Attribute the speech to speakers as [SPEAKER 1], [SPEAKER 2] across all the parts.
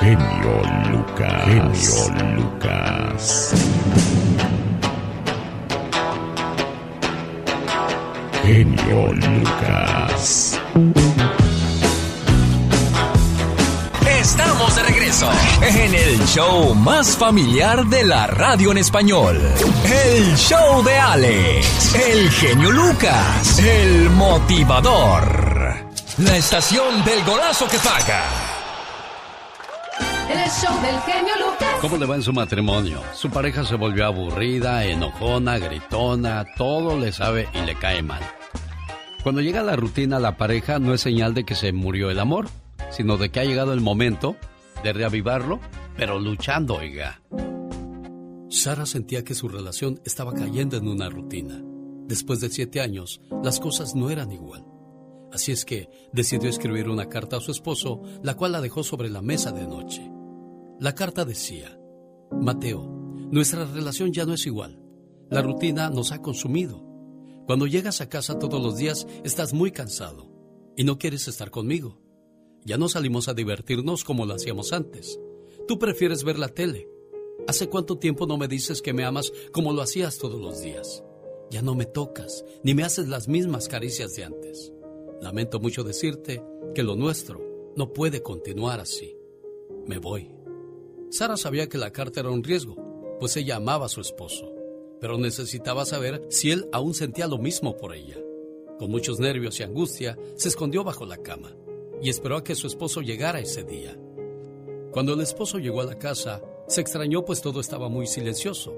[SPEAKER 1] genio Lucas. Genio Lucas. Genio Lucas.
[SPEAKER 2] Estamos de regreso en el show más familiar de la radio en español. El show de Alex, el genio Lucas, el motivador. La estación del golazo que paga.
[SPEAKER 3] El show del genio Lucas.
[SPEAKER 4] ¿Cómo le va en su matrimonio? Su pareja se volvió aburrida, enojona, gritona, todo le sabe y le cae mal. Cuando llega la rutina, la pareja no es señal de que se murió el amor sino de que ha llegado el momento de reavivarlo, pero luchando, oiga. Sara sentía que su relación estaba cayendo en una rutina. Después de siete años, las cosas no eran igual. Así es que decidió escribir una carta a su esposo, la cual la dejó sobre la mesa de noche. La carta decía, Mateo, nuestra relación ya no es igual. La rutina nos ha consumido. Cuando llegas a casa todos los días estás muy cansado y no quieres estar conmigo. Ya no salimos a divertirnos como lo hacíamos antes. Tú prefieres ver la tele. ¿Hace cuánto tiempo no me dices que me amas como lo hacías todos los días? Ya no me tocas, ni me haces las mismas caricias de antes. Lamento mucho decirte que lo nuestro no puede continuar así. Me voy. Sara sabía que la carta era un riesgo, pues ella amaba a su esposo, pero necesitaba saber si él aún sentía lo mismo por ella. Con muchos nervios y angustia, se escondió bajo la cama y esperó a que su esposo llegara ese día. Cuando el esposo llegó a la casa, se extrañó pues todo estaba muy silencioso.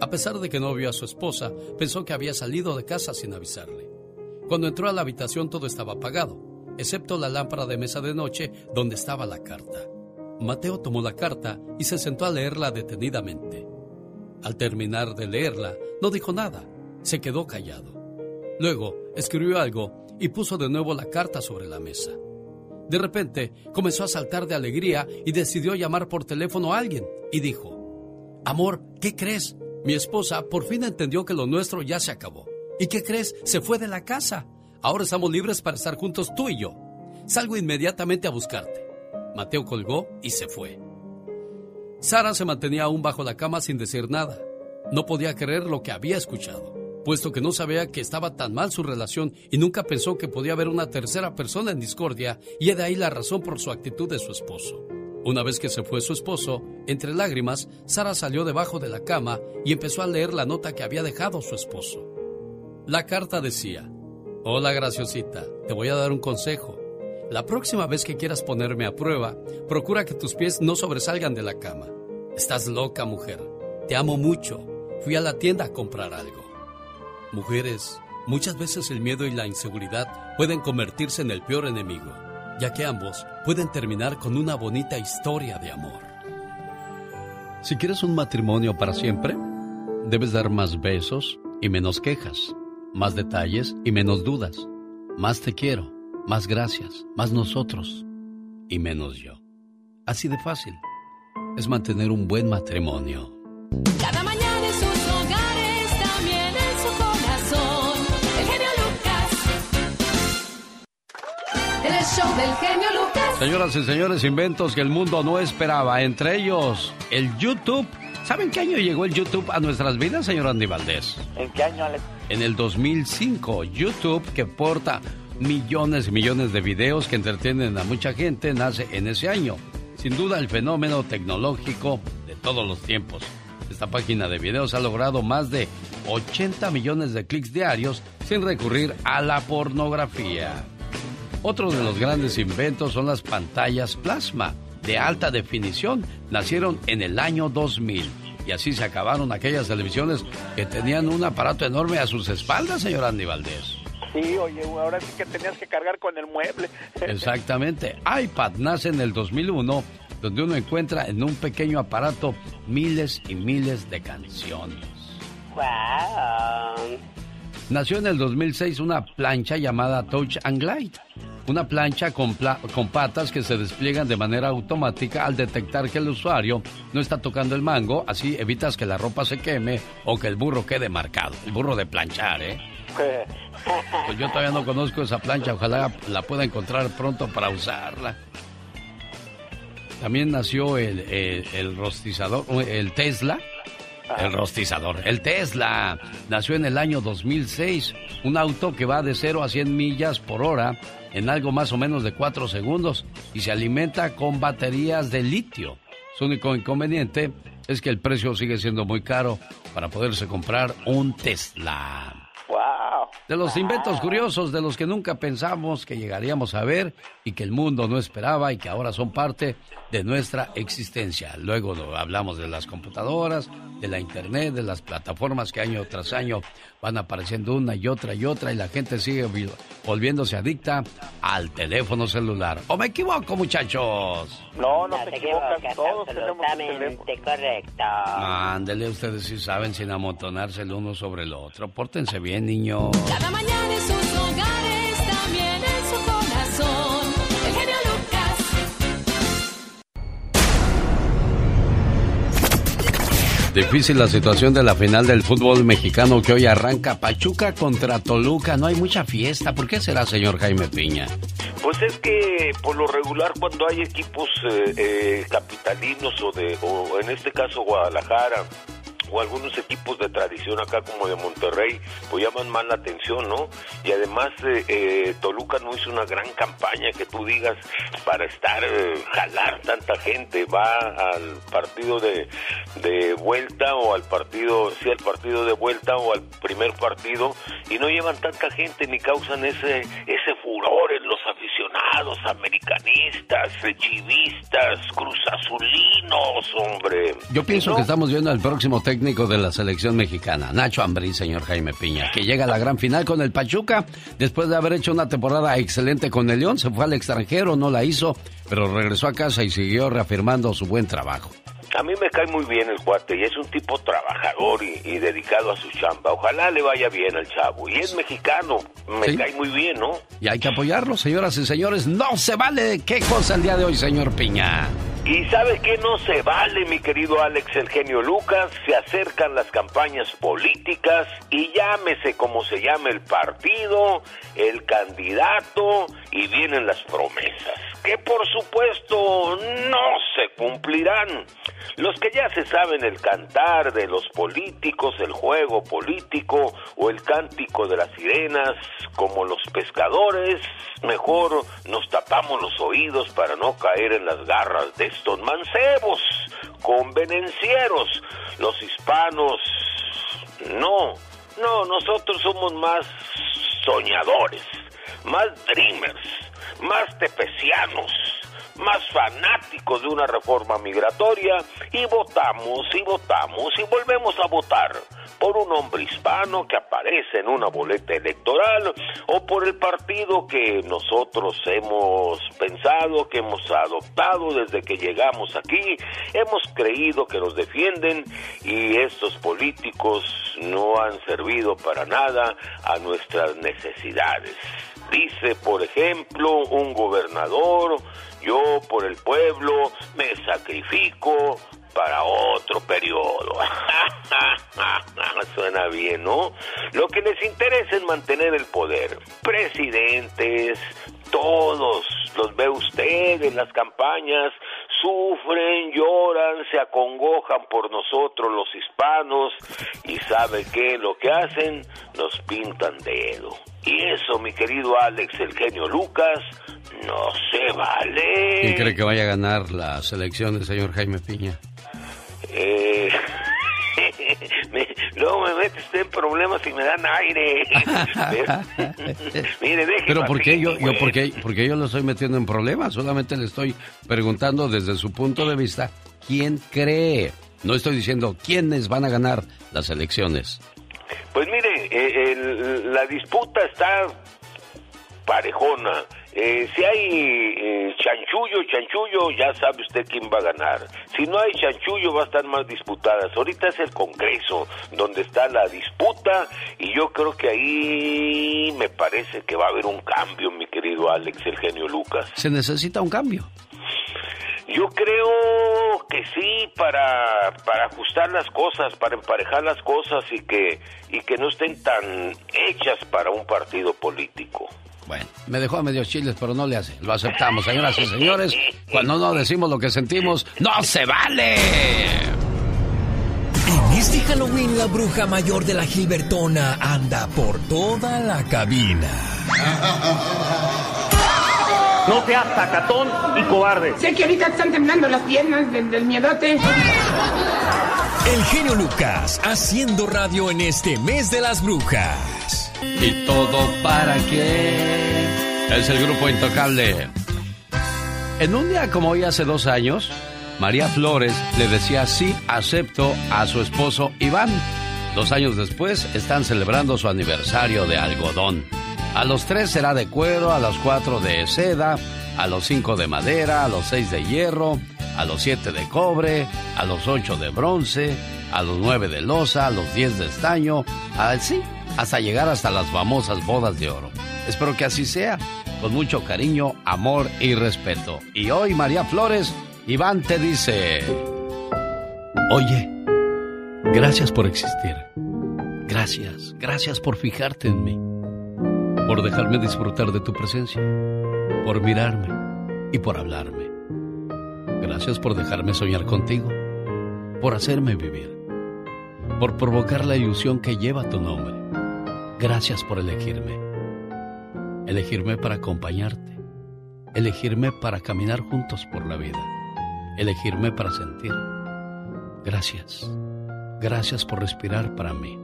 [SPEAKER 4] A pesar de que no vio a su esposa, pensó que había salido de casa sin avisarle. Cuando entró a la habitación todo estaba apagado, excepto la lámpara de mesa de noche donde estaba la carta. Mateo tomó la carta y se sentó a leerla detenidamente. Al terminar de leerla, no dijo nada, se quedó callado. Luego escribió algo y puso de nuevo la carta sobre la mesa. De repente comenzó a saltar de alegría y decidió llamar por teléfono a alguien y dijo, Amor, ¿qué crees? Mi esposa por fin entendió que lo nuestro ya se acabó. ¿Y qué crees? Se fue de la casa. Ahora estamos libres para estar juntos tú y yo. Salgo inmediatamente a buscarte. Mateo colgó y se fue. Sara se mantenía aún bajo la cama sin decir nada. No podía creer lo que había escuchado puesto que no sabía que estaba tan mal su relación y nunca pensó que podía haber una tercera persona en discordia y de ahí la razón por su actitud de su esposo. Una vez que se fue su esposo, entre lágrimas, Sara salió debajo de la cama y empezó a leer la nota que había dejado su esposo. La carta decía, Hola graciosita, te voy a dar un consejo. La próxima vez que quieras ponerme a prueba, procura que tus pies no sobresalgan de la cama. Estás loca, mujer. Te amo mucho. Fui a la tienda a comprar algo. Mujeres, muchas veces el miedo y la inseguridad pueden convertirse en el peor enemigo, ya que ambos pueden terminar con una bonita historia de amor. Si quieres un matrimonio para siempre, debes dar más besos y menos quejas, más detalles y menos dudas, más te quiero, más gracias, más nosotros y menos yo. Así de fácil es mantener un buen matrimonio.
[SPEAKER 3] Cada mañana en sus hogares, también en su corazón. El genio Lucas. El show del genio Lucas.
[SPEAKER 4] Señoras y señores, inventos que el mundo no esperaba, entre ellos el YouTube. ¿Saben qué año llegó el YouTube a nuestras vidas, señor Andy Valdés?
[SPEAKER 5] ¿En qué año, Alex?
[SPEAKER 4] En el 2005, YouTube, que porta millones y millones de videos que entretienen a mucha gente, nace en ese año. Sin duda el fenómeno tecnológico de todos los tiempos. Esta página de videos ha logrado más de 80 millones de clics diarios sin recurrir a la pornografía. Otro de los grandes inventos son las pantallas plasma de alta definición. Nacieron en el año 2000 y así se acabaron aquellas televisiones que tenían un aparato enorme a sus espaldas, señor Andy Valdés.
[SPEAKER 5] Sí, oye, ahora sí que tenías que cargar con el mueble.
[SPEAKER 4] Exactamente. iPad nace en el 2001, donde uno encuentra en un pequeño aparato miles y miles de canciones.
[SPEAKER 5] Wow.
[SPEAKER 4] Nació en el 2006 una plancha llamada Touch and Glide. Una plancha con, pla- con patas que se despliegan de manera automática al detectar que el usuario no está tocando el mango, así evitas que la ropa se queme o que el burro quede marcado. El burro de planchar, ¿eh? Pues yo todavía no conozco esa plancha, ojalá la pueda encontrar pronto para usarla. También nació el, el, el rostizador, el Tesla. El rostizador. El Tesla nació en el año 2006. Un auto que va de 0 a 100 millas por hora en algo más o menos de 4 segundos y se alimenta con baterías de litio. Su único inconveniente es que el precio sigue siendo muy caro para poderse comprar un Tesla.
[SPEAKER 6] Wow.
[SPEAKER 4] De los inventos curiosos de los que nunca pensamos que llegaríamos a ver y que el mundo no esperaba y que ahora son parte de nuestra existencia. Luego hablamos de las computadoras, de la internet, de las plataformas que año tras año van apareciendo una y otra y otra y la gente sigue vi- volviéndose adicta al teléfono celular. ¿O me equivoco, muchachos?
[SPEAKER 6] No, no,
[SPEAKER 7] No
[SPEAKER 6] te
[SPEAKER 7] te
[SPEAKER 6] equivocas.
[SPEAKER 7] equivocas,
[SPEAKER 6] Todos tenemos un teléfono.
[SPEAKER 7] absolutamente correcto.
[SPEAKER 4] Ándele, ustedes sí saben sin amontonarse el uno sobre el otro. Pórtense bien, niños.
[SPEAKER 3] Cada mañana en sus hogares, también en su corazón. El genio Lucas.
[SPEAKER 4] Difícil la situación de la final del fútbol mexicano que hoy arranca Pachuca contra Toluca. No hay mucha fiesta. ¿Por qué será, señor Jaime Piña?
[SPEAKER 8] Pues es que por lo regular cuando hay equipos eh, eh, capitalinos o de o en este caso Guadalajara o algunos equipos de tradición acá como de Monterrey, pues llaman más la atención, ¿no? Y además eh, eh, Toluca no hizo una gran campaña que tú digas para estar, eh, jalar tanta gente, va al partido de, de vuelta o al partido, sí, al partido de vuelta o al primer partido y no llevan tanta gente ni causan ese, ese furor aficionados, americanistas, chivistas, cruzazulinos, hombre.
[SPEAKER 4] Yo pienso
[SPEAKER 8] ¿No?
[SPEAKER 4] que estamos viendo al próximo técnico de la selección mexicana, Nacho Ambriz, señor Jaime Piña, que llega a la gran final con el Pachuca después de haber hecho una temporada excelente con el León. Se fue al extranjero, no la hizo, pero regresó a casa y siguió reafirmando su buen trabajo.
[SPEAKER 8] A mí me cae muy bien el cuate y es un tipo trabajador y, y dedicado a su chamba. Ojalá le vaya bien al chavo. Y es mexicano, me
[SPEAKER 4] Sí.
[SPEAKER 8] cae muy bien, ¿no?
[SPEAKER 4] Y hay que apoyarlo, señoras y señores. No se vale. ¿Qué cosa el día de hoy, señor Piña?
[SPEAKER 8] Y sabe que no se vale, mi querido Alex el genio Lucas, se acercan las campañas políticas y llámese como se llame el partido, el candidato y vienen las promesas, que por supuesto no se cumplirán. Los que ya se saben el cantar de los políticos, el juego político o el cántico de las sirenas, como los pescadores, mejor nos tapamos los oídos para no caer en las garras de estos mancebos, convenencieros. Los hispanos, no, no, nosotros somos más soñadores, más dreamers, más tepecianos, más fanáticos de una reforma migratoria y votamos y votamos y volvemos a votar por un hombre hispano que aparece en una boleta electoral o por el partido que nosotros hemos pensado, que hemos adoptado desde que llegamos aquí, hemos creído que nos defienden y estos políticos no han servido para nada a nuestras necesidades. Dice, por ejemplo, un gobernador, yo por el pueblo me sacrifico para otro periodo. Suena bien, ¿no? Lo que les interesa es mantener el poder. Presidentes, todos, los ve usted en las campañas, sufren, lloran, se acongojan por nosotros los hispanos y sabe que lo que hacen nos pintan dedo. Y eso, mi querido Alex, el genio Lucas, no se vale.
[SPEAKER 4] ¿Quién cree que vaya a ganar las elecciones, señor Jaime Piña?
[SPEAKER 8] Eh, me- luego me mete usted en problemas y me dan aire. Mire,
[SPEAKER 4] Pero ¿por qué yo, yo por qué, por qué yo lo estoy metiendo en problemas? Solamente le estoy preguntando desde su punto de vista, ¿quién cree? No estoy diciendo quiénes van a ganar las elecciones.
[SPEAKER 8] Pues mire, eh, el- la disputa está parejona. Eh, si hay eh, chanchullo, chanchullo, ya sabe usted quién va a ganar. Si no hay chanchullo, va a estar más disputadas. Ahorita es el Congreso donde está la disputa y yo creo que ahí me parece que va a haber un cambio, mi querido Alex, el genio Lucas.
[SPEAKER 4] Se necesita un cambio.
[SPEAKER 8] Yo creo que sí para, para ajustar las cosas, para emparejar las cosas y que y que no estén tan hechas para un partido político.
[SPEAKER 4] Bueno, me dejó a medios chiles, pero no le hace. Lo aceptamos, señoras y señores. Cuando no decimos lo que sentimos, ¡no se vale!
[SPEAKER 9] En este Halloween, la bruja mayor de la Gilbertona anda por toda la cabina.
[SPEAKER 10] No seas sacatón y cobarde.
[SPEAKER 11] Sé que ahorita están temblando las piernas del, del miedote.
[SPEAKER 9] El genio Lucas haciendo radio en este mes de las brujas.
[SPEAKER 4] ¿Y todo para qué? Es el grupo intocable. En un día como hoy hace dos años, María Flores le decía sí, acepto a su esposo Iván. Dos años después están celebrando su aniversario de algodón. A los tres será de cuero, a los cuatro de seda, a los cinco de madera, a los seis de hierro, a los siete de cobre, a los ocho de bronce, a los nueve de losa, a los diez de estaño, así, hasta llegar hasta las famosas bodas de oro. Espero que así sea, con mucho cariño, amor y respeto. Y hoy, María Flores, Iván te dice, oye, gracias por existir. Gracias, gracias por fijarte en mí por dejarme disfrutar de tu presencia, por mirarme y por hablarme. Gracias por dejarme soñar contigo, por hacerme vivir, por provocar la ilusión que lleva tu nombre. Gracias por elegirme. Elegirme para acompañarte. Elegirme para caminar juntos por la vida. Elegirme para sentir. Gracias. Gracias por respirar para mí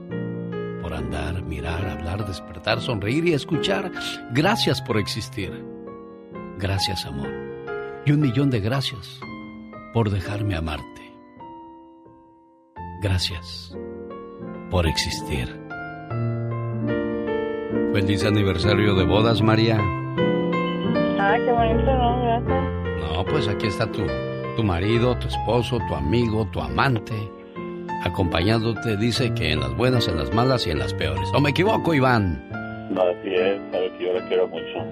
[SPEAKER 4] por andar, mirar, hablar, despertar, sonreír y escuchar. Gracias por existir. Gracias, amor. Y un millón de gracias por dejarme amarte. Gracias por existir. Feliz aniversario de bodas, María.
[SPEAKER 12] Ah, qué bonito, ¿no? Gracias.
[SPEAKER 4] No, pues aquí está tu, tu marido, tu esposo, tu amigo, tu amante acompañándote, dice que en las buenas, en las malas y en las peores. ¿O me equivoco, Iván?
[SPEAKER 13] No, así es, sabe que yo la quiero mucho.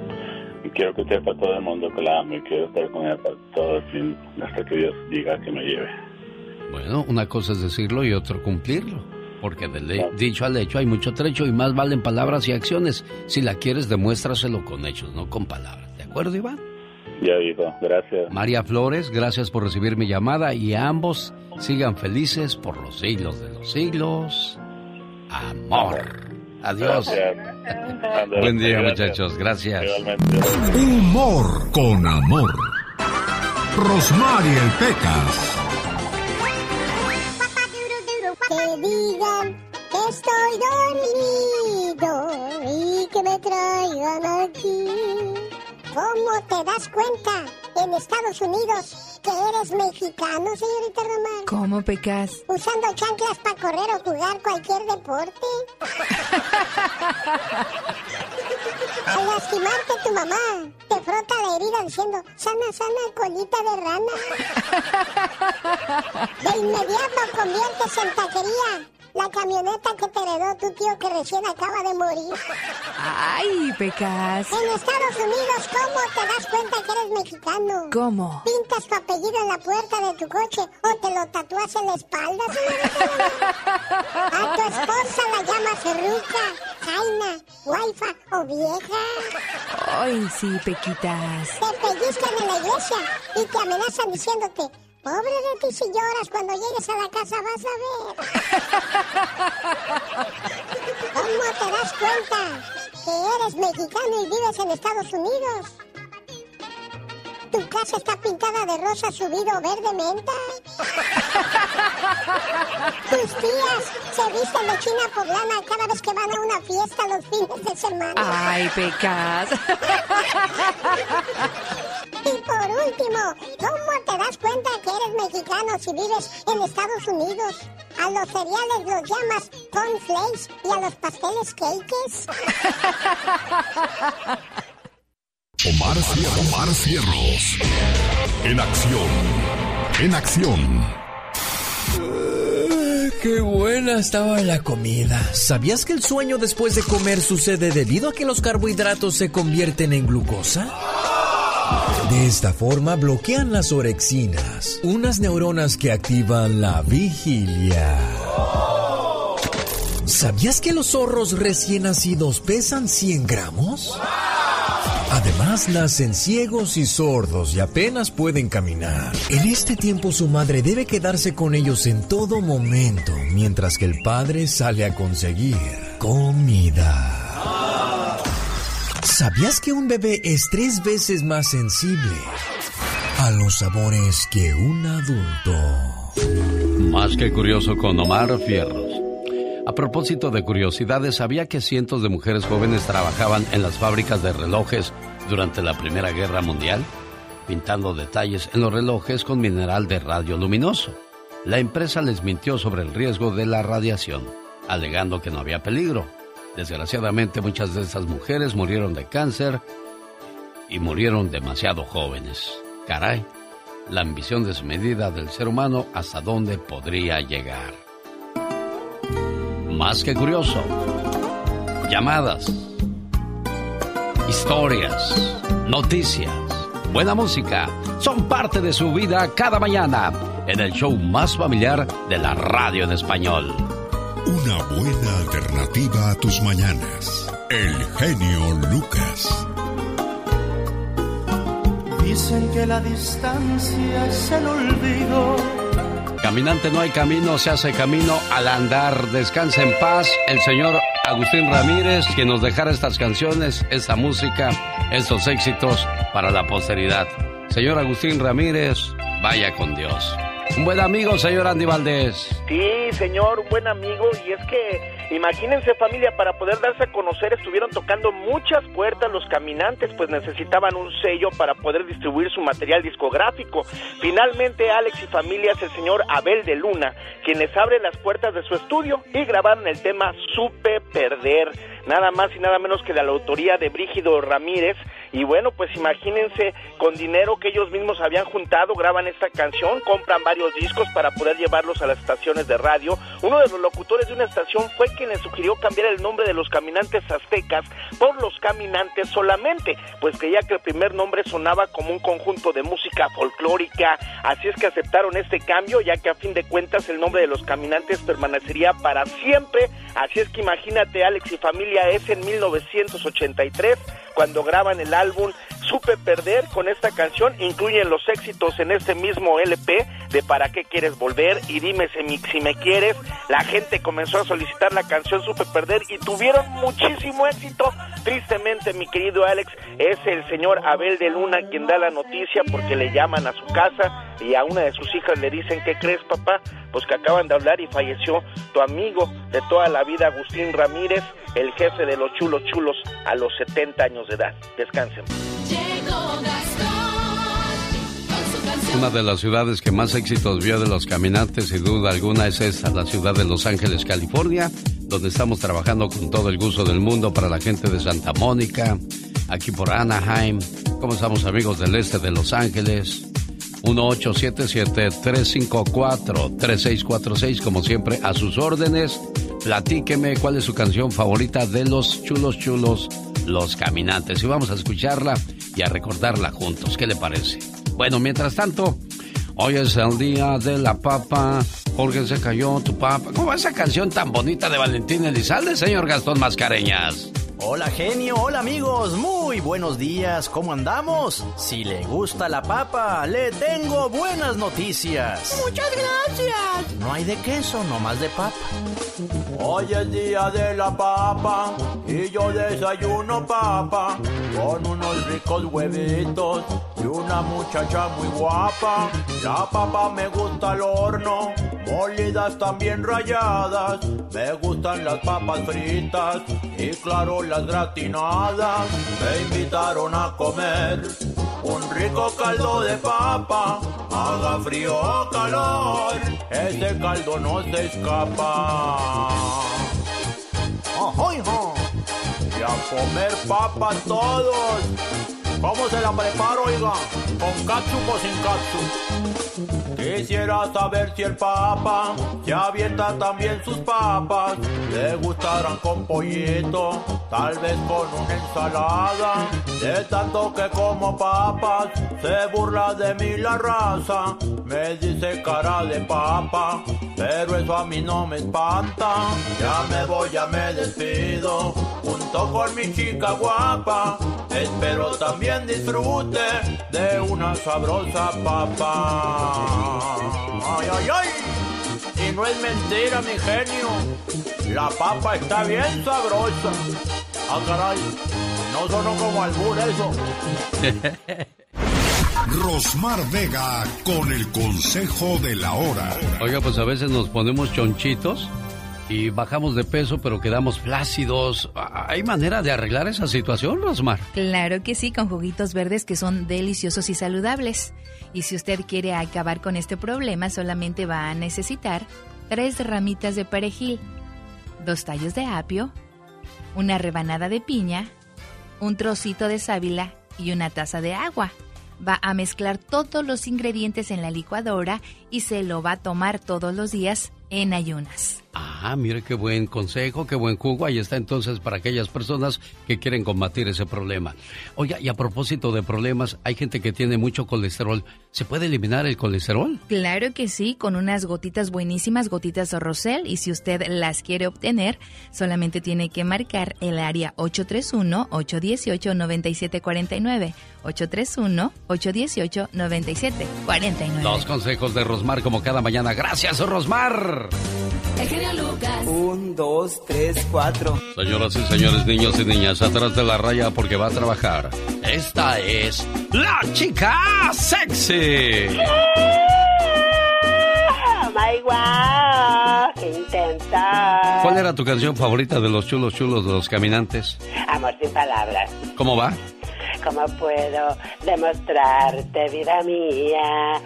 [SPEAKER 13] Y quiero que sepa todo el mundo que la amo y quiero estar con ella para todo el fin, hasta que Dios diga que me lleve.
[SPEAKER 4] Bueno, una cosa es decirlo y otro cumplirlo. Porque del dicho al hecho hay mucho trecho y más valen palabras y acciones. Si la quieres, demuéstraselo con hechos, no con palabras. ¿De acuerdo, Iván?
[SPEAKER 13] Ya, hijo, gracias.
[SPEAKER 4] María Flores, gracias por recibir mi llamada y a ambos sigan felices por los siglos de los siglos. Amor. Adiós. Buen día, muchachos. Gracias.
[SPEAKER 1] Humor con amor. Rosmarie el Pecas.
[SPEAKER 14] Digan que estoy dormido y que me traigan aquí. ¿Cómo te das cuenta en Estados Unidos que eres mexicano, señorita Román?
[SPEAKER 15] ¿Cómo pecas?
[SPEAKER 14] Usando chanclas para correr o jugar cualquier deporte. Al lastimarte tu mamá, te frota la herida diciendo, sana, sana, colita de rana. De inmediato conviertes en taquería la camioneta que te heredó tu tío que recién acaba de morir.
[SPEAKER 15] Ay, pecas.
[SPEAKER 14] En Estados Unidos, ¿cómo te das cuenta que eres mexicano?
[SPEAKER 15] ¿Cómo?
[SPEAKER 14] Pintas tu apellido en la puerta de tu coche o te lo tatúas en la espalda, señorita. A tu esposa la llamas Ruca, Jaina, Waifa o vieja.
[SPEAKER 15] Ay, sí, pequitas.
[SPEAKER 14] Te pellizcan en la iglesia y te amenazan diciéndote, Pobre de ti si lloras cuando llegues a la casa vas a ver. ¿Cómo te das cuenta que eres mexicano y vives en Estados Unidos? Tu casa está pintada de rosa subido verde menta. Tus tías se visten de china poblana cada vez que van a una fiesta los fines de semana.
[SPEAKER 15] Ay, pecas.
[SPEAKER 14] Y por último, ¿cómo te das cuenta que eres mexicano si vives en Estados Unidos? A los cereales los llamas cornflakes y a los pasteles cakes.
[SPEAKER 1] Omar, Cier- Omar Cierros. En acción. En acción.
[SPEAKER 9] Qué buena estaba la comida. ¿Sabías que el sueño después de comer sucede debido a que los carbohidratos se convierten en glucosa? De esta forma bloquean las orexinas, unas neuronas que activan la vigilia. ¿Sabías que los zorros recién nacidos pesan 100 gramos? Además, nacen ciegos y sordos y apenas pueden caminar. En este tiempo su madre debe quedarse con ellos en todo momento, mientras que el padre sale a conseguir comida. ¿Sabías que un bebé es tres veces más sensible a los sabores que un adulto?
[SPEAKER 4] Más que curioso con Omar Fierros. A propósito de curiosidades, ¿sabía que cientos de mujeres jóvenes trabajaban en las fábricas de relojes durante la Primera Guerra Mundial? Pintando detalles en los relojes con mineral de radio luminoso. La empresa les mintió sobre el riesgo de la radiación, alegando que no había peligro. Desgraciadamente, muchas de esas mujeres murieron de cáncer y murieron demasiado jóvenes. Caray, la ambición desmedida del ser humano hasta dónde podría llegar. Más que curioso. Llamadas. Historias. Noticias. Buena música. Son parte de su vida cada mañana en el show más familiar de la radio en español.
[SPEAKER 1] Una buena alternativa a tus mañanas. El genio Lucas.
[SPEAKER 16] Dicen que la distancia es el olvido.
[SPEAKER 4] Caminante no hay camino, se hace camino al andar. Descansa en paz el señor Agustín Ramírez, quien nos dejara estas canciones, esta música, estos éxitos para la posteridad. Señor Agustín Ramírez, vaya con Dios. Un buen amigo, señor Andy Valdés.
[SPEAKER 6] Sí, señor, un buen amigo. Y es que, imagínense familia, para poder darse a conocer estuvieron tocando muchas puertas los caminantes, pues necesitaban un sello para poder distribuir su material discográfico. Finalmente, Alex y familia es el señor Abel de Luna, quien les abre las puertas de su estudio y grabaron el tema Supe Perder nada más y nada menos que de la autoría de Brígido Ramírez. Y bueno, pues imagínense, con dinero que ellos mismos habían juntado, graban esta canción, compran varios discos para poder llevarlos a las estaciones de radio. Uno de los locutores de una estación fue quien les sugirió cambiar el nombre de los caminantes aztecas por los caminantes solamente, pues creía que el primer nombre sonaba como un conjunto de música folclórica. Así es que aceptaron este cambio, ya que a fin de cuentas el nombre de los caminantes permanecería para siempre. Así es que imagínate, Alex y familia, es en 1983 cuando graban el álbum Supe Perder con esta canción, incluyen los éxitos en este mismo LP de Para qué quieres volver y Dime si me, si me quieres. La gente comenzó a solicitar la canción Supe Perder y tuvieron muchísimo éxito. Tristemente, mi querido Alex, es el señor Abel de Luna quien da la noticia porque le llaman a su casa y a una de sus hijas le dicen, ¿qué crees papá? Pues que acaban de hablar y falleció tu amigo de toda la vida, Agustín Ramírez, el jefe de los chulos chulos a los 70 años de edad. Descansen.
[SPEAKER 4] Una de las ciudades que más éxitos vio de los caminantes, sin duda alguna, es esta, la ciudad de Los Ángeles, California, donde estamos trabajando con todo el gusto del mundo para la gente de Santa Mónica, aquí por Anaheim, como estamos amigos del este de Los Ángeles. 1877-354-3646, como siempre, a sus órdenes. Platíqueme cuál es su canción favorita de los chulos chulos, los caminantes. Y vamos a escucharla y a recordarla juntos. ¿Qué le parece? Bueno, mientras tanto, hoy es el día de la papa. Jorge se cayó tu papa. ¿Cómo va esa canción tan bonita de Valentín Elizalde, señor Gastón Mascareñas?
[SPEAKER 17] Hola genio, hola amigos, muy buenos días, ¿cómo andamos? Si le gusta la papa, le tengo buenas noticias.
[SPEAKER 3] Muchas gracias.
[SPEAKER 17] No hay de queso, nomás de papa.
[SPEAKER 16] Hoy es día de la papa y yo desayuno papa con unos ricos huevitos y una muchacha muy guapa. La papa me gusta al horno, molidas también rayadas. Me gustan las papas fritas y claro las gratinadas. Me invitaron a comer un rico caldo de papa. Haga frío o calor, ese caldo no se escapa. Y a comer papas todos. ¿Cómo se la preparo, oiga? ¿Con catsup o sin catsup? Quisiera saber si el papa se avienta también sus papas. Le gustarán con pollito, tal vez con una ensalada. De tanto que como papas, se burla de mí la raza. Me dice cara de papa, pero eso a mí no me espanta. Ya me voy, ya me despido. Comparto con mi chica guapa. Espero también disfrute de una sabrosa papa. Ay, ay, ay. Y no es mentira, mi genio. La papa está bien sabrosa. Ah, caray. No sonó como albur eso.
[SPEAKER 1] Rosmar Vega con el consejo de la hora.
[SPEAKER 4] Oiga, pues a veces nos ponemos chonchitos y bajamos de peso, pero quedamos flácidos. ¿Hay manera de arreglar esa situación, Rosmar?
[SPEAKER 15] Claro que sí, con juguitos verdes que son deliciosos y saludables. Y si usted quiere acabar con este problema, solamente va a necesitar tres ramitas de perejil, dos tallos de apio, una rebanada de piña, un trocito de sábila y una taza de agua. Va a mezclar todos los ingredientes en la licuadora y se lo va a tomar todos los días en ayunas.
[SPEAKER 4] Ah, mire qué buen consejo, qué buen jugo. Ahí está entonces para aquellas personas que quieren combatir ese problema. Oiga, y a propósito de problemas, hay gente que tiene mucho colesterol. ¿Se puede eliminar el colesterol?
[SPEAKER 15] Claro que sí, con unas gotitas buenísimas, gotitas de Rosel, y si usted las quiere obtener, solamente tiene que marcar el área 831-818-9749. 831-818-9749.
[SPEAKER 4] Los consejos de Rosmar como cada mañana. Gracias, Rosmar.
[SPEAKER 3] El genio Lucas.
[SPEAKER 18] Un, dos, tres, cuatro.
[SPEAKER 4] Señoras y señores, niños y niñas, atrás de la raya porque va a trabajar. Esta es la chica sexy.
[SPEAKER 7] Oh my wow, qué intensa.
[SPEAKER 4] ¿Cuál era tu canción favorita de los chulos chulos de los caminantes?
[SPEAKER 7] Amor sin palabras.
[SPEAKER 4] ¿Cómo va?
[SPEAKER 7] ¿Cómo puedo demostrarte, vida mía,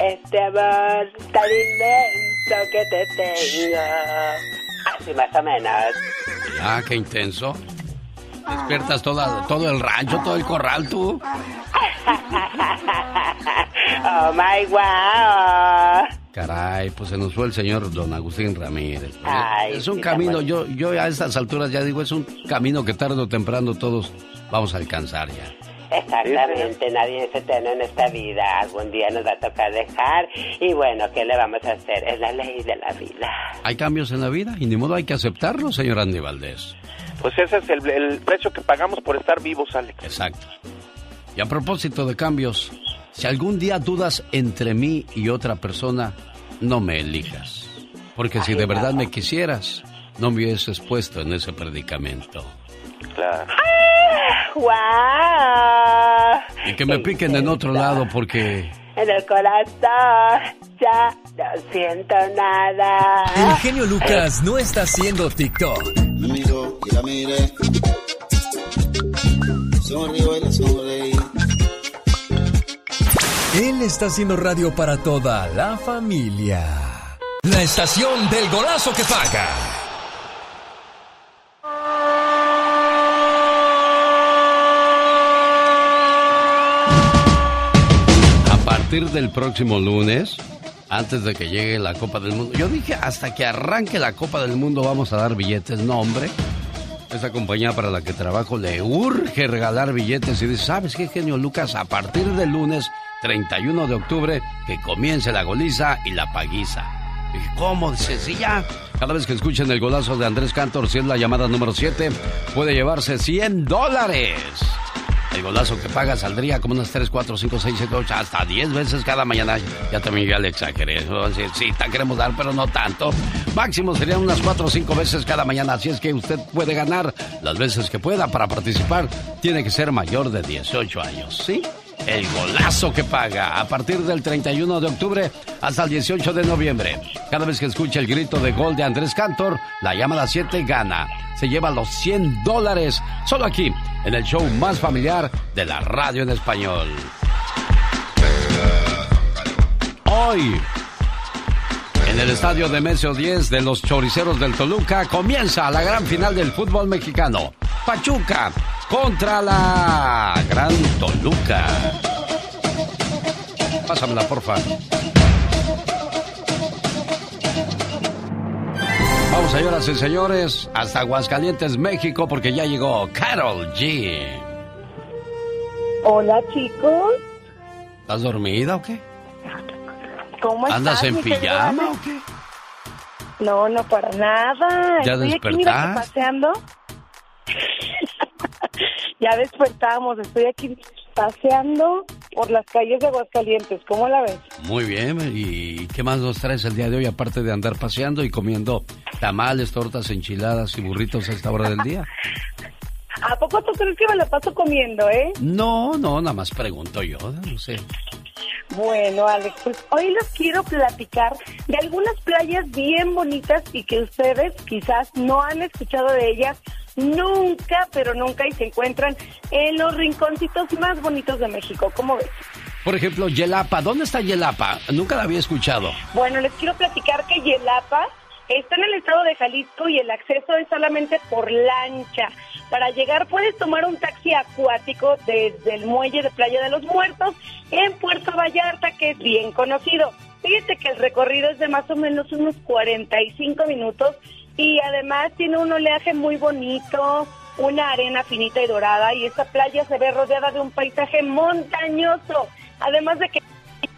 [SPEAKER 7] este amor tan inmenso que te tengo? Así más o menos.
[SPEAKER 4] Ah, qué intenso. Despiertas toda, todo el rancho, todo el corral, tú.
[SPEAKER 7] oh my wow.
[SPEAKER 4] Caray, pues se nos fue el señor don Agustín Ramírez.
[SPEAKER 7] Ay,
[SPEAKER 4] es un
[SPEAKER 7] sí,
[SPEAKER 4] camino, yo, yo a estas alturas ya digo, es un camino que tarde o temprano todos vamos a alcanzar ya.
[SPEAKER 7] Exactamente, nadie se tiene en esta vida. Algún día nos va a tocar dejar. Y bueno, ¿qué le vamos a hacer? Es la ley de la vida.
[SPEAKER 4] Hay cambios en la vida y ni modo hay que aceptarlo, señor Andy Valdés.
[SPEAKER 6] Pues ese es el, el precio que pagamos por estar vivos, Alex.
[SPEAKER 4] Exacto. Y a propósito de cambios, si algún día dudas entre mí y otra persona, no me elijas. Porque si de verdad me quisieras, no me hubieses puesto en ese predicamento.
[SPEAKER 6] Claro.
[SPEAKER 7] ¡Wow!
[SPEAKER 4] Y que me piquen en otro lado porque
[SPEAKER 7] En el corazón ya no siento nada.
[SPEAKER 9] El genio Lucas no está haciendo TikTok.
[SPEAKER 19] Me miró y la miré. Sonrío y la sonreí.
[SPEAKER 9] Él está haciendo radio para toda la familia.
[SPEAKER 2] La estación del golazo que paga.
[SPEAKER 4] Partir del próximo lunes, antes de que llegue la Copa del Mundo, yo dije hasta que arranque la Copa del Mundo vamos a dar billetes. No, hombre. Esa compañía para la que trabajo le urge regalar billetes y dice, ¿sabes qué, genio Lucas? A partir del lunes 31 de octubre, que comience la goliza y la paguiza. Dije, ¿cómo? Dice, ya. Cada vez que escuchen el golazo de Andrés Cantor, si es la llamada número 7, puede llevarse 100 dólares. El golazo que paga saldría como unas 3, 4, 5, 6, 7, 8, hasta 10 veces cada mañana. Ya también ya le exageré. Sí, te queremos dar, pero no tanto. Máximo serían unas 4 o 5 veces cada mañana. Así es que usted puede ganar las veces que pueda. Para participar, tiene que ser mayor de 18 años, ¿sí? El golazo que paga a partir del 31 de octubre hasta el 18 de noviembre. Cada vez que escuche el grito de gol de Andrés Cantor, la llamada 7 gana. Se lleva los 100 dólares solo aquí, en el show más familiar de la radio en español. Hoy, en el estadio de Mesio 10 de los Choriceros del Toluca, comienza la gran final del fútbol mexicano. Pachuca contra la Gran Toluca. Pásamela, porfa. Vamos, señoras y señores, hasta Aguascalientes, México, porque ya llegó Carol G.
[SPEAKER 7] Hola, chicos.
[SPEAKER 4] ¿Estás dormida o qué?
[SPEAKER 7] ¿Cómo estás?
[SPEAKER 4] ¿Andas en pijama o qué?
[SPEAKER 7] No, no para nada.
[SPEAKER 4] ¿Ya
[SPEAKER 7] Estoy aquí, mira,
[SPEAKER 4] despertaste?
[SPEAKER 7] paseando.
[SPEAKER 20] Ya despertamos, estoy aquí paseando por las calles de Aguascalientes. ¿Cómo la ves?
[SPEAKER 4] Muy bien, ¿y qué más nos traes el día de hoy aparte de andar paseando y comiendo tamales, tortas, enchiladas y burritos a esta hora del día?
[SPEAKER 20] ¿A poco tú crees que me la paso comiendo, eh?
[SPEAKER 4] No, no, nada más pregunto yo, no sé.
[SPEAKER 20] Bueno, Alex, pues hoy les quiero platicar de algunas playas bien bonitas y que ustedes quizás no han escuchado de ellas nunca, pero nunca y se encuentran en los rinconcitos más bonitos de México. ¿Cómo ves?
[SPEAKER 4] Por ejemplo, Yelapa, ¿dónde está Yelapa? Nunca la había escuchado.
[SPEAKER 20] Bueno, les quiero platicar que Yelapa está en el estado de Jalisco y el acceso es solamente por lancha. Para llegar puedes tomar un taxi acuático desde el muelle de Playa de los Muertos en Puerto Vallarta, que es bien conocido. Fíjate que el recorrido es de más o menos unos 45 minutos y además tiene un oleaje muy bonito, una arena finita y dorada y esta playa se ve rodeada de un paisaje montañoso, además de que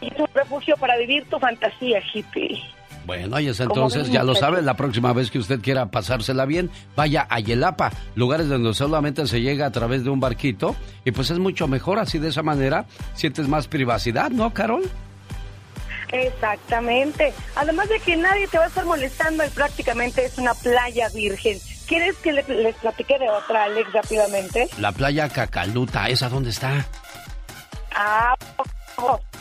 [SPEAKER 20] es un refugio para vivir tu fantasía hippie.
[SPEAKER 4] Bueno, ahí es entonces, ya lo sabe, la próxima vez que usted quiera pasársela bien, vaya a Yelapa, lugares donde solamente se llega a través de un barquito y pues es mucho mejor así de esa manera, sientes más privacidad, ¿no, Carol?
[SPEAKER 20] Exactamente. Además de que nadie te va a estar molestando y prácticamente es una playa virgen. ¿Quieres que le- les platique de otra, Alex, rápidamente?
[SPEAKER 4] La playa Cacaluta, ¿esa dónde está?
[SPEAKER 20] Ah,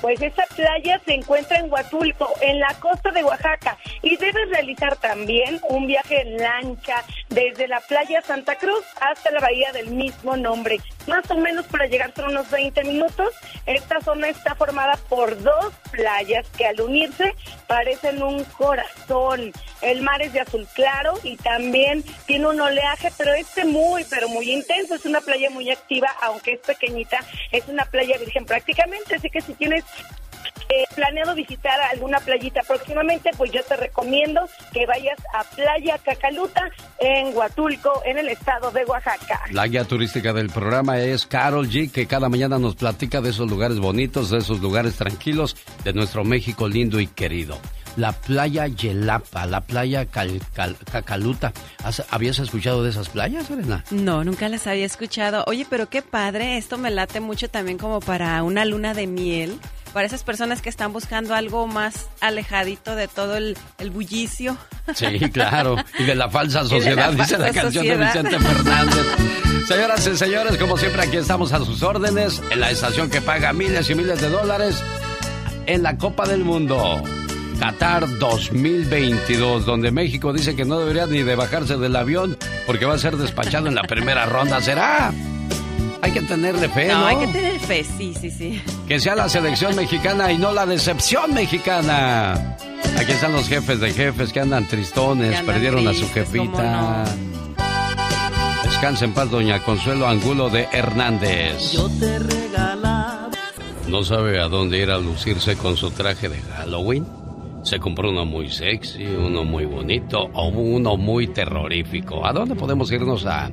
[SPEAKER 20] pues esa playa se encuentra en Huatulco, en la costa de Oaxaca, y debes realizar también un viaje en lancha desde la playa Santa Cruz hasta la bahía del mismo nombre. Más o menos para llegar son unos 20 minutos. Esta zona está formada por dos playas que al unirse parecen un corazón. El mar es de azul claro y también tiene un oleaje, pero este muy, pero muy intenso. Es una playa muy activa, aunque es pequeñita. Es una playa virgen prácticamente, así que si tienes eh, planeado visitar alguna playita próximamente, pues yo te recomiendo que vayas a Playa Cacaluta en Huatulco, en el estado de Oaxaca.
[SPEAKER 4] La guía turística del programa es Carol G, que cada mañana nos platica de esos lugares bonitos, de esos lugares tranquilos, de nuestro México lindo y querido. La playa Yelapa, la playa Cal- Cal- Cacaluta. ¿Has- ¿Habías escuchado de esas playas, Elena?
[SPEAKER 21] No, nunca las había escuchado. Oye, pero qué padre, esto me late mucho también como para una luna de miel, para esas personas que están buscando algo más alejadito de todo el, el bullicio.
[SPEAKER 4] Sí, claro. Y de la falsa
[SPEAKER 21] la
[SPEAKER 4] sociedad, dice la canción de. Vicente Fernández. Señoras y señores, como siempre aquí estamos a sus órdenes en la estación que paga miles y miles de dólares en la Copa del Mundo. Qatar 2022, donde México dice que no debería ni de bajarse del avión porque va a ser despachado en la primera ronda. ¿Será? Hay que tenerle fe, ¿no?
[SPEAKER 21] No, hay que tener fe, sí, sí, sí.
[SPEAKER 4] Que sea la selección mexicana y no la decepción mexicana. Aquí están los jefes de jefes que andan tristones,
[SPEAKER 21] Que andan
[SPEAKER 4] perdieron a su
[SPEAKER 21] tristes, ¿cómo
[SPEAKER 4] jefita. Descansa en paz, doña Consuelo Angulo de Hernández.
[SPEAKER 22] Yo te regalaba.
[SPEAKER 4] ¿No sabe a dónde ir a lucirse con su traje de Halloween? Se compró uno muy sexy, uno muy bonito o uno muy terrorífico. ¿A dónde podemos irnos a,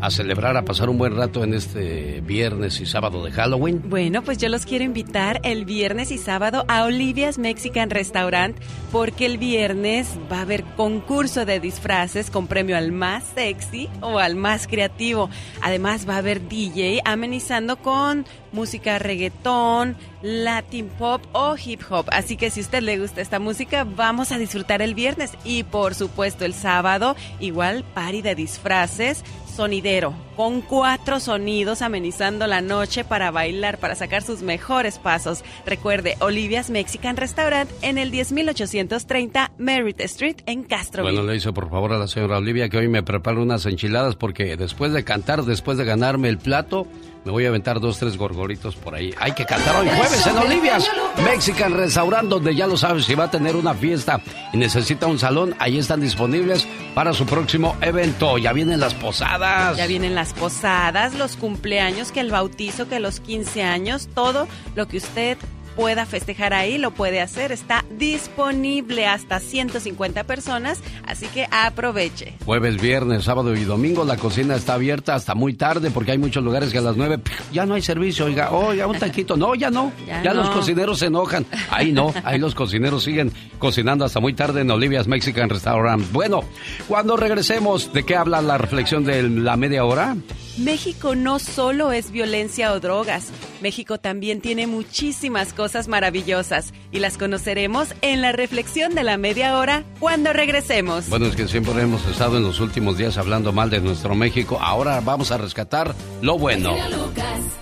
[SPEAKER 4] a celebrar, a pasar un buen rato en este viernes y sábado de Halloween?
[SPEAKER 21] Bueno, pues yo los quiero invitar el viernes y sábado a Olivia's Mexican Restaurant porque el viernes va a haber concurso de disfraces con premio al más sexy o al más creativo. Además va a haber DJ amenizando con música reggaetón, latin pop o hip hop. Así que si a usted le gusta esta música, vamos a disfrutar el viernes y por supuesto el sábado igual party de disfraces sonidero, con cuatro sonidos amenizando la noche para bailar, para sacar sus mejores pasos. Recuerde, Olivia's Mexican Restaurant en el 10830 Merritt Street en Castro.
[SPEAKER 4] Bueno, le hizo por favor a la señora Olivia que hoy me prepare unas enchiladas porque después de cantar, después de ganarme el plato, me voy a aventar dos, tres gorgoritos por ahí. Hay que cantar hoy jueves en Olivia's Mexican Restaurant, donde ya lo sabes, si va a tener una fiesta y necesita un salón, ahí están disponibles para su próximo evento. Ya vienen las posadas.
[SPEAKER 21] Ya vienen las posadas, los cumpleaños, que el bautizo, que los 15 años, todo lo que usted pueda festejar ahí lo puede hacer. Está disponible hasta 150 personas, así que aproveche.
[SPEAKER 4] Jueves, viernes, sábado y domingo la cocina está abierta hasta muy tarde porque hay muchos lugares que a las nueve ya no hay servicio. Oiga, oiga, un taquito. No, ya no.
[SPEAKER 21] Ya
[SPEAKER 4] Ya,
[SPEAKER 21] no.
[SPEAKER 4] los cocineros se enojan. Ahí no, ahí los cocineros siguen cocinando hasta muy tarde en Olivia's Mexican Restaurant. Bueno, cuando regresemos, ¿de qué habla la reflexión de la media hora?
[SPEAKER 21] México no solo es violencia o drogas, México también tiene muchísimas cosas maravillosas y las conoceremos en la reflexión de la media hora cuando regresemos.
[SPEAKER 4] Bueno, es que siempre hemos estado en los últimos días hablando mal de nuestro México. Ahora vamos a rescatar lo bueno.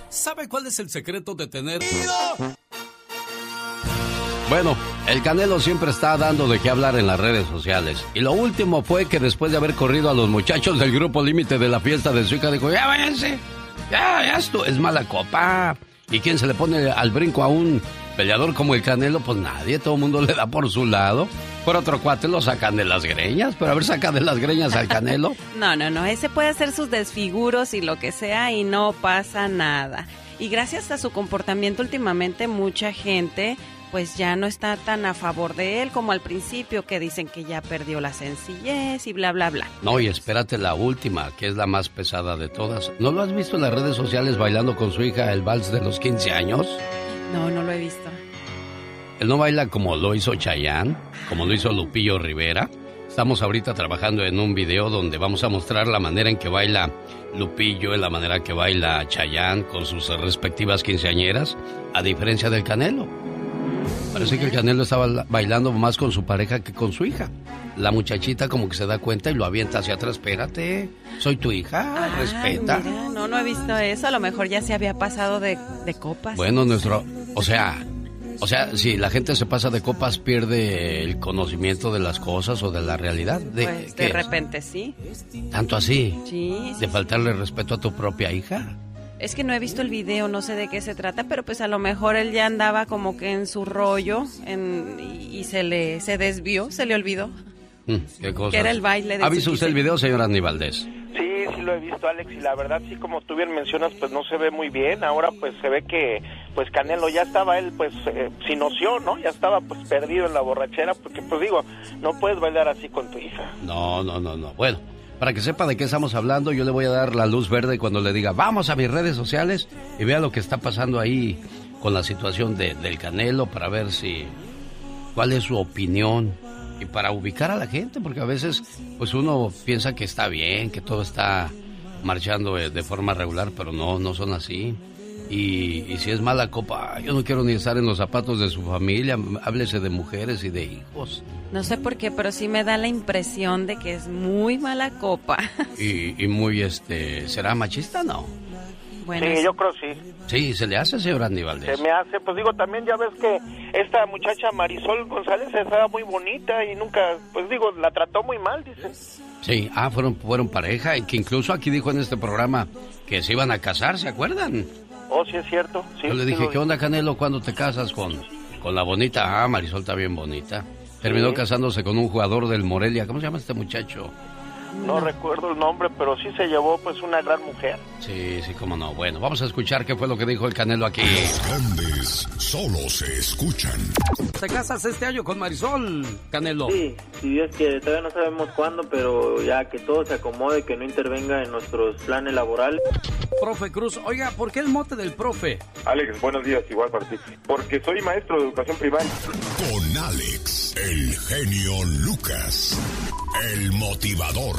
[SPEAKER 4] ¿Sabe cuál es el secreto de tener... Bueno, el Canelo siempre está dando de qué hablar en las redes sociales. Y lo último fue que después de haber corrido a los muchachos del grupo límite de la fiesta de su hija, dijo, ya váyanse, ya, ya esto es mala copa. ¿Y quién se le pone al brinco a un peleador como el Canelo? Pues nadie, todo el mundo le da por su lado. Por otro cuate lo sacan de las greñas, pero a ver, saca de las greñas al Canelo.
[SPEAKER 21] No, no, no, ese puede hacer sus desfiguros y lo que sea y no pasa nada. Y gracias a su comportamiento últimamente mucha gente pues ya no está tan a favor de él como al principio que dicen que ya perdió la sencillez y bla bla bla.
[SPEAKER 4] No, y espérate la última, que es la más pesada de todas. ¿No lo has visto en las redes sociales bailando con su hija el vals de los 15 años?
[SPEAKER 21] No, no lo he visto.
[SPEAKER 4] Él no baila como lo hizo Chayanne, como lo hizo Lupillo Rivera. Estamos ahorita trabajando en un video donde vamos a mostrar la manera en que baila Lupillo, en la manera que baila Chayanne con sus respectivas quinceañeras, a diferencia del Canelo. Parece que el Canelo estaba bailando más con su pareja que con su hija. La muchachita como que se da cuenta y lo avienta hacia atrás. Espérate, soy tu hija, respeta.
[SPEAKER 21] Mira, no, no he visto eso. A lo mejor ya se había pasado de, de copas.
[SPEAKER 4] Bueno, nuestro... O sea, o sea, si la gente se pasa de copas pierde el conocimiento de las cosas o de la realidad. De,
[SPEAKER 21] Pues
[SPEAKER 4] ¿qué
[SPEAKER 21] de
[SPEAKER 4] es?
[SPEAKER 21] repente sí.
[SPEAKER 4] ¿Tanto así?
[SPEAKER 21] Sí,
[SPEAKER 4] ¿De faltarle respeto a tu propia hija?
[SPEAKER 21] Es que no he visto el video, no sé de qué se trata, pero pues a lo mejor él ya andaba como que en su rollo en, y, y se le se desvió, se le olvidó.
[SPEAKER 4] Mm, ¿Qué cosa?
[SPEAKER 21] Que era el baile de
[SPEAKER 4] ¿Ha visto usted el video, señor Andy Valdés?
[SPEAKER 6] Sí, sí lo he visto, Alex, y la verdad, sí, como tú bien mencionas, pues no se ve muy bien. Ahora, pues se ve que, pues Canelo ya estaba él, pues, eh, sin noción, ¿no? Ya estaba, pues, perdido en la borrachera, porque, pues digo, no puedes bailar así con tu hija.
[SPEAKER 4] No, no, no, no. Bueno, para que sepa de qué estamos hablando, yo le voy a dar la luz verde cuando le diga, vamos a mis redes sociales y vea lo que está pasando ahí con la situación de- del Canelo para ver si, cuál es su opinión y para ubicar a la gente, porque a veces, pues uno piensa que está bien, que todo está marchando eh, de forma regular, pero no, no son así. Y, y si es mala copa, yo no quiero ni estar en los zapatos de su familia, háblese de mujeres y de hijos.
[SPEAKER 21] No sé por qué, pero sí me da la impresión de que es muy mala copa.
[SPEAKER 4] Y, y muy, este, ¿será machista? No.
[SPEAKER 21] Bueno,
[SPEAKER 6] sí,
[SPEAKER 21] es-
[SPEAKER 6] yo creo sí.
[SPEAKER 4] Sí, se le hace, señor Andy
[SPEAKER 6] Se
[SPEAKER 4] Valdés.
[SPEAKER 6] me hace, pues digo, también ya ves que esta muchacha Marisol González estaba muy bonita y nunca, pues digo, la trató muy mal, dicen.
[SPEAKER 4] Sí, ah, fueron, fueron pareja y que incluso aquí dijo en este programa que se iban a casar, ¿se acuerdan?
[SPEAKER 6] Oh, sí es cierto. Sí,
[SPEAKER 4] Yo le
[SPEAKER 6] sí
[SPEAKER 4] dije,
[SPEAKER 6] lo-
[SPEAKER 4] ¿qué onda, Canelo, cuando te casas con, con la bonita? Ah, Marisol está bien bonita. Terminó
[SPEAKER 6] Sí.
[SPEAKER 4] casándose con un jugador del Morelia. ¿Cómo se llama este muchacho?
[SPEAKER 6] No recuerdo el nombre, pero sí se llevó pues una gran mujer.
[SPEAKER 4] Sí, sí, cómo no. Bueno, vamos a escuchar qué fue lo que dijo el Canelo aquí.
[SPEAKER 1] Los grandes solo se escuchan.
[SPEAKER 4] ¿Te casas este año con Marisol, Canelo?
[SPEAKER 23] Sí, si Dios quiere, todavía no sabemos cuándo, pero ya que todo se acomode, que no intervenga en nuestros planes laborales.
[SPEAKER 4] Profe Cruz, oiga, ¿por qué el mote del profe?
[SPEAKER 24] Alex, buenos días, igual para ti. Porque soy maestro de educación primaria.
[SPEAKER 1] Con Alex, el genio Lucas, el motivador.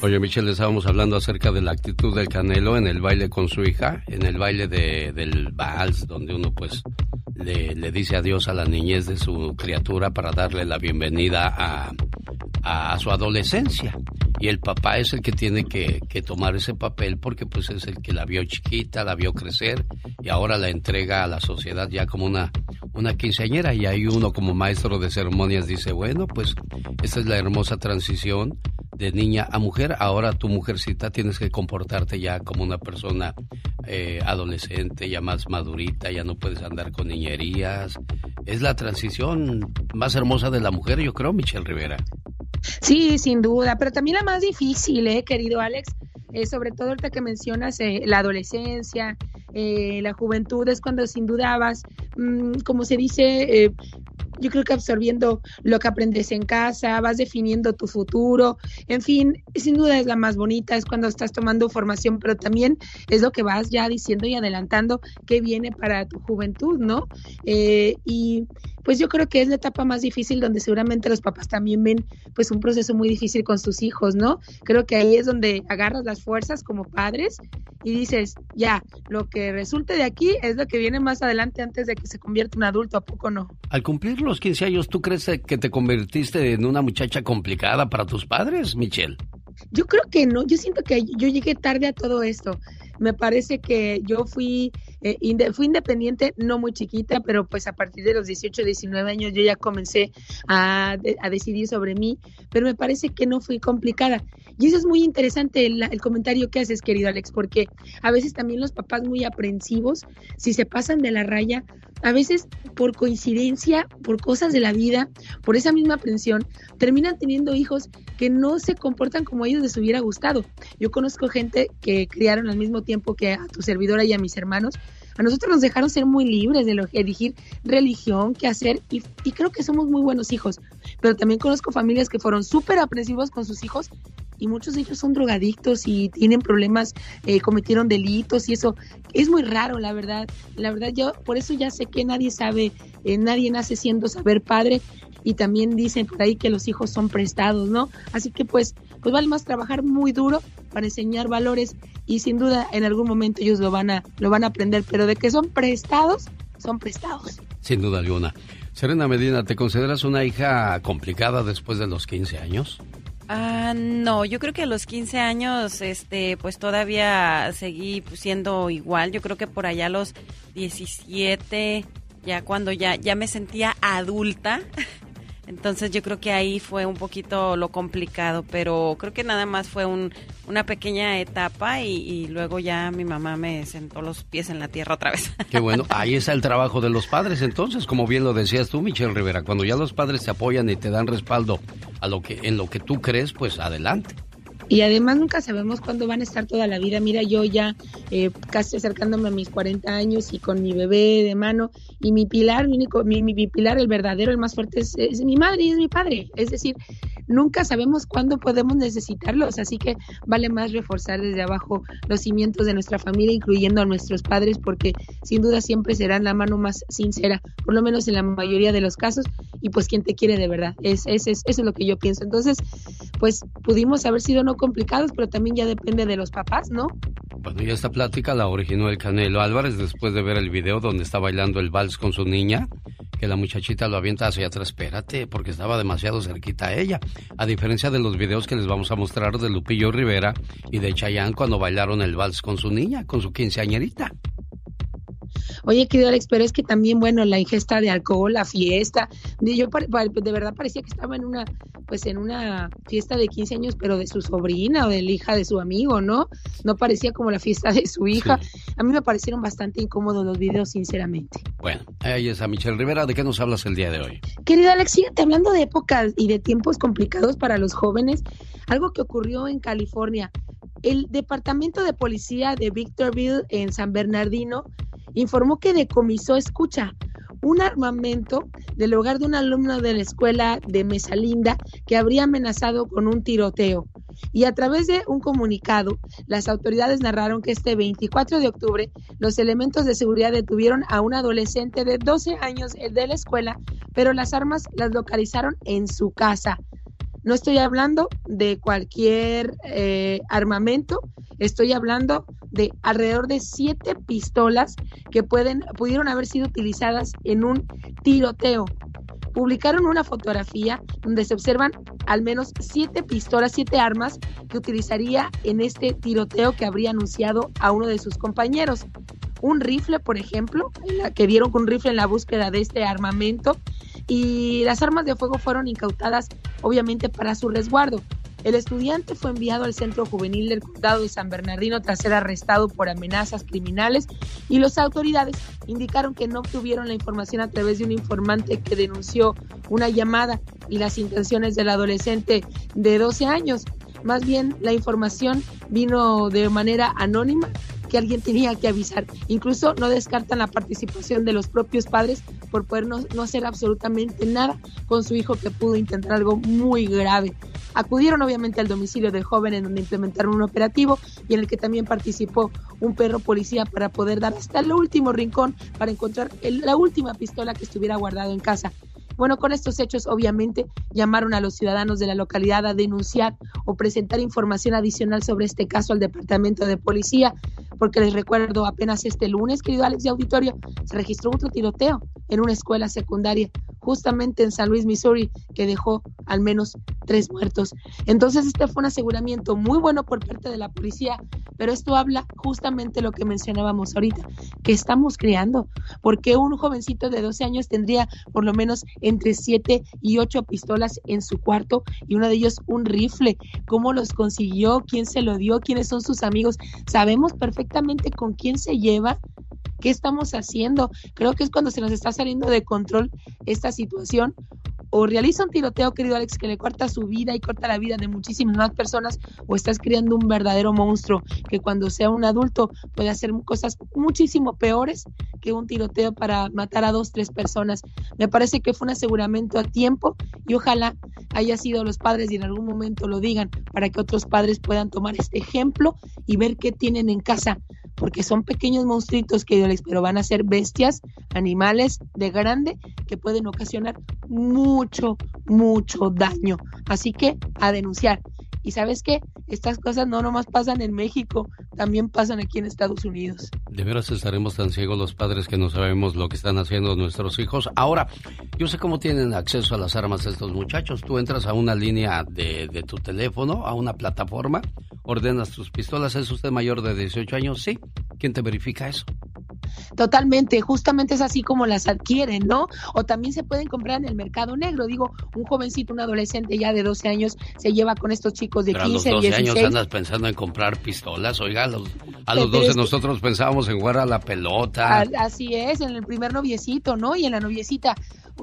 [SPEAKER 4] Oye, Michelle, estábamos hablando acerca de la actitud del Canelo en el baile con su hija, en el baile de, del vals, donde uno pues le, dice adiós a la niñez de su criatura para darle la bienvenida a, su adolescencia. Y el papá es el que tiene que, que tomar ese papel porque pues es el que la vio chiquita, la vio crecer y ahora la entrega a la sociedad ya como una, una quinceañera. Y ahí uno como maestro de ceremonias dice, bueno, pues esta es la hermosa transición de niña a mujer. Ahora tu mujercita tienes que comportarte ya como una persona eh, adolescente, ya más madurita, ya no puedes andar con niñerías. Es la transición más hermosa de la mujer, yo creo, Michelle Rivera.
[SPEAKER 25] Sí, sin duda, pero también la más difícil, eh, querido Alex, eh, sobre todo ahorita que mencionas eh, la adolescencia, eh, la juventud, es cuando sin duda vas, mm, como se dice, eh, yo creo que absorbiendo lo que aprendes en casa, vas definiendo tu futuro, en fin, sin duda es la más bonita, es cuando estás tomando formación, pero también es lo que vas ya diciendo y adelantando que viene para tu juventud, ¿no? Eh, y pues yo creo que es la etapa más difícil donde seguramente los papás también ven pues un proceso muy difícil con sus hijos, ¿no? Creo que ahí es donde agarras las fuerzas como padres y dices, ya, lo que resulte de aquí es lo que viene más adelante antes de que se convierta en adulto, ¿a poco no?
[SPEAKER 4] Al cumplir los 15 años, ¿tú crees que te convertiste en una muchacha complicada para tus padres, Michelle?
[SPEAKER 25] Yo creo que no, yo siento que yo llegué tarde a todo esto. Me parece que yo fui, eh, independiente, no muy chiquita, pero pues a partir de los 18, 19 años yo ya comencé a decidir sobre mí, pero me parece que no fui complicada. Y eso es muy interesante el, el comentario que haces, querido Alex, porque a veces también los papás muy aprensivos, si se pasan de la raya, a veces por coincidencia, por cosas de la vida, por esa misma aprensión, terminan teniendo hijos que no se comportan como a ellos les hubiera gustado. Yo conozco gente que criaron al mismo tiempo que a tu servidora y a mis hermanos. A nosotros nos dejaron ser muy libres de elegir religión, qué hacer, y, y creo que somos muy buenos hijos. Pero también conozco familias que fueron súper aprensivos con sus hijos y muchos de ellos son drogadictos y tienen problemas, eh, cometieron delitos y eso es muy raro, la verdad. La verdad, yo por eso ya sé que nadie sabe, eh, nadie nace siendo saber padre y también dicen por ahí que los hijos son prestados, ¿no? Así que pues, pues vale más trabajar muy duro para enseñar valores y sin duda en algún momento ellos lo van a, lo van a aprender, pero de que son prestados, son prestados.
[SPEAKER 4] Sin duda alguna. Serena Medina, ¿te consideras una hija complicada después de los 15 años?
[SPEAKER 21] Ah, no, yo creo que a los 15 años, este, pues todavía seguí pues, siendo igual. Yo creo que por allá a los 17, ya cuando ya, ya me sentía adulta, entonces yo creo que ahí fue un poquito lo complicado, pero creo que nada más fue un, una pequeña etapa y, y luego ya mi mamá me sentó los pies en la tierra otra vez.
[SPEAKER 4] Qué bueno, ahí está el trabajo de los padres entonces, como bien lo decías tú, Michelle Rivera, cuando ya los padres te apoyan y te dan respaldo a lo que en lo que tú crees, pues adelante.
[SPEAKER 25] Y además nunca sabemos cuándo van a estar toda la vida. Mira, yo ya eh, casi acercándome a mis 40 años y con mi bebé de mano y mi pilar, mi único, mi, mi, pilar, el verdadero, el más fuerte es, es mi madre y es mi padre. Es decir, nunca sabemos cuándo podemos necesitarlos, así que vale más reforzar desde abajo los cimientos de nuestra familia, incluyendo a nuestros padres, porque sin duda siempre serán la mano más sincera, por lo menos en la mayoría de los casos, y pues quien te quiere de verdad. Es, es, es- eso es lo que yo pienso. Entonces, pues pudimos haber sido no complicados, pero también ya depende de los papás, ¿no?
[SPEAKER 4] Bueno, y esta plática la originó el Canelo Álvarez después de ver el video donde está bailando el vals con su niña, que la muchachita lo avienta hacia atrás, espérate, porque estaba demasiado cerquita a ella. A diferencia de los videos que les vamos a mostrar de Lupillo Rivera y de Chayanne cuando bailaron el vals con su niña, con su quinceañerita.
[SPEAKER 25] Oye, querido Alex, pero es que también, bueno, la ingesta de alcohol, la fiesta, de- yo de verdad parecía que estaba en una, pues en una fiesta de 15 años, pero de su sobrina o de la hija de su amigo, ¿no? No parecía como la fiesta de su hija. A mí me parecieron bastante incómodos los videos, sinceramente.
[SPEAKER 4] Bueno, ahí está Michelle Rivera, ¿de qué nos hablas el día de hoy?
[SPEAKER 25] Querido Alex, fíjate, hablando de épocas y de tiempos complicados para los jóvenes, algo que ocurrió en California. El Departamento de Policía de Victorville, en San Bernardino, informó que decomisó, escucha, un armamento del hogar de un alumno de la escuela de Mesalinda que habría amenazado con un tiroteo. Y a través de un comunicado, las autoridades narraron que este 24 de octubre los elementos de seguridad detuvieron a un adolescente de 12 años de la escuela, pero las armas las localizaron en su casa. No estoy hablando de cualquier eh, armamento, estoy hablando de alrededor de siete pistolas que pueden, pudieron haber sido utilizadas en un tiroteo. Publicaron una fotografía donde se observan al menos siete pistolas, siete armas que utilizaría en este tiroteo que habría anunciado a uno de sus compañeros. Un rifle, por ejemplo, que vieron con un rifle en la búsqueda de este armamento y las armas de fuego fueron incautadas obviamente para su resguardo. El estudiante fue enviado al centro juvenil del condado de San Bernardino tras ser arrestado por amenazas criminales y las autoridades indicaron que no obtuvieron la información a través de un informante que denunció una llamada y las intenciones del adolescente de 12 años. Más bien la información vino de manera anónima que alguien tenía que avisar. Incluso no descartan la participación de los propios padres por poder no, no hacer absolutamente nada con su hijo que pudo intentar algo muy grave. Acudieron obviamente al domicilio del joven en donde implementaron un operativo y en el que también participó un perro policía para poder dar hasta el último rincón para encontrar la última pistola que estuviera guardado en casa. Bueno, con estos hechos obviamente llamaron a los ciudadanos de la localidad a denunciar o presentar información adicional sobre este caso al Departamento de Policía, porque les recuerdo apenas este lunes, querido Alex de Auditorio, se registró otro tiroteo en una escuela secundaria, justamente en San Luis, Missouri, que dejó al menos tres muertos. Entonces, este fue un aseguramiento muy bueno por parte de la policía, pero esto habla justamente lo que mencionábamos ahorita, que estamos creando, porque un jovencito de 12 años tendría por lo menos entre 7 y 8 pistolas en su cuarto y uno de ellos un rifle. ¿Cómo los consiguió? ¿Quién se lo dio? ¿Quiénes son sus amigos? Sabemos perfectamente con quién se lleva. ¿Qué estamos haciendo? Creo que es cuando se nos está saliendo de control esta situación. O realiza un tiroteo, querido Alex, que le corta su vida y corta la vida de muchísimas más personas, o estás creando un verdadero monstruo que cuando sea un adulto puede hacer cosas muchísimo peores que un tiroteo para matar a dos, tres personas. Me parece que fue un aseguramiento a tiempo y ojalá haya sido los padres y en algún momento lo digan para que otros padres puedan tomar este ejemplo y ver qué tienen en casa, porque son pequeños monstruitos que Pero van a ser bestias, animales de grande que pueden ocasionar mucho, mucho daño. Así que a denunciar. Y sabes qué, estas cosas no nomás pasan en México, también pasan aquí en Estados Unidos.
[SPEAKER 4] De veras estaremos tan ciegos los padres que no sabemos lo que están haciendo nuestros hijos. Ahora, yo sé cómo tienen acceso a las armas estos muchachos. Tú entras a una línea de tu teléfono, a una plataforma, ordenas tus pistolas. ¿Es usted mayor de 18 años? Sí. ¿Quién te verifica eso?
[SPEAKER 25] Totalmente, justamente es así como las adquieren, ¿no? O también se pueden comprar en el mercado negro. Digo, un jovencito, un adolescente ya de 12 años se lleva con estos chicos de
[SPEAKER 4] Pero a los
[SPEAKER 25] 15,
[SPEAKER 4] 12
[SPEAKER 25] 16.
[SPEAKER 4] años andas pensando en comprar pistolas. Oiga, a los, a los
[SPEAKER 25] Pero
[SPEAKER 4] 12
[SPEAKER 25] es que-
[SPEAKER 4] nosotros pensábamos en jugar a la pelota.
[SPEAKER 25] A- Así es, en el primer noviecito, ¿no? Y en la noviecita,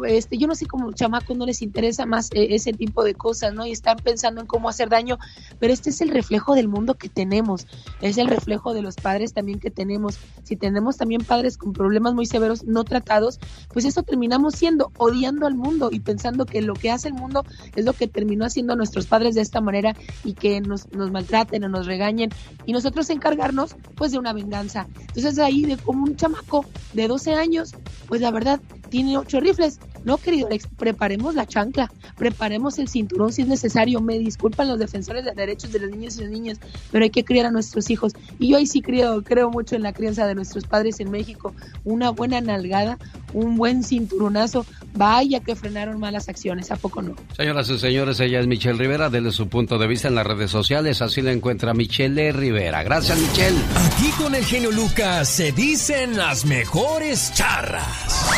[SPEAKER 25] este, yo no sé cómo chamacos no les interesa más eh, ese tipo de cosas, ¿no? Y están pensando en cómo hacer daño, pero este es el reflejo del mundo que tenemos, es el reflejo de los padres también que tenemos. Si tenemos también padres con problemas muy severos no tratados, pues eso terminamos siendo odiando al mundo y pensando que lo que hace el mundo es lo que terminó haciendo nuestros padres de esta manera y que nos, nos maltraten o nos regañen y nosotros encargarnos pues de una venganza. Entonces ahí de como un chamaco de 12 años, pues la verdad tiene ocho rifles. No, querido Alex, preparemos la chancla, preparemos el cinturón si es necesario. Me disculpan los defensores de derechos de los niños y las niñas, pero hay que criar a nuestros hijos. Y yo ahí sí creo, creo mucho en la crianza de nuestros padres en México. Una buena nalgada, un buen cinturonazo, vaya que frenaron malas acciones, ¿a poco no?
[SPEAKER 4] Señoras y señores, ella es Michelle Rivera. Dele su punto de vista en las redes sociales. Así la encuentra Michelle Rivera. Gracias, Michelle.
[SPEAKER 9] Aquí con el genio Lucas se dicen las mejores charras.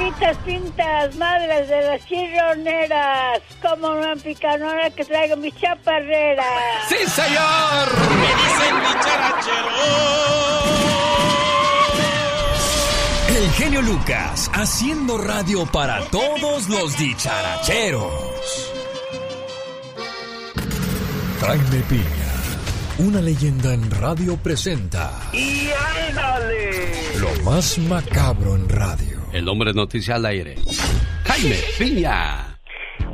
[SPEAKER 26] Y culebritas pintas, madres de las chirroneras. Como no picanora que traigo mi chaparrera.
[SPEAKER 4] ¡Sí, señor!
[SPEAKER 26] Me dicen mi
[SPEAKER 9] El genio Lucas haciendo radio para todos los dicharachero.s Jaime Piña, una leyenda en radio presenta
[SPEAKER 8] ¡Y ándale!
[SPEAKER 9] lo más macabro en radio.
[SPEAKER 4] El hombre noticia al aire. Jaime Piña.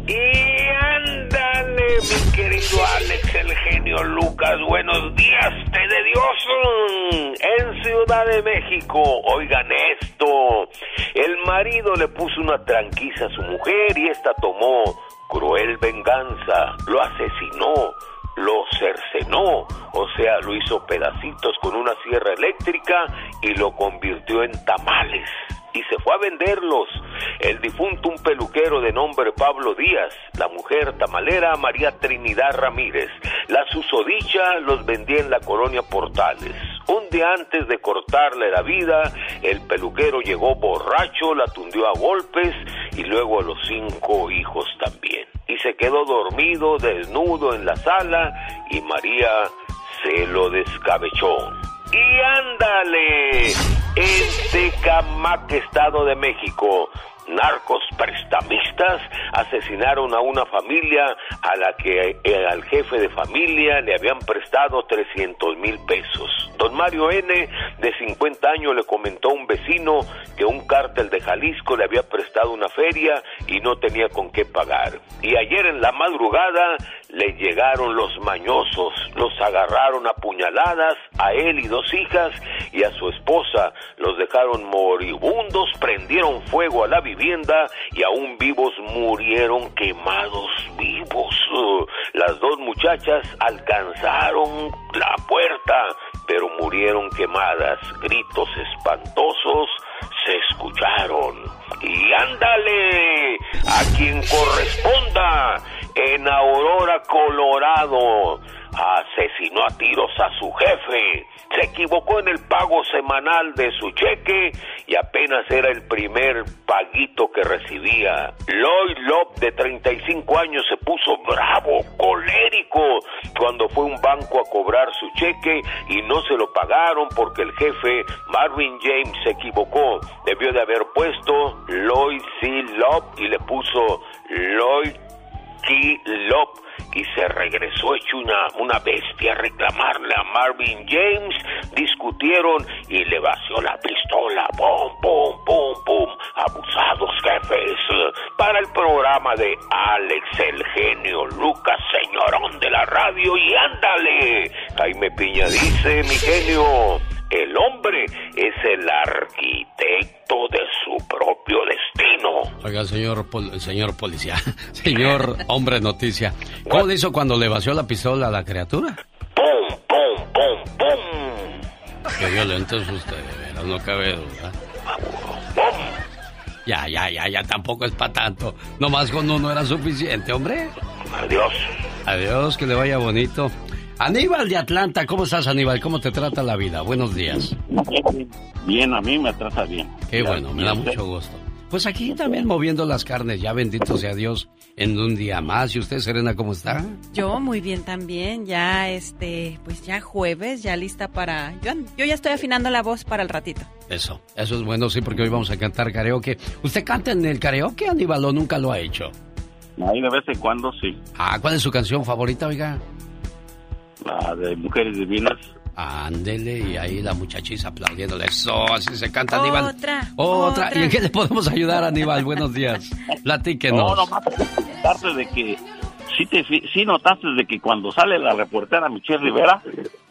[SPEAKER 8] Y ándale, mi querido Alex, el genio Lucas. Buenos días, te de Dios. En Ciudad de México, oigan esto. El marido le puso una tranquiza a su mujer y esta tomó cruel venganza. Lo asesinó, lo cercenó, o sea, lo hizo pedacitos con una sierra eléctrica y lo convirtió en tamales y se fue a venderlos. El difunto, un peluquero de nombre Pablo Díaz, la mujer tamalera María Trinidad Ramírez. La susodicha los vendía en la colonia Portales. Un día antes de cortarle la vida, el peluquero llegó borracho, la tundió a golpes y luego a los cinco hijos también. Y se quedó dormido, desnudo en la sala y María se lo descabechó. Y ándale, en Tecamac, Estado de México, narcos prestamistas asesinaron a una familia a la que eh, al jefe de familia le habían prestado 300 mil pesos. Don Mario N., de 50 años, le comentó a un vecino que un cártel de Jalisco le había prestado una feria y no tenía con qué pagar. Y ayer en la madrugada le llegaron los mañosos, los agarraron a puñaladas a él y dos hijas y a su esposa, los dejaron moribundos, prendieron fuego a la vivienda y aún vivos murieron quemados vivos. Las dos muchachas alcanzaron la puerta, pero murieron quemadas. Gritos espantosos se escucharon. Y ándale, a quien corresponda, en Aurora, Colorado, asesinó a tiros a su jefe, se equivocó en el pago semanal de su cheque y apenas era el primer paguito que recibía. Lloyd Lop, de 35 años, se puso bravo, colérico, cuando fue un banco a cobrar su cheque y no se lo pagaron porque el jefe, Marvin James, se equivocó. Debió de haber puesto Lloyd C. Lop y le puso Lloyd Lop y se regresó hecho una, una bestia a reclamarle a Marvin James. Discutieron y le vació la pistola. ¡Pum, pum, pum, pum! Abusados jefes. Para el programa de Alex el genio Lucas, señorón de la radio. Y ándale. Jaime Piña dice, mi genio. El hombre es el arquitecto de su propio destino.
[SPEAKER 4] Oiga, señor, pol- señor policía, señor hombre noticia, ¿cómo le hizo cuando le vació la pistola a la criatura?
[SPEAKER 8] ¡Pum, pum, pum, pum!
[SPEAKER 4] Qué violento es usted, de veras, no cabe duda. Ya, ya, ya, ya, tampoco es para tanto. Nomás con uno era suficiente, hombre.
[SPEAKER 8] Adiós.
[SPEAKER 4] Adiós, que le vaya bonito. Aníbal de Atlanta, ¿cómo estás, Aníbal? ¿Cómo te trata la vida? Buenos días.
[SPEAKER 27] Bien, a mí me trata bien.
[SPEAKER 4] Qué bueno, me da mucho gusto. Pues aquí también moviendo las carnes, ya bendito sea Dios, en un día más. ¿Y usted, Serena, cómo está?
[SPEAKER 21] Yo muy bien también, ya este, pues ya jueves, ya lista para... Yo, yo ya estoy afinando la voz para el ratito.
[SPEAKER 4] Eso, eso es bueno, sí, porque hoy vamos a cantar karaoke. ¿Usted canta en el karaoke, Aníbal, o nunca lo ha hecho?
[SPEAKER 27] Ahí de vez en cuando sí.
[SPEAKER 4] Ah, ¿cuál es su canción favorita, oiga?
[SPEAKER 27] La de Mujeres Divinas.
[SPEAKER 4] Ándele, y ahí la muchachiza aplaudiéndole. Eso, así se canta, Aníbal.
[SPEAKER 21] Otra,
[SPEAKER 4] Otra.
[SPEAKER 21] otra.
[SPEAKER 4] ¿Y en qué le podemos ayudar, Aníbal? Buenos días. Platíquenos.
[SPEAKER 27] No, nomás de que sí, te, sí notaste de que cuando sale la reportera Michelle Rivera,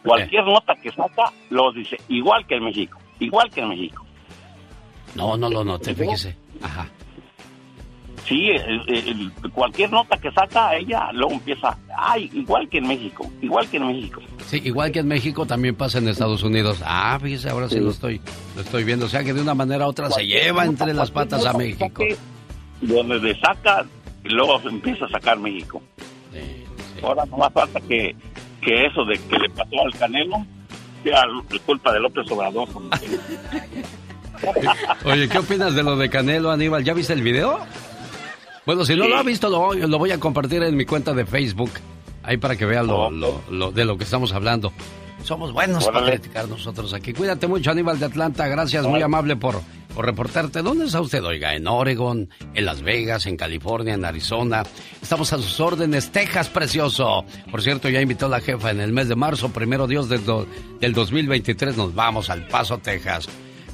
[SPEAKER 27] cualquier nota que saca lo dice igual que en México, igual que en México.
[SPEAKER 4] No, no lo noté, fíjese. Ajá.
[SPEAKER 27] Sí, el- el- el- cualquier nota que saca ella luego empieza, ay, igual que en México, igual que en México.
[SPEAKER 4] Sí, igual que en México también pasa en Estados Unidos. Ah, fíjese, ahora sí, lo estoy lo estoy viendo. O sea que de una manera u otra se lleva entre las patas a México.
[SPEAKER 27] Donde le saca, y luego empieza a sacar México. Ahora no más falta que, que eso de que le pasó al Canelo sea culpa de López Obrador.
[SPEAKER 4] Oye, ¿qué opinas de lo de Canelo, Aníbal? ¿Ya viste el video? Bueno, si no lo ha visto, lo, lo voy a compartir en mi cuenta de Facebook. Ahí para que vean lo, lo- lo- de lo que estamos hablando. Somos buenos para criticar nosotros aquí. Cuídate mucho, Aníbal de Atlanta. Gracias, muy amable por, por reportarte. ¿Dónde está usted, oiga? ¿En Oregon? ¿En Las Vegas? ¿En California? ¿En Arizona? Estamos a sus órdenes. Texas, precioso. Por cierto, ya invitó la jefa en el mes de marzo, primero Dios del, do- del 2023. Nos vamos al Paso, Texas.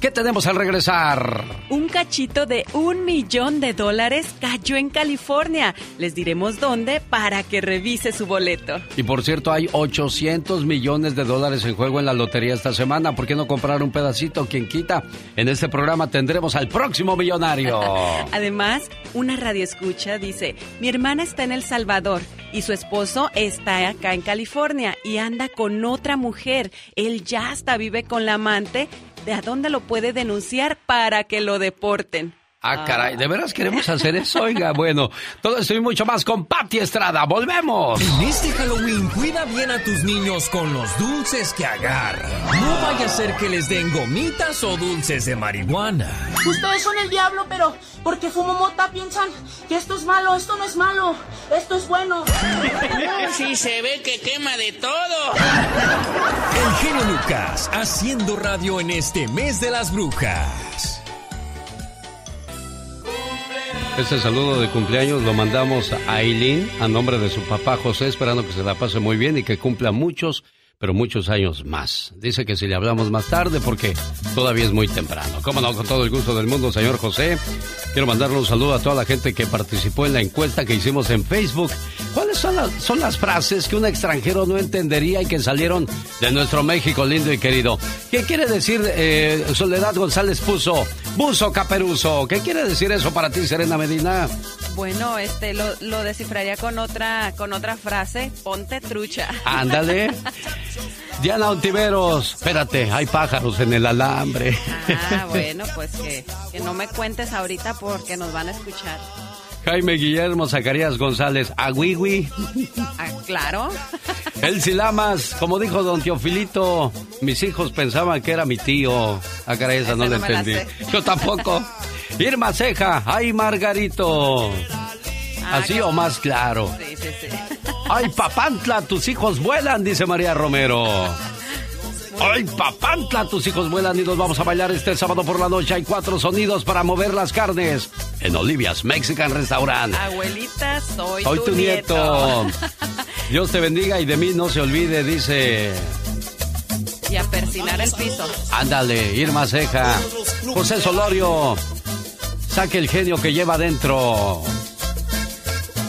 [SPEAKER 4] ¿Qué tenemos al regresar?
[SPEAKER 21] Un cachito de un millón de dólares cayó en California. Les diremos dónde para que revise su boleto.
[SPEAKER 4] Y por cierto, hay 800 millones de dólares en juego en la lotería esta semana. ¿Por qué no comprar un pedacito? Quien quita? En este programa tendremos al próximo millonario.
[SPEAKER 21] Además, una radio escucha dice, mi hermana está en El Salvador y su esposo está acá en California y anda con otra mujer. Él ya hasta vive con la amante. ¿De a dónde lo puede denunciar para que lo deporten?
[SPEAKER 4] Ah, caray, ¿de veras queremos hacer eso? Oiga, bueno, todo esto y mucho más con Patti Estrada. ¡Volvemos!
[SPEAKER 9] En este Halloween cuida bien a tus niños con los dulces que agarran. No vaya a ser que les den gomitas o dulces de marihuana.
[SPEAKER 28] Ustedes son el diablo, pero porque fumo mota piensan que esto es malo, esto no es malo, esto es bueno.
[SPEAKER 29] Sí, se ve que quema de todo.
[SPEAKER 9] El genio Lucas haciendo radio en este mes de las brujas.
[SPEAKER 4] Este saludo de cumpleaños lo mandamos a Aileen a nombre de su papá José, esperando que se la pase muy bien y que cumpla muchos, pero muchos años más. Dice que si le hablamos más tarde porque todavía es muy temprano. Cómo no, con todo el gusto del mundo, señor José. Quiero mandarle un saludo a toda la gente que participó en la encuesta que hicimos en Facebook. ¿Cuáles son las, son las frases que un extranjero no entendería y que salieron de nuestro México lindo y querido? ¿Qué quiere decir eh, Soledad González puso? Buzo caperuso. ¿Qué quiere decir eso para ti, Serena Medina?
[SPEAKER 21] Bueno, este lo, lo descifraría con otra con otra frase, ponte trucha.
[SPEAKER 4] Ándale. Diana Ontiveros, espérate, hay pájaros en el alambre.
[SPEAKER 21] Ah, bueno, pues que, que no me cuentes ahorita porque nos van a escuchar.
[SPEAKER 4] Jaime Guillermo Zacarías González, Agüigui.
[SPEAKER 21] Ah, claro.
[SPEAKER 4] Elsie Lamas, como dijo don Teofilito, mis hijos pensaban que era mi tío. Ah, caray, esa no
[SPEAKER 21] no la
[SPEAKER 4] entendí. Yo tampoco. Irma Ceja, ay Margarito. Así o más claro.
[SPEAKER 21] Sí, sí, sí.
[SPEAKER 4] Ay Papantla, tus hijos vuelan, dice María Romero. Ay Papantla, tus hijos vuelan y nos vamos a bailar este sábado por la noche. Hay cuatro sonidos para mover las carnes en Olivia's Mexican Restaurant.
[SPEAKER 21] Abuelita, soy,
[SPEAKER 4] Soy tu nieto. Dios te bendiga y de mí no se olvide, dice.
[SPEAKER 21] Y a persinar el piso.
[SPEAKER 4] Ándale, Irma Ceja. José Solorio. Saque el genio que lleva adentro.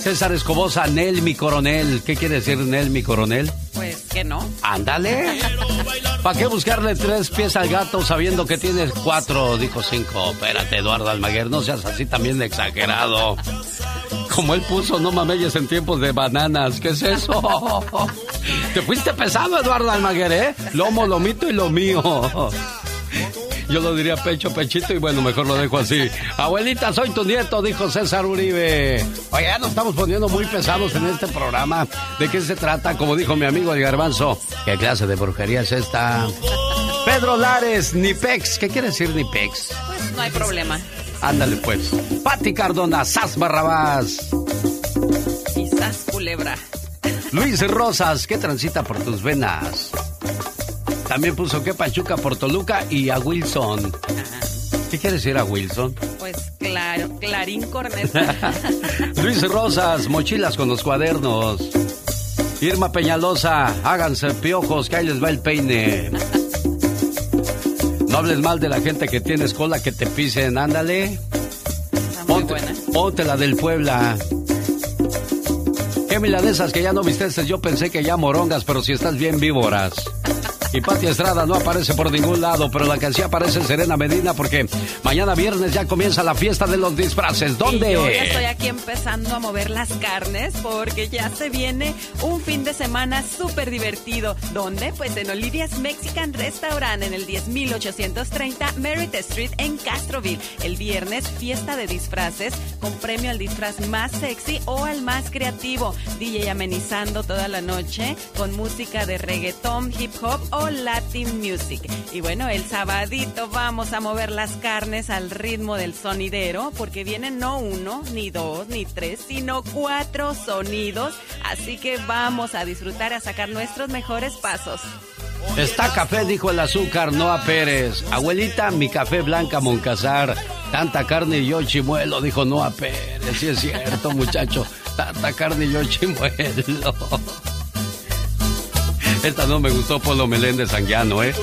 [SPEAKER 4] César Escobosa, Nel mi coronel. ¿Qué quiere decir Nel mi coronel?
[SPEAKER 21] Pues que no.
[SPEAKER 4] Ándale. ¿Para qué buscarle tres pies al gato sabiendo que tienes cuatro? Dijo cinco. Espérate, Eduardo Almaguer, no seas así también de exagerado. Como él puso, no mameyes en tiempos de bananas. ¿Qué es eso? Te fuiste pesado, Eduardo Almaguer, ¿eh? Lomo, lomito y lo mío. Yo lo diría pecho, pechito y bueno, mejor lo dejo así. Abuelita, soy tu nieto, dijo César Uribe. Oye, ya nos estamos poniendo muy pesados en este programa. ¿De qué se trata? Como dijo mi amigo el garbanzo, ¿qué clase de brujería es esta? Pedro Lares, Nipex. ¿Qué quiere decir Nipex?
[SPEAKER 21] Pues no hay problema.
[SPEAKER 4] Ándale pues. Pati Cardona, Sas Barrabás.
[SPEAKER 21] Quizás culebra.
[SPEAKER 4] Luis Rosas, ¿qué transita por tus venas? También puso que Pachuca por Toluca y a Wilson. ¿Qué quiere decir a Wilson?
[SPEAKER 21] Pues claro, Clarín Corneta.
[SPEAKER 4] Luis Rosas, mochilas con los cuadernos. Irma Peñalosa, háganse piojos, que ahí les va el peine. No hables mal de la gente que tienes cola que te pisen, ándale. Ponte, ponte la del Puebla. Qué milanesas que ya no viste, yo pensé que ya morongas, pero si estás bien víboras. Y Pati Estrada no aparece por ningún lado, pero la que sí aparece es Serena Medina porque mañana viernes ya comienza la fiesta de los disfraces. ¿Dónde?
[SPEAKER 21] Y yo ya estoy aquí empezando a mover las carnes porque ya se viene un fin de semana súper divertido. ¿Dónde? Pues en Olivia's Mexican Restaurant en el 10830 Merritt Street en Castroville. El viernes, fiesta de disfraces con premio al disfraz más sexy o al más creativo. DJ amenizando toda la noche con música de reggaetón, hip hop Latin music. Y bueno, el sabadito vamos a mover las carnes al ritmo del sonidero porque vienen no uno, ni dos, ni tres, sino cuatro sonidos. Así que vamos a disfrutar, a sacar nuestros mejores pasos.
[SPEAKER 4] Está café, dijo el azúcar, no a Pérez. Abuelita, mi café blanca Moncasar. Tanta carne y yo chimuelo, dijo no a Pérez. Sí es cierto, muchacho. Tanta carne y yo chimuelo. Esta no me gustó Polo Meléndez Anguiano, ¿eh?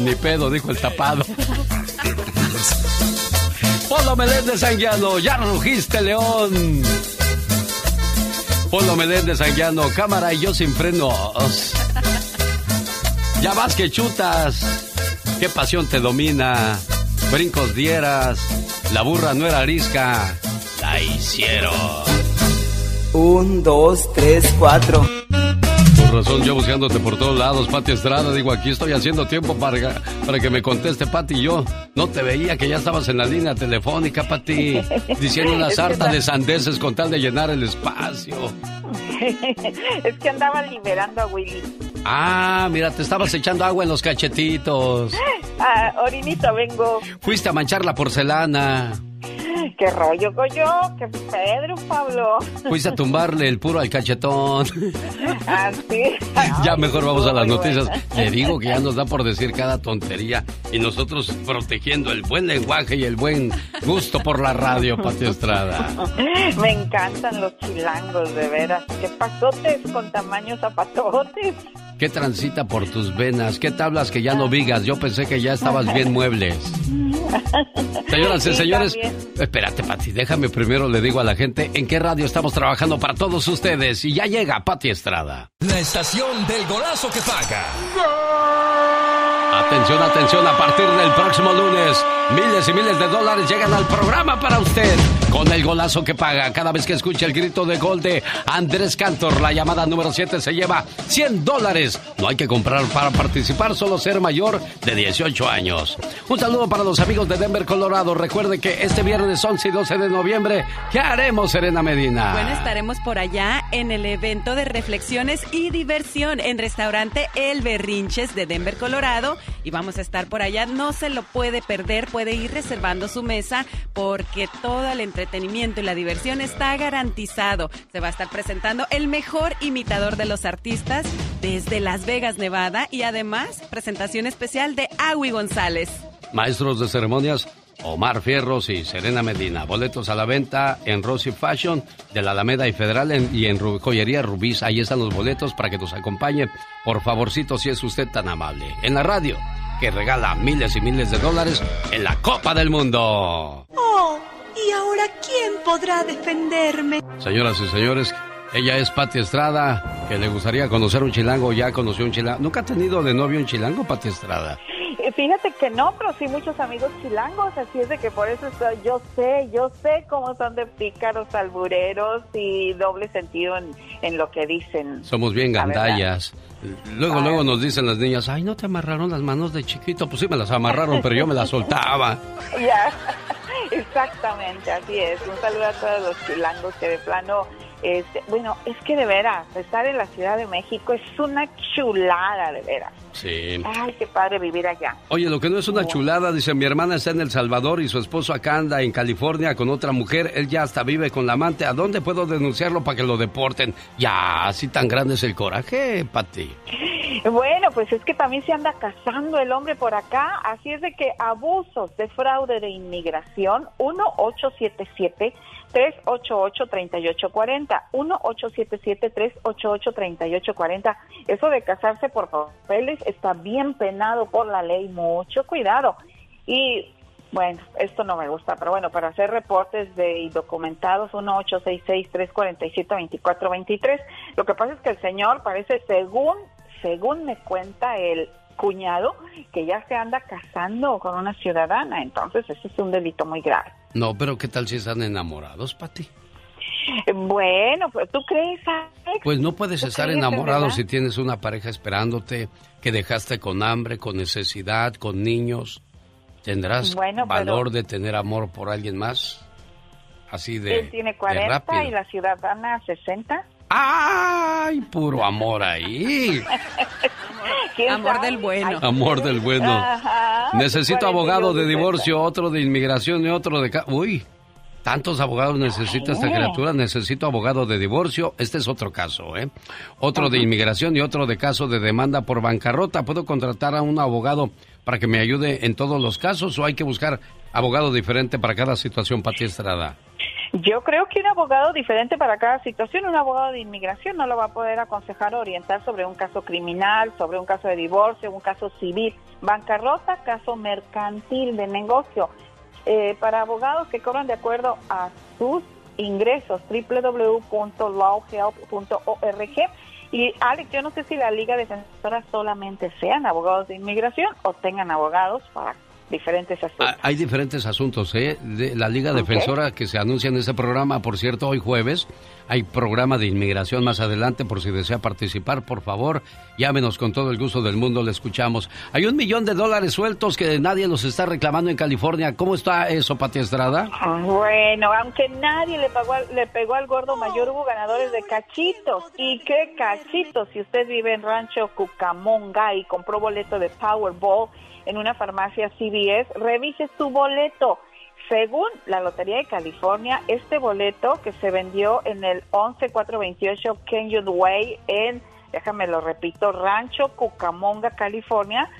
[SPEAKER 4] Ni pedo, dijo el tapado. Polo Meléndez Anguiano, ya rugiste, León. Polo Meléndez Anguiano, cámara y yo sin frenos. Ya vas que chutas. Qué pasión te domina. Brincos dieras. La burra no era arisca. La hicieron.
[SPEAKER 18] Un, dos, tres, cuatro.
[SPEAKER 4] Razón, yo buscándote por todos lados, Pati Estrada. Digo, aquí estoy haciendo tiempo para, para que me conteste, Pati. Yo no te veía que ya estabas en la línea telefónica, Pati. Diciendo una sarta de sandeces con tal de llenar el espacio.
[SPEAKER 26] es que andaba liberando a Willy.
[SPEAKER 4] Ah, mira, te estabas echando agua en los cachetitos.
[SPEAKER 26] Ah, orinito vengo.
[SPEAKER 4] Fuiste a manchar la porcelana.
[SPEAKER 12] ¿Qué rollo, Goyo? ¿Qué Pedro, Pablo?
[SPEAKER 4] Fuiste a tumbarle el puro al cachetón.
[SPEAKER 12] Así.
[SPEAKER 4] ya mejor vamos a las noticias. Le digo que ya nos da por decir cada tontería y nosotros protegiendo el buen lenguaje y el buen gusto por la radio, Pati Estrada.
[SPEAKER 12] Me encantan los chilangos, de veras. ¿Qué pasotes con tamaños zapatotes?
[SPEAKER 4] ¿Qué transita por tus venas? ¿Qué tablas que ya no vigas? Yo pensé que ya estabas bien muebles. Señoras y señores, espérate, Pati, déjame primero le digo a la gente en qué radio estamos trabajando para todos ustedes. Y ya llega Pati Estrada.
[SPEAKER 2] La estación del golazo que paga.
[SPEAKER 4] Atención, atención, a partir del próximo lunes, miles y miles de dólares llegan al programa para usted. Con el golazo que paga, cada vez que escuche el grito de gol de Andrés Cantor, la llamada número 7 se lleva 100 dólares. No hay que comprar para participar, solo ser mayor de 18 años. Un saludo para los amigos de Denver, Colorado. Recuerde que este viernes 11 y 12 de noviembre, ¿qué haremos, Serena Medina?
[SPEAKER 21] Bueno, estaremos por allá en el evento de reflexiones y diversión en restaurante El Berrinches de Denver, Colorado. Y vamos a estar por allá, no se lo puede perder, puede ir reservando su mesa porque todo el entretenimiento y la diversión está garantizado. Se va a estar presentando el mejor imitador de los artistas desde Las Vegas, Nevada y además presentación especial de Agui González.
[SPEAKER 4] Maestros de ceremonias, Omar Fierros y Serena Medina. Boletos a la venta en Rosy Fashion de la Alameda y Federal en- y en Joyería Rubís. Ahí están los boletos para que nos acompañe. Por favorcito, si es usted tan amable. En la radio, que regala miles y miles de dólares en la Copa del Mundo.
[SPEAKER 30] Oh, ¿y ahora quién podrá defenderme?
[SPEAKER 4] Señoras y señores, ella es Pati Estrada, que le gustaría conocer un chilango. Ya conoció un chilango. ¿Nunca ha tenido de novio un chilango, Pati Estrada?
[SPEAKER 12] Eh, Fíjate que no, pero sí muchos amigos chilangos, así es de que por eso estoy- yo sé, yo sé cómo son de pícaros, albureros y doble sentido en, en lo que dicen.
[SPEAKER 4] Somos bien gandallas. Luego, luego nos dicen las niñas, ay, ¿no te amarraron las manos de chiquito? Pues sí, me las amarraron, pero yo me las soltaba.
[SPEAKER 12] Ya, exactamente, así es. Un saludo a todos los chilangos que de plano, este, bueno, es que de veras, estar en la Ciudad de México es una chulada, de veras.
[SPEAKER 4] Sí.
[SPEAKER 12] Ay, qué padre vivir allá.
[SPEAKER 4] Oye, lo que no es una chulada, dice, mi hermana está en El Salvador y su esposo acá anda en California con otra mujer, él ya hasta vive con la amante. ¿A dónde puedo denunciarlo para que lo deporten? Ya, así tan grande es el coraje, Pati.
[SPEAKER 12] Bueno, pues es que también se anda casando el hombre por acá, así es de que abusos de fraude de inmigración, 1877 388-3840, 1-877-388-3840. Eso de casarse por papeles está bien penado por la ley, mucho cuidado. Y bueno, esto no me gusta, pero bueno, para hacer reportes de documentados, 1-866-347-2423. Lo que pasa es que el señor parece, según, según me cuenta el cuñado, que ya se anda casando con una ciudadana, entonces eso es un delito muy grave.
[SPEAKER 4] No, pero ¿qué tal si están enamorados, Pati?
[SPEAKER 12] Bueno, pues tú crees, Alex?
[SPEAKER 4] Pues no puedes
[SPEAKER 12] ¿Tú
[SPEAKER 4] estar
[SPEAKER 12] crees,
[SPEAKER 4] enamorado
[SPEAKER 12] verdad?
[SPEAKER 4] si tienes una pareja esperándote, que dejaste con hambre, con necesidad, con niños. ¿Tendrás
[SPEAKER 12] Bueno, pero-
[SPEAKER 4] valor de tener amor por alguien más? Así de,
[SPEAKER 12] Él tiene
[SPEAKER 4] de
[SPEAKER 12] 40
[SPEAKER 4] rápido.
[SPEAKER 12] y la ciudadana 60.
[SPEAKER 4] ¡Ay, puro amor ahí!
[SPEAKER 12] ¿Quién
[SPEAKER 21] Amor
[SPEAKER 12] sabe?
[SPEAKER 21] del bueno.
[SPEAKER 4] Amor del bueno.
[SPEAKER 12] Ajá.
[SPEAKER 4] Necesito
[SPEAKER 12] 40 y
[SPEAKER 4] abogado de
[SPEAKER 12] 60.
[SPEAKER 4] divorcio, otro de inmigración y otro de... ca- Uy, tantos abogados necesita esta criatura. Necesito abogado de divorcio. Este es otro caso, ¿eh? Otro de inmigración y otro de caso de demanda por bancarrota. ¿Puedo contratar a un abogado para que me ayude en todos los casos o hay que buscar abogado diferente para cada situación, Pati Estrada?
[SPEAKER 12] Yo creo que un abogado diferente para cada situación, un abogado de inmigración no lo va a poder aconsejar o orientar sobre un caso criminal, sobre un caso de divorcio, un caso civil, bancarrota, caso mercantil de negocio. Eh, para abogados que cobran de acuerdo a sus ingresos, www.lawhelp.org. Y Alex, yo no sé si la Liga Defensora solamente sean abogados de inmigración o tengan abogados para diferentes asuntos.
[SPEAKER 4] Ah, Hay diferentes asuntos, ¿eh? De la Liga. Defensora que se anuncia en este programa, por cierto, hoy jueves. Hay programa de inmigración más adelante, por si desea participar, por favor, llámenos con todo el gusto del mundo, le escuchamos. Hay un millón de dólares sueltos que nadie los está reclamando en California. ¿Cómo está eso, Pati Estrada?
[SPEAKER 12] Bueno, aunque nadie le pagó, al- le pegó al gordo mayor, hubo ganadores de cachitos. ¿Y qué cachitos? Si usted vive en Rancho Cucamonga y compró boleto de Powerball en una farmacia CVS, revise su boleto. Según la Lotería de California, este boleto que se vendió en el 11428 Kenyon Way en, déjame lo repito, Rancho Cucamonga, California,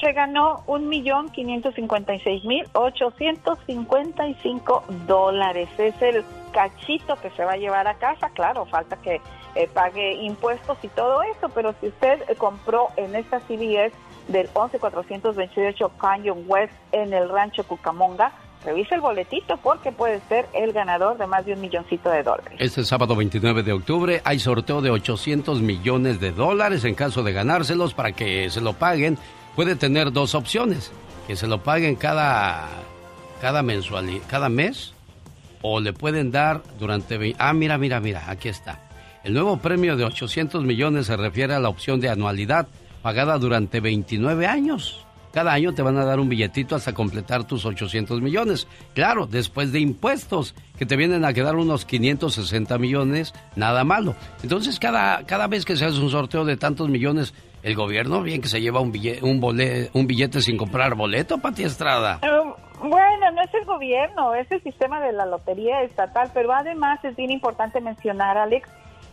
[SPEAKER 12] se ganó un millón quinientos cincuenta y seis mil ochocientos cincuenta y cinco dólares. Es el cachito que se va a llevar a casa. Claro, falta que eh, pague impuestos y todo eso, pero si usted eh, compró en esta CBS del 11428 Canyon West en el rancho Cucamonga, revise el boletito porque puede ser el ganador de más de un milloncito de dólares.
[SPEAKER 4] Este sábado 29 de octubre hay sorteo de 800 millones de dólares en caso de ganárselos para que se lo paguen puede tener dos opciones, que se lo paguen cada, cada mensualidad, cada mes, o le pueden dar durante... Ah, mira, mira, mira, aquí está. El nuevo premio de 800 millones se refiere a la opción de anualidad pagada durante 29 años. Cada año te van a dar un billetito hasta completar tus 800 millones. Claro, después de impuestos, que te vienen a quedar unos 560 millones, nada malo. Entonces, cada, cada vez que se hace un sorteo de tantos millones, el gobierno bien que se lleva un billete, un, un billete sin comprar boleto, Pati Estrada.
[SPEAKER 12] Eh, bueno, no es el gobierno, es el sistema de la lotería estatal, pero además es bien importante mencionar, Alex,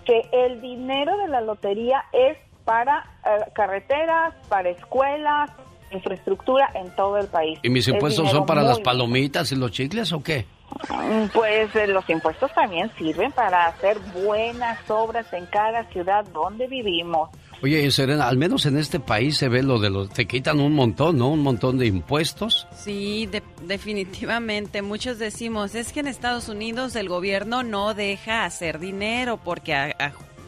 [SPEAKER 12] que el dinero de la lotería es para eh, carreteras, para escuelas, infraestructura en todo el país.
[SPEAKER 4] ¿Y mis impuestos son para las palomitas y los chicles o qué?
[SPEAKER 12] Mm, pues eh, los impuestos también sirven para hacer buenas obras en cada ciudad donde vivimos.
[SPEAKER 4] Oye, Serena, al menos en este país se ve lo de los... Te quitan un montón, ¿no? Un montón de impuestos.
[SPEAKER 21] Sí, definitivamente. Muchos decimos, es que en Estados Unidos el gobierno no deja hacer dinero porque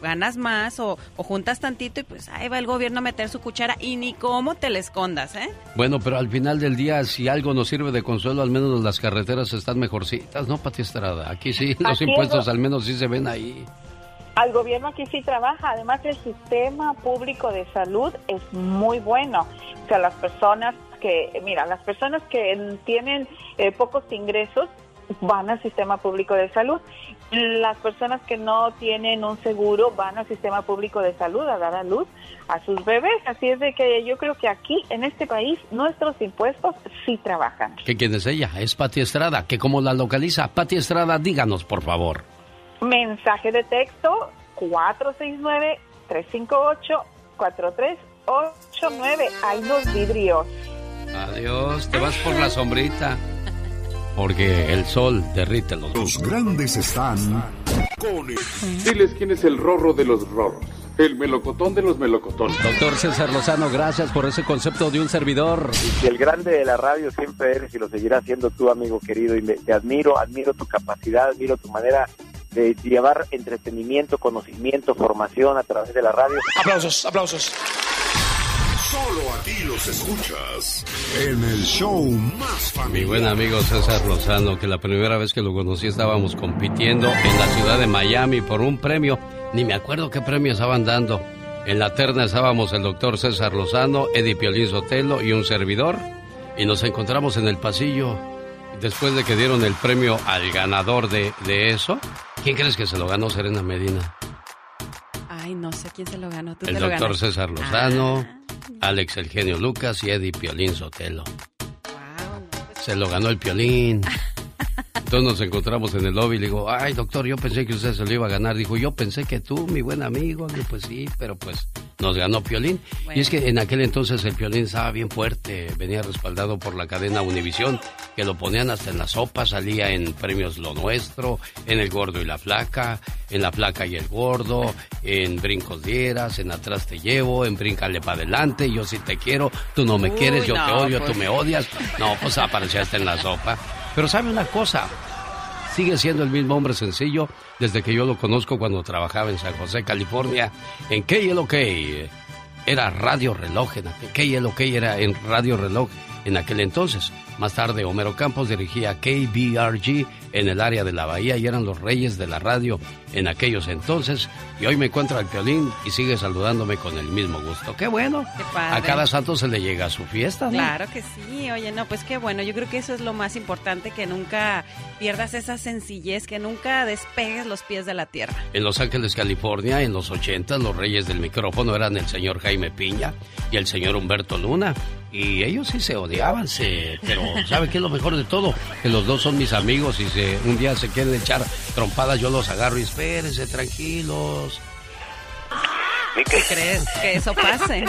[SPEAKER 21] ganas más o, juntas tantito y pues ahí va el gobierno a meter su cuchara y ni cómo te le escondas, ¿eh?
[SPEAKER 4] Bueno, pero al final del día, si algo nos sirve de consuelo, al menos las carreteras están mejorcitas, ¿no, Pati Estrada? Aquí sí, los impuestos al menos sí se ven ahí.
[SPEAKER 12] Al gobierno aquí sí trabaja, además el sistema público de salud es muy bueno. O sea, las personas que, mira, las personas que tienen eh, pocos ingresos van al sistema público de salud. Las personas que no tienen un seguro van al sistema público de salud a dar a luz a sus bebés. Así es de que yo creo que aquí, en este país, nuestros impuestos sí trabajan.
[SPEAKER 4] ¿Qué quién es ella? Es Pati Estrada. ¿Que cómo la localiza? Pati Estrada, díganos, por favor.
[SPEAKER 12] Mensaje de texto 469-358-4389. Hay los vidrios.
[SPEAKER 4] Adiós, te vas por la sombrita. Porque el sol derrite los...
[SPEAKER 1] Los grandes están con
[SPEAKER 31] Diles quién es el rorro de los rorros. El melocotón de los melocotones.
[SPEAKER 4] Doctor César Lozano, gracias por ese concepto de un servidor.
[SPEAKER 32] Y el grande de la radio siempre eres y lo seguirás siendo tú, amigo querido. Y te admiro, admiro tu capacidad, admiro tu manera de llevar entretenimiento, conocimiento, formación a través de la radio.
[SPEAKER 31] Aplausos, aplausos.
[SPEAKER 1] Solo aquí los escuchas en el show más familiar.
[SPEAKER 4] Mi buen amigo César Lozano, que la primera vez que lo conocí estábamos compitiendo en la ciudad de Miami por un premio. Ni me acuerdo qué premio estaban dando. En la terna estábamos el doctor César Lozano, Eddie Piolín Sotelo y un servidor. Y nos encontramos en el pasillo después de que dieron el premio al ganador de, eso, ¿quién crees que se lo ganó Serena Medina?
[SPEAKER 21] Ay, no sé quién se lo ganó.
[SPEAKER 4] el doctor César Lozano, ah. Alex El Genio Lucas y Eddie Piolín Sotelo. Se lo ganó el Piolín. Entonces nos encontramos en el lobby y le digo, ay doctor, yo pensé que usted se lo iba a ganar. Dijo, yo pensé que tú, mi buen amigo. Digo, pues sí, pero pues nos ganó Piolín. Y es que en aquel entonces el Piolín estaba bien fuerte, venía respaldado por la cadena Univisión, que lo ponían hasta en la sopa, salía en premios Lo Nuestro, en El Gordo y la Flaca, en La Flaca y el Gordo, en Brincos Dieras, en Atrás Te Llevo, en Bríncale para adelante, yo sí te quiero, tú no me quieres, yo te odio, tú pues. me odias. No, pues aparecía hasta en la sopa. Pero sabe una cosa, sigue siendo el mismo hombre sencillo desde que yo lo conozco cuando trabajaba en San José, California, en KLOK. Era Radio Reloj, en KLOK era en Radio Reloj en aquel entonces. Más tarde, Homero Campos dirigía KBRG en el área de la Bahía y eran los reyes de la radio en aquellos entonces. Y hoy me encuentra el violín y sigue saludándome con el mismo gusto. ¡Qué bueno! A cada santo se le llega a su fiesta, ¿no?
[SPEAKER 21] Claro que sí. Oye, no, pues qué bueno. Yo creo que eso es lo más importante, que nunca pierdas esa sencillez, que nunca despegues los pies de la tierra.
[SPEAKER 4] En Los Ángeles, California, en los 80, los reyes del micrófono eran el señor Jaime Piña y el señor Humberto Luna y ellos sí se odiaban, se, pero ¿sabe qué es lo mejor de todo? Que los dos son mis amigos y se, un día se quieren echar trompadas, yo los agarro y espérense, tranquilos.
[SPEAKER 21] ¿Qué crees? Que eso pase.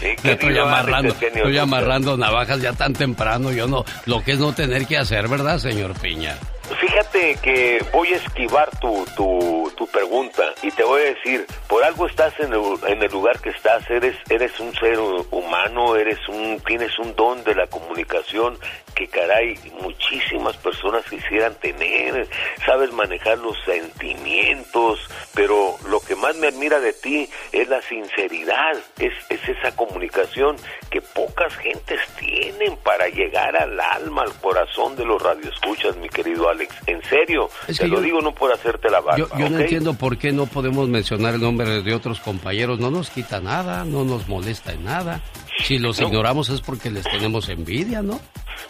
[SPEAKER 4] estoy amarrando, estoy amarrando navajas ya tan temprano, yo no, lo que es no tener que hacer, ¿verdad, señor Piña?
[SPEAKER 8] Fíjate que voy a esquivar tu, tu, tu, pregunta y te voy a decir, por algo estás en el, en el, lugar que estás, eres, eres un ser humano, eres un, tienes un don de la comunicación que caray, muchísimas personas quisieran tener, sabes manejar los sentimientos, pero lo que más me admira de ti es la sinceridad, es, es esa comunicación que pocas gentes tienen para llegar al alma, al corazón de los radioescuchas, mi querido Alex en serio, te lo digo no por hacerte la barba.
[SPEAKER 4] Yo, no entiendo por qué no podemos mencionar el nombre de otros compañeros, no nos quita nada, no nos molesta en nada. Si los ignoramos es porque les tenemos envidia, ¿no?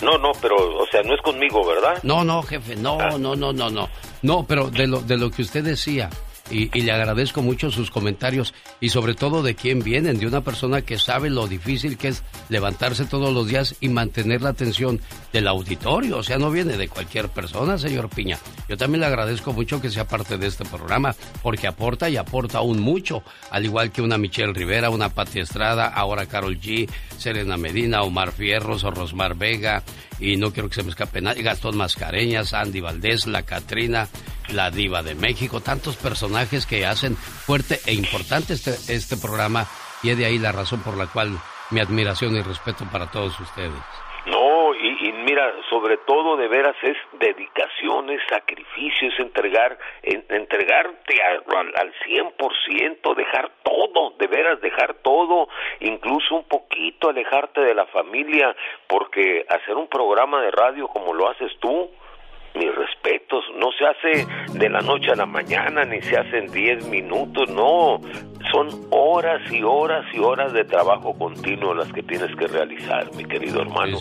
[SPEAKER 8] No, no, pero, o sea, no es conmigo, ¿verdad?
[SPEAKER 4] No, no, jefe, no, ah. no, no, no, no. No, pero de lo, de lo que usted decía, y, le agradezco mucho sus comentarios y sobre todo de quién vienen, de una persona que sabe lo difícil que es levantarse todos los días y mantener la atención del auditorio. O sea, no viene de cualquier persona, señor Piña. Yo también le agradezco mucho que sea parte de este programa porque aporta y aporta aún mucho, al igual que una Michelle Rivera, una Pati Estrada, ahora Carol G, Serena Medina, Omar Fierros o Rosmar Vega, y no quiero que se me escape nadie, Gastón Mascareñas, Andy Valdés, la Catrina, la diva de México, tantos personajes que hacen fuerte e importante este, este programa. Y es de ahí la razón por la cual mi admiración y respeto para todos ustedes.
[SPEAKER 8] No, y, mira, sobre todo de veras es dedicación, es sacrificio, es entregar, entregarte al, al 100%, dejar todo, de veras dejar todo, incluso un poquito alejarte de la familia, porque hacer un programa de radio como lo haces tú, mis respetos, no se hace de la noche a la mañana, ni se hace en 10 minutos, no, son horas y horas y horas de trabajo continuo las que tienes que realizar, mi querido hermano.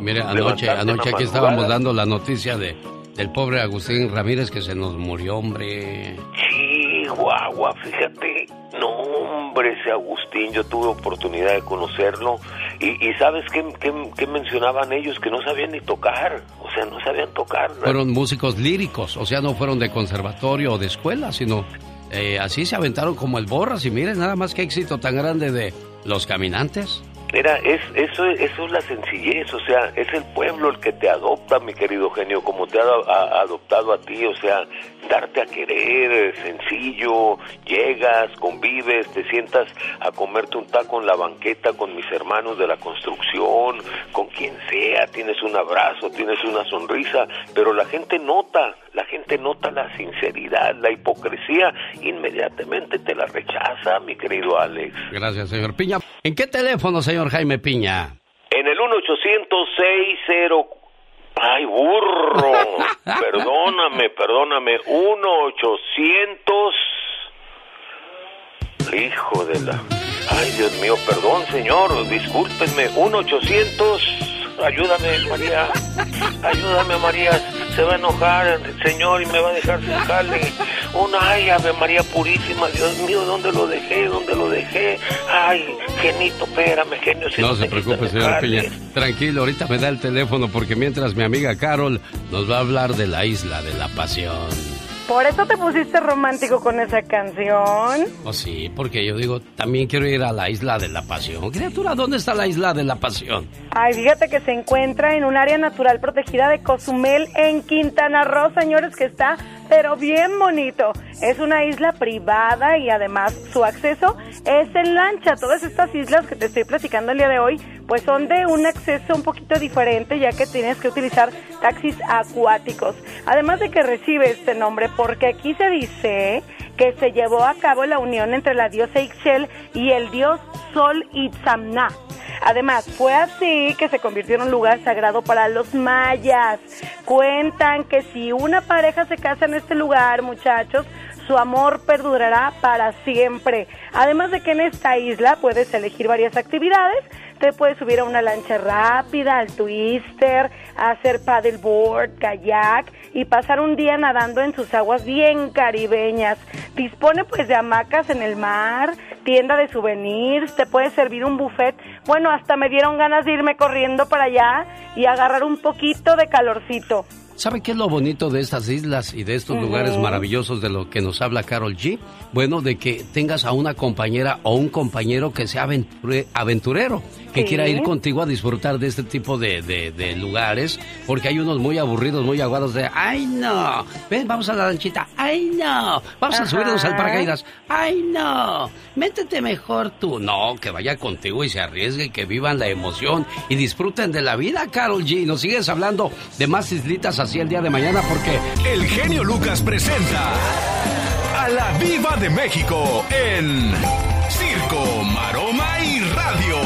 [SPEAKER 4] Mire, anoche, anoche aquí estábamos dando la noticia de del pobre Agustín Ramírez que se nos murió, hombre.
[SPEAKER 8] Sí, guagua, fíjate, no, hombre, ese Agustín, yo tuve oportunidad de conocerlo y, ¿sabes qué, mencionaban ellos? Que no sabían ni tocar, o sea, no sabían tocar.
[SPEAKER 4] Fueron músicos líricos, o sea, no fueron de conservatorio o de escuela, sino eh, así se aventaron como el Borras y miren nada más qué éxito tan grande de Los Caminantes.
[SPEAKER 8] Mira, es, eso, eso es la sencillez, o sea, es el pueblo el que te adopta, mi querido genio, como te ha, adoptado a ti, o sea, darte a querer, sencillo, llegas, convives, te sientas a comerte un taco en la banqueta con mis hermanos de la construcción, con quien sea, tienes un abrazo, tienes una sonrisa, pero la gente nota, la gente nota la sinceridad, la hipocresía, inmediatamente te la rechaza, mi querido Alex.
[SPEAKER 4] Gracias, señor Piña. ¿En qué teléfono, señor Jaime Piña?
[SPEAKER 8] En el 1 800 60 Ay, burro. perdóname, perdóname. 1-800. Hijo de la. Ay, Dios mío, perdón, señor. Discúlpenme. 1-800. Ayúdame, María. Ayúdame, María. Se va a enojar el Señor y me va a dejar sin jale. Una, ay, Ave María Purísima. Dios mío, ¿dónde lo dejé? ¿Dónde lo dejé? Ay, genito, espérame, genio.
[SPEAKER 4] no se preocupe, señor Piña. Tranquilo, ahorita me da el teléfono porque mientras mi amiga Carol nos va a hablar de la isla de la pasión.
[SPEAKER 12] ¿Por eso te pusiste romántico con esa canción?
[SPEAKER 4] Oh, sí, porque yo digo, también quiero ir a la Isla de la Pasión. Criatura, ¿dónde está la Isla de la Pasión?
[SPEAKER 12] Ay, fíjate que se encuentra en un área natural protegida de Cozumel en Quintana Roo, señores, que está pero bien bonito. Es una isla privada y además su acceso es en lancha. Todas estas islas que te estoy platicando el día de hoy, pues son de un acceso un poquito diferente ya que tienes que utilizar taxis acuáticos. Además de que recibe este nombre porque aquí se dice que se llevó a cabo la unión entre la diosa Ixchel y el dios Sol Itzamna. Además, fue así que se convirtió en un lugar sagrado para los mayas. Cuentan que si una pareja se casa en este lugar, muchachos, su amor perdurará para siempre. Además de que en esta isla puedes elegir varias actividades, te puedes subir a una lancha rápida, al twister, hacer paddleboard, kayak y pasar un día nadando en sus aguas bien caribeñas.
[SPEAKER 33] Dispone pues de hamacas en el mar, tienda de souvenirs, te puede servir un buffet. Bueno, hasta me dieron ganas de irme corriendo para allá y agarrar un poquito de calorcito.
[SPEAKER 4] ¿Sabe qué es lo bonito de estas islas y de estos lugares maravillosos de lo que nos habla Carol G? Bueno, de que tengas a una compañera o un compañero que sea aventure- aventurero, que
[SPEAKER 34] Sí.
[SPEAKER 4] quiera ir contigo a disfrutar de este tipo de, de- de lugares, porque hay unos muy aburridos, muy aguados de, ay no, ven, vamos a la lanchita, ay no, vamos a subirnos al paracaídas, ay no, métete mejor tú. No, que vaya contigo y se arriesgue, que vivan la emoción y disfruten de la vida, Carol G. Nos sigues hablando de más islitas así el día de mañana porque
[SPEAKER 2] El genio Lucas presenta a la Viva de México en Circo, Maroma y Radio.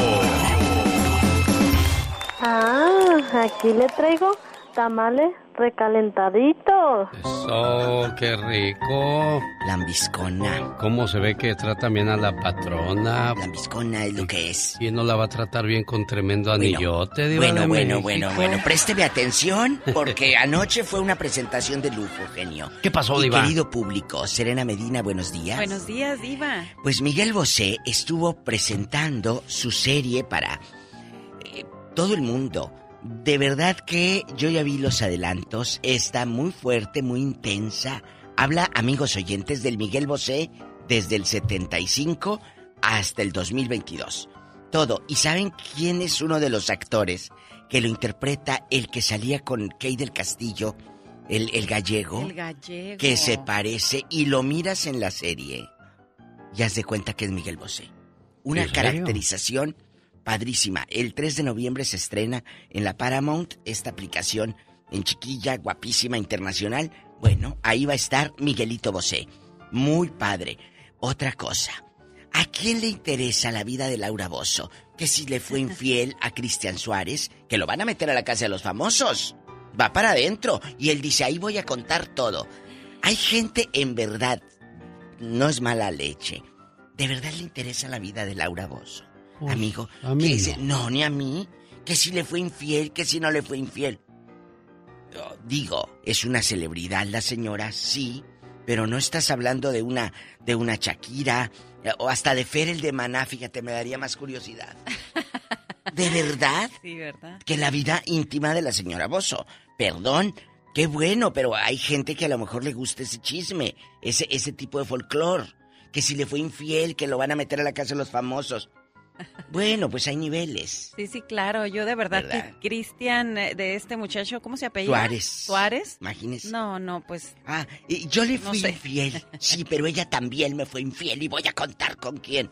[SPEAKER 35] Ah, aquí le traigo tamales recalentaditos.
[SPEAKER 4] Oh, qué rico.
[SPEAKER 36] Lambiscona.
[SPEAKER 4] ¿Cómo se ve que trata bien a la patrona?
[SPEAKER 36] Lambiscona es lo que es.
[SPEAKER 4] ¿Quién no la va a tratar bien con tremendo anillote?
[SPEAKER 36] Bueno, bueno,
[SPEAKER 4] México?
[SPEAKER 36] bueno, bueno. Présteme atención porque anoche fue una presentación de lujo, genio.
[SPEAKER 4] ¿Qué pasó,
[SPEAKER 36] Mi
[SPEAKER 4] Diva?
[SPEAKER 36] querido público, Serena Medina, buenos días.
[SPEAKER 21] Buenos días, Diva.
[SPEAKER 36] Pues Miguel Bosé estuvo presentando su serie para eh, todo el mundo. De verdad que yo ya vi los adelantos. Está muy fuerte, muy intensa. Habla, amigos oyentes, del Miguel Bosé desde el 75 hasta el 2022. Todo. ¿Y saben quién es uno de los actores que lo interpreta el que salía con Kay del Castillo, el, el gallego?
[SPEAKER 21] El gallego.
[SPEAKER 36] que se parece y lo miras en la serie, ya has de cuenta que es Miguel Bosé. Una
[SPEAKER 4] ¿En serio?
[SPEAKER 36] Padrísima. El 3 de noviembre se estrena en la Paramount esta aplicación en chiquilla, guapísima, internacional. Bueno, ahí va a estar Miguelito Bosé. Muy padre. Otra cosa. ¿A quién le interesa la vida de Laura Bozo? Que si le fue infiel a Cristian Suárez, que lo van a meter a la casa de los famosos. Va para adentro. Y él dice, ahí voy a contar todo. Hay gente en verdad, no es mala leche. ¿De verdad le interesa la vida de Laura Bozo?
[SPEAKER 4] Pues,
[SPEAKER 36] Amigo,
[SPEAKER 4] a mí
[SPEAKER 36] que
[SPEAKER 4] no.
[SPEAKER 36] dice, no, ni a mí. Que si le fue infiel, que si no le fue infiel. Yo Digo, es una celebridad la señora, sí, pero no estás hablando de una de una Shakira eh, o hasta de Fer el de Maná, fíjate, me daría más curiosidad. ¿De verdad?
[SPEAKER 21] Sí, ¿verdad?
[SPEAKER 36] Que la vida íntima de la señora Bozo. Perdón, qué bueno, pero hay gente que a lo mejor le gusta ese chisme, ese ese tipo de folclore, que si le fue infiel, que lo van a meter a la casa de los famosos. Bueno, pues hay niveles.
[SPEAKER 21] Sí, sí, claro. Yo de verdad,
[SPEAKER 36] ¿Verdad?
[SPEAKER 21] que Cristian, eh, de este muchacho, ¿cómo se apellida?
[SPEAKER 36] Suárez.
[SPEAKER 21] ¿Suárez?
[SPEAKER 36] Imagínese.
[SPEAKER 21] No, no, pues...
[SPEAKER 36] Ah, y yo le
[SPEAKER 21] No
[SPEAKER 36] fui
[SPEAKER 21] sé.
[SPEAKER 36] infiel. Sí, pero ella también me fue infiel y voy a contar con quién.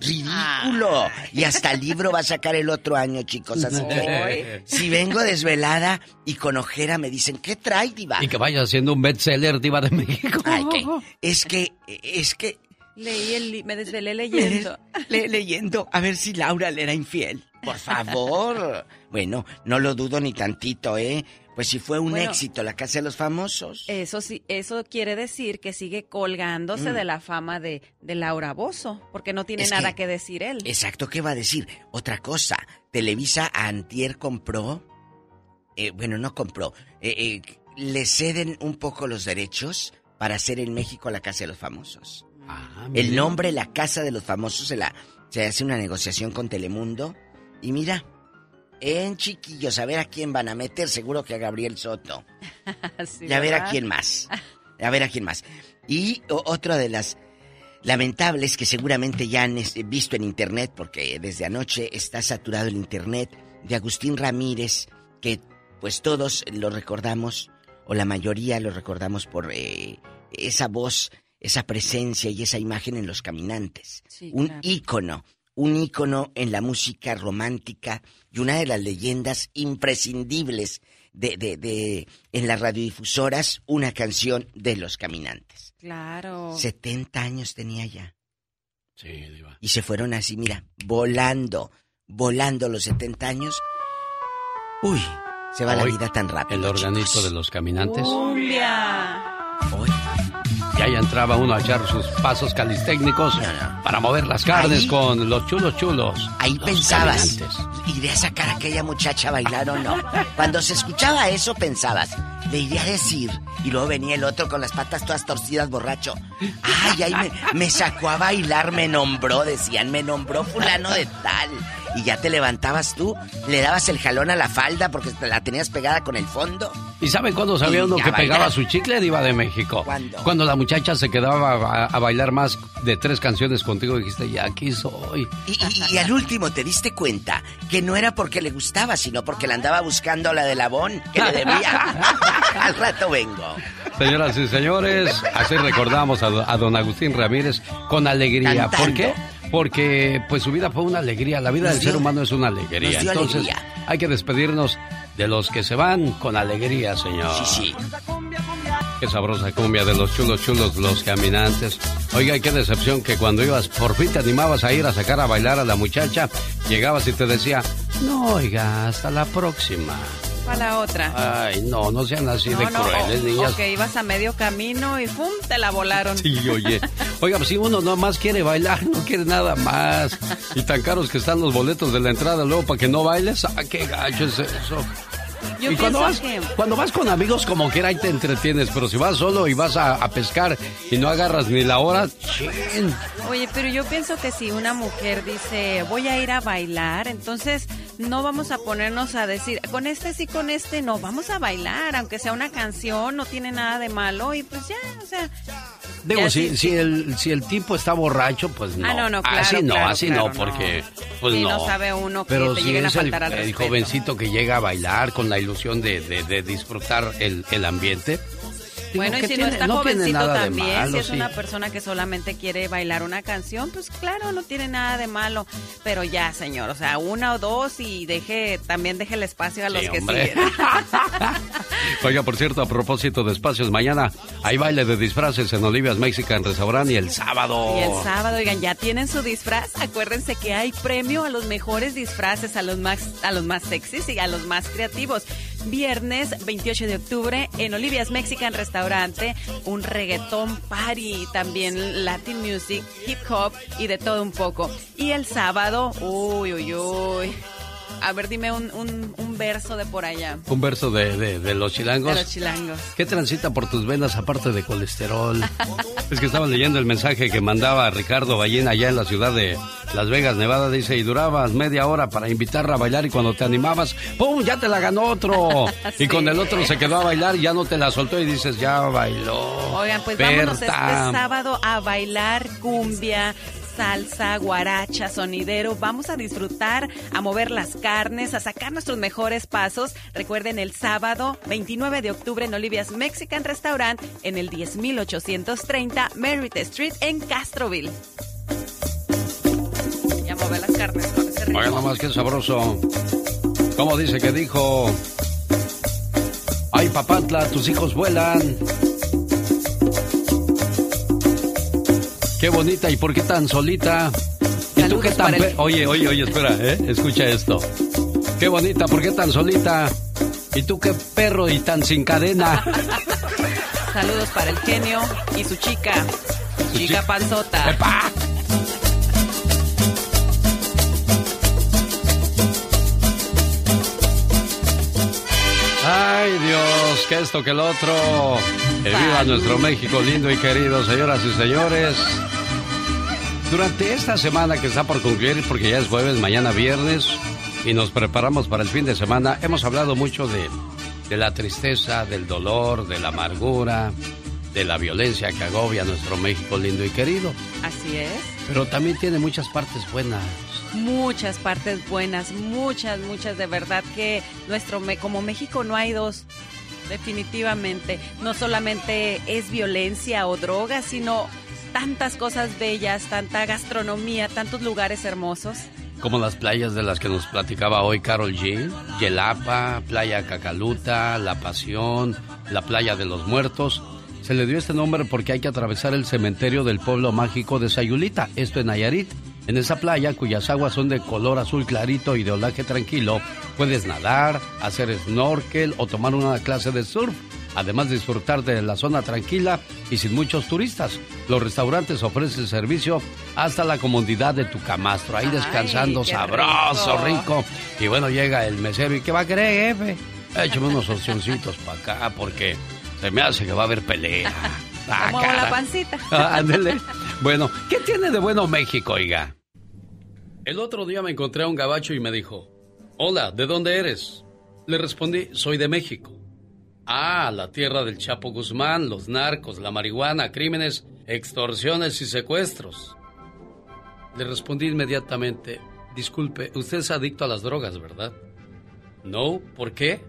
[SPEAKER 36] ¡Ridículo! Y hasta el libro va a sacar el otro año, chicos. Así que si vengo desvelada y con ojera me dicen, ¿qué trae, diva?
[SPEAKER 4] Y que vaya siendo un bestseller diva de México.
[SPEAKER 36] Ay, ¿qué? Es que, es que
[SPEAKER 21] Leí el... Me desvelé leyendo.
[SPEAKER 36] le- leyendo a ver si Laura le era infiel. Por favor. bueno, no lo dudo ni tantito, ¿eh? Pues si fue un
[SPEAKER 21] Bueno.
[SPEAKER 36] éxito la casa de los famosos.
[SPEAKER 21] Eso sí, eso quiere decir que sigue colgándose
[SPEAKER 36] Mm.
[SPEAKER 21] de la fama de, de Laura Bozo, porque no tiene
[SPEAKER 36] Es
[SPEAKER 21] nada
[SPEAKER 36] que-
[SPEAKER 21] que, decir él.
[SPEAKER 36] Exacto, ¿qué va a decir? Otra cosa, Televisa a Antier compró, eh, bueno, no compró, eh, eh, le ceden un poco los derechos para hacer en México la Casa de los Famosos. El
[SPEAKER 4] mire.
[SPEAKER 36] nombre La Casa de los Famosos se, la, se hace una negociación con Telemundo y mira, en chiquillos, a ver a quién van a meter, seguro que a Gabriel Soto.
[SPEAKER 21] Sí,
[SPEAKER 36] y a ver a quién más. A ver a quién más. Y o- otra de las lamentables que seguramente ya han este, visto en internet, porque desde anoche está saturado el internet, de Agustín Ramírez, que pues todos lo recordamos, o la mayoría lo recordamos por eh, esa voz, esa presencia y esa imagen en los caminantes.
[SPEAKER 21] Sí,
[SPEAKER 36] un
[SPEAKER 21] claro.
[SPEAKER 36] ícono, un ícono en la música romántica y una de las leyendas imprescindibles de, de, de en las radiodifusoras, una canción de los caminantes.
[SPEAKER 21] Claro.
[SPEAKER 36] 70 años tenía ya.
[SPEAKER 4] Sí, Diva.
[SPEAKER 36] Y se fueron así, mira, volando, volando los 70 años. Uy, se va la vida tan rápido.
[SPEAKER 4] El organito
[SPEAKER 36] chicos.
[SPEAKER 4] de los caminantes.
[SPEAKER 21] ¡Cumbia!
[SPEAKER 36] Hoy,
[SPEAKER 4] Y ahí entraba uno a echar sus pasos calistécnicos para mover las carnes con los chulos chulos.
[SPEAKER 36] Ahí pensabas, ¿iré a sacar a aquella muchacha a bailar o no? Cuando se escuchaba eso pensabas, le iré a decir. Y luego venía el otro con las patas todas torcidas, borracho. Ay, ahí me, me sacó a bailar, me nombró, decían, me nombró fulano de tal y ya te levantabas tú, le dabas el jalón a la falda porque la tenías pegada con el fondo.
[SPEAKER 4] ¿Y saben cuándo sabía uno que pegaba su chicle, Diva de México?
[SPEAKER 36] ¿Cuándo?
[SPEAKER 4] Cuando la muchacha se quedaba a, bailar más de tres canciones contigo y dijiste, ya aquí soy.
[SPEAKER 36] Y, al último te diste cuenta que no era porque le gustaba, sino porque le andaba buscando la de Labón que le debía. al rato vengo.
[SPEAKER 4] Señoras y señores, así recordamos a, don Agustín Ramírez con alegría. ¿Por qué? Porque pues su vida fue una alegría, la vida del ser humano es una alegría. Entonces hay que despedirnos de los que se van con alegría, señor.
[SPEAKER 36] Sí, sí.
[SPEAKER 4] Qué sabrosa cumbia de los chulos chulos, los caminantes. Oiga, qué decepción que cuando ibas, por fin te animabas a ir a sacar a bailar a la muchacha, llegabas y te decía, no, oiga, hasta la próxima
[SPEAKER 21] a la otra.
[SPEAKER 4] Ay, no, no sean así de crueles, niñas.
[SPEAKER 21] que ibas a medio camino y ¡pum! te la volaron.
[SPEAKER 4] Sí, oye. Oiga, pues si uno no más quiere bailar, no quiere nada más. Y tan caros que están los boletos de la entrada luego para que no bailes, ¡ah, qué gacho es eso!
[SPEAKER 21] Yo
[SPEAKER 4] y cuando vas, cuando vas con amigos como quiera ahí te entretienes, pero si vas solo y vas a, pescar y no agarras ni la hora, ¡chin!
[SPEAKER 21] Oye, pero yo pienso que si una mujer dice voy a ir a bailar, entonces no vamos a ponernos a decir con este sí, con este no, vamos a bailar, aunque sea una canción, no tiene nada de malo y pues ya, o sea,
[SPEAKER 4] Digo, si, si, el, si el tipo está borracho, pues no.
[SPEAKER 21] Ah, no, no, claro,
[SPEAKER 4] así
[SPEAKER 21] no,
[SPEAKER 4] así no, porque pues
[SPEAKER 21] sí,
[SPEAKER 4] no.
[SPEAKER 21] no. sabe uno que
[SPEAKER 4] Pero
[SPEAKER 21] te
[SPEAKER 4] si
[SPEAKER 21] lleguen
[SPEAKER 4] es
[SPEAKER 21] a faltar
[SPEAKER 4] el,
[SPEAKER 21] al
[SPEAKER 4] el jovencito que llega a bailar con la ilusión de, de, de disfrutar el, el ambiente,
[SPEAKER 21] bueno, y si no está jovencito también, si es una persona que solamente quiere bailar una canción, pues claro, no tiene nada de malo. Pero ya, señor, o sea, una o dos y deje, también deje el espacio a los que siguen.
[SPEAKER 4] Oiga, por cierto, a propósito de espacios, mañana hay baile de disfraces en Olivia's Mexican Restaurant y el sábado.
[SPEAKER 21] Y el sábado, oigan, ya tienen su disfraz. Acuérdense que hay premio a los mejores disfraces, a los más, a los más sexys y a los más creativos. Viernes 28 de octubre en Olivia's Mexican Un reggaetón party, también Latin music, hip hop y de todo un poco. Y el sábado, uy, uy, uy. A ver, dime un, un, verso de por allá.
[SPEAKER 4] Un verso de, de, los chilangos.
[SPEAKER 21] De los chilangos.
[SPEAKER 4] ¿Qué transita por tus venas aparte de colesterol? es que estaba leyendo el mensaje que mandaba Ricardo Ballena allá en la ciudad de Las Vegas, Nevada. Dice, y durabas media hora para invitarla a bailar y cuando te animabas, ¡pum! Ya te la ganó otro. Y con el otro se quedó a bailar y ya no te la soltó y dices, ya bailó.
[SPEAKER 21] Oigan, pues vámonos este sábado a bailar cumbia salsa, guaracha, sonidero. Vamos a disfrutar, a mover las carnes, a sacar nuestros mejores pasos. Recuerden el sábado 29 de octubre en Olivia's Mexican Restaurant en el 10830 Merritt Street en Castroville. Y a mover las carnes con ese
[SPEAKER 4] nomás que sabroso. ¿Cómo dice que dijo? Ay, papatla, tus hijos vuelan. Qué bonita y por qué tan solita. ¿Y tú qué tan Oye, oye, oye, espera, ¿eh? Escucha esto. Qué bonita, ¿por qué tan solita? ¿Y tú qué perro y tan sin cadena?
[SPEAKER 21] Saludos para el genio y su chica. Su chica panzota.
[SPEAKER 4] Ay Dios, que esto, que el otro. Que viva nuestro México lindo y querido, señoras y señores. Durante esta semana que está por concluir, porque ya es jueves, mañana viernes, y nos preparamos para el fin de semana, hemos hablado mucho de, de la tristeza, del dolor, de la amargura, de la violencia que agobia a nuestro México lindo y querido.
[SPEAKER 21] Así es.
[SPEAKER 4] Pero también tiene muchas partes buenas.
[SPEAKER 21] Muchas partes buenas, muchas, muchas de verdad que nuestro como México no hay dos. Definitivamente, no solamente es violencia o droga, sino tantas cosas bellas, tanta gastronomía, tantos lugares hermosos.
[SPEAKER 4] Como las playas de las que nos platicaba hoy Carol G. Yelapa, Playa Cacaluta, La Pasión, la Playa de los Muertos. Se le dio este nombre porque hay que atravesar el cementerio del pueblo mágico de Sayulita, esto en Nayarit. En esa playa, cuyas aguas son de color azul clarito y de olaje tranquilo, puedes nadar, hacer snorkel o tomar una clase de surf además de disfrutar de la zona tranquila y sin muchos turistas. Los restaurantes ofrecen servicio hasta la comodidad de tu camastro, ahí descansando sabroso, rico. Y bueno, llega el mesero y ¿qué va a querer, jefe? Échame unos opcioncitos para acá porque se me hace que va a haber pelea.
[SPEAKER 21] Como la pancita.
[SPEAKER 4] Ah, ándele. Bueno, ¿qué tiene de bueno México, oiga? El otro día me encontré a un gabacho y me dijo, hola, ¿de dónde eres? Le respondí, soy de México. Ah, la tierra del Chapo Guzmán, los narcos, la marihuana, crímenes, extorsiones y secuestros. Le respondí inmediatamente, disculpe, usted es adicto a las drogas, ¿verdad? No, ¿por qué?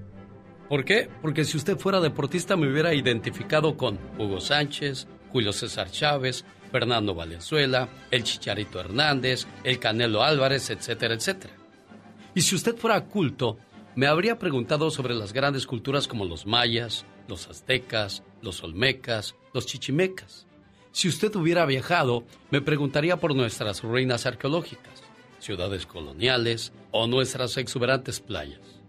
[SPEAKER 4] ¿Por qué? Porque si usted fuera deportista me hubiera identificado con Hugo Sánchez, Julio César Chávez, Fernando Valenzuela, el Chicharito Hernández, el Canelo Álvarez, etcétera, etcétera. Y si usted fuera culto, me habría preguntado sobre las grandes culturas como los mayas, los aztecas, los olmecas, los chichimecas. Si usted hubiera viajado, me preguntaría por nuestras ruinas arqueológicas, ciudades coloniales o nuestras exuberantes playas.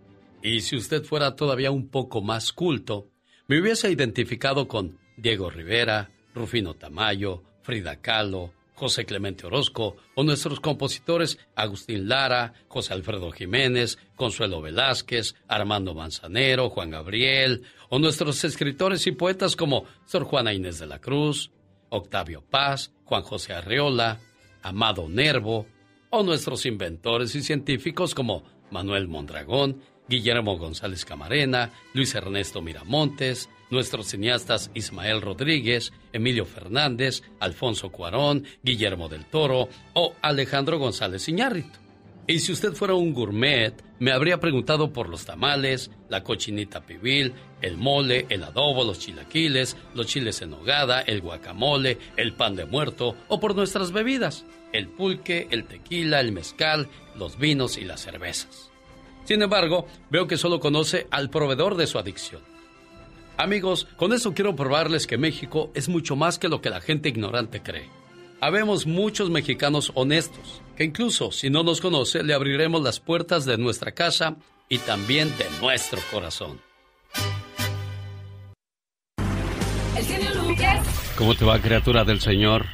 [SPEAKER 4] Y si usted fuera todavía un poco más culto, me hubiese identificado con Diego Rivera, Rufino Tamayo, Frida Kahlo, José Clemente Orozco o nuestros compositores Agustín Lara, José Alfredo Jiménez, Consuelo Velázquez, Armando Manzanero, Juan Gabriel o nuestros escritores y poetas como Sor Juana Inés de la Cruz, Octavio Paz, Juan José Arreola, Amado Nervo o nuestros inventores y científicos como Manuel Mondragón, Guillermo González Camarena, Luis Ernesto Miramontes, nuestros cineastas Ismael Rodríguez, Emilio Fernández, Alfonso Cuarón, Guillermo del Toro o Alejandro González Iñárritu. Y si usted fuera un gourmet, me habría preguntado por los tamales, la cochinita pibil, el mole, el adobo, los chilaquiles, los chiles en nogada, el guacamole, el pan de muerto o por nuestras bebidas, el pulque, el tequila, el mezcal, los vinos y las cervezas. Sin embargo, veo que solo conoce al proveedor de su adicción. Amigos, con eso quiero probarles que México es mucho más que lo que la gente ignorante cree. Habemos muchos mexicanos honestos, que incluso si no nos conoce, le abriremos las puertas de nuestra casa y también de nuestro corazón. ¿Cómo te va, criatura del Señor?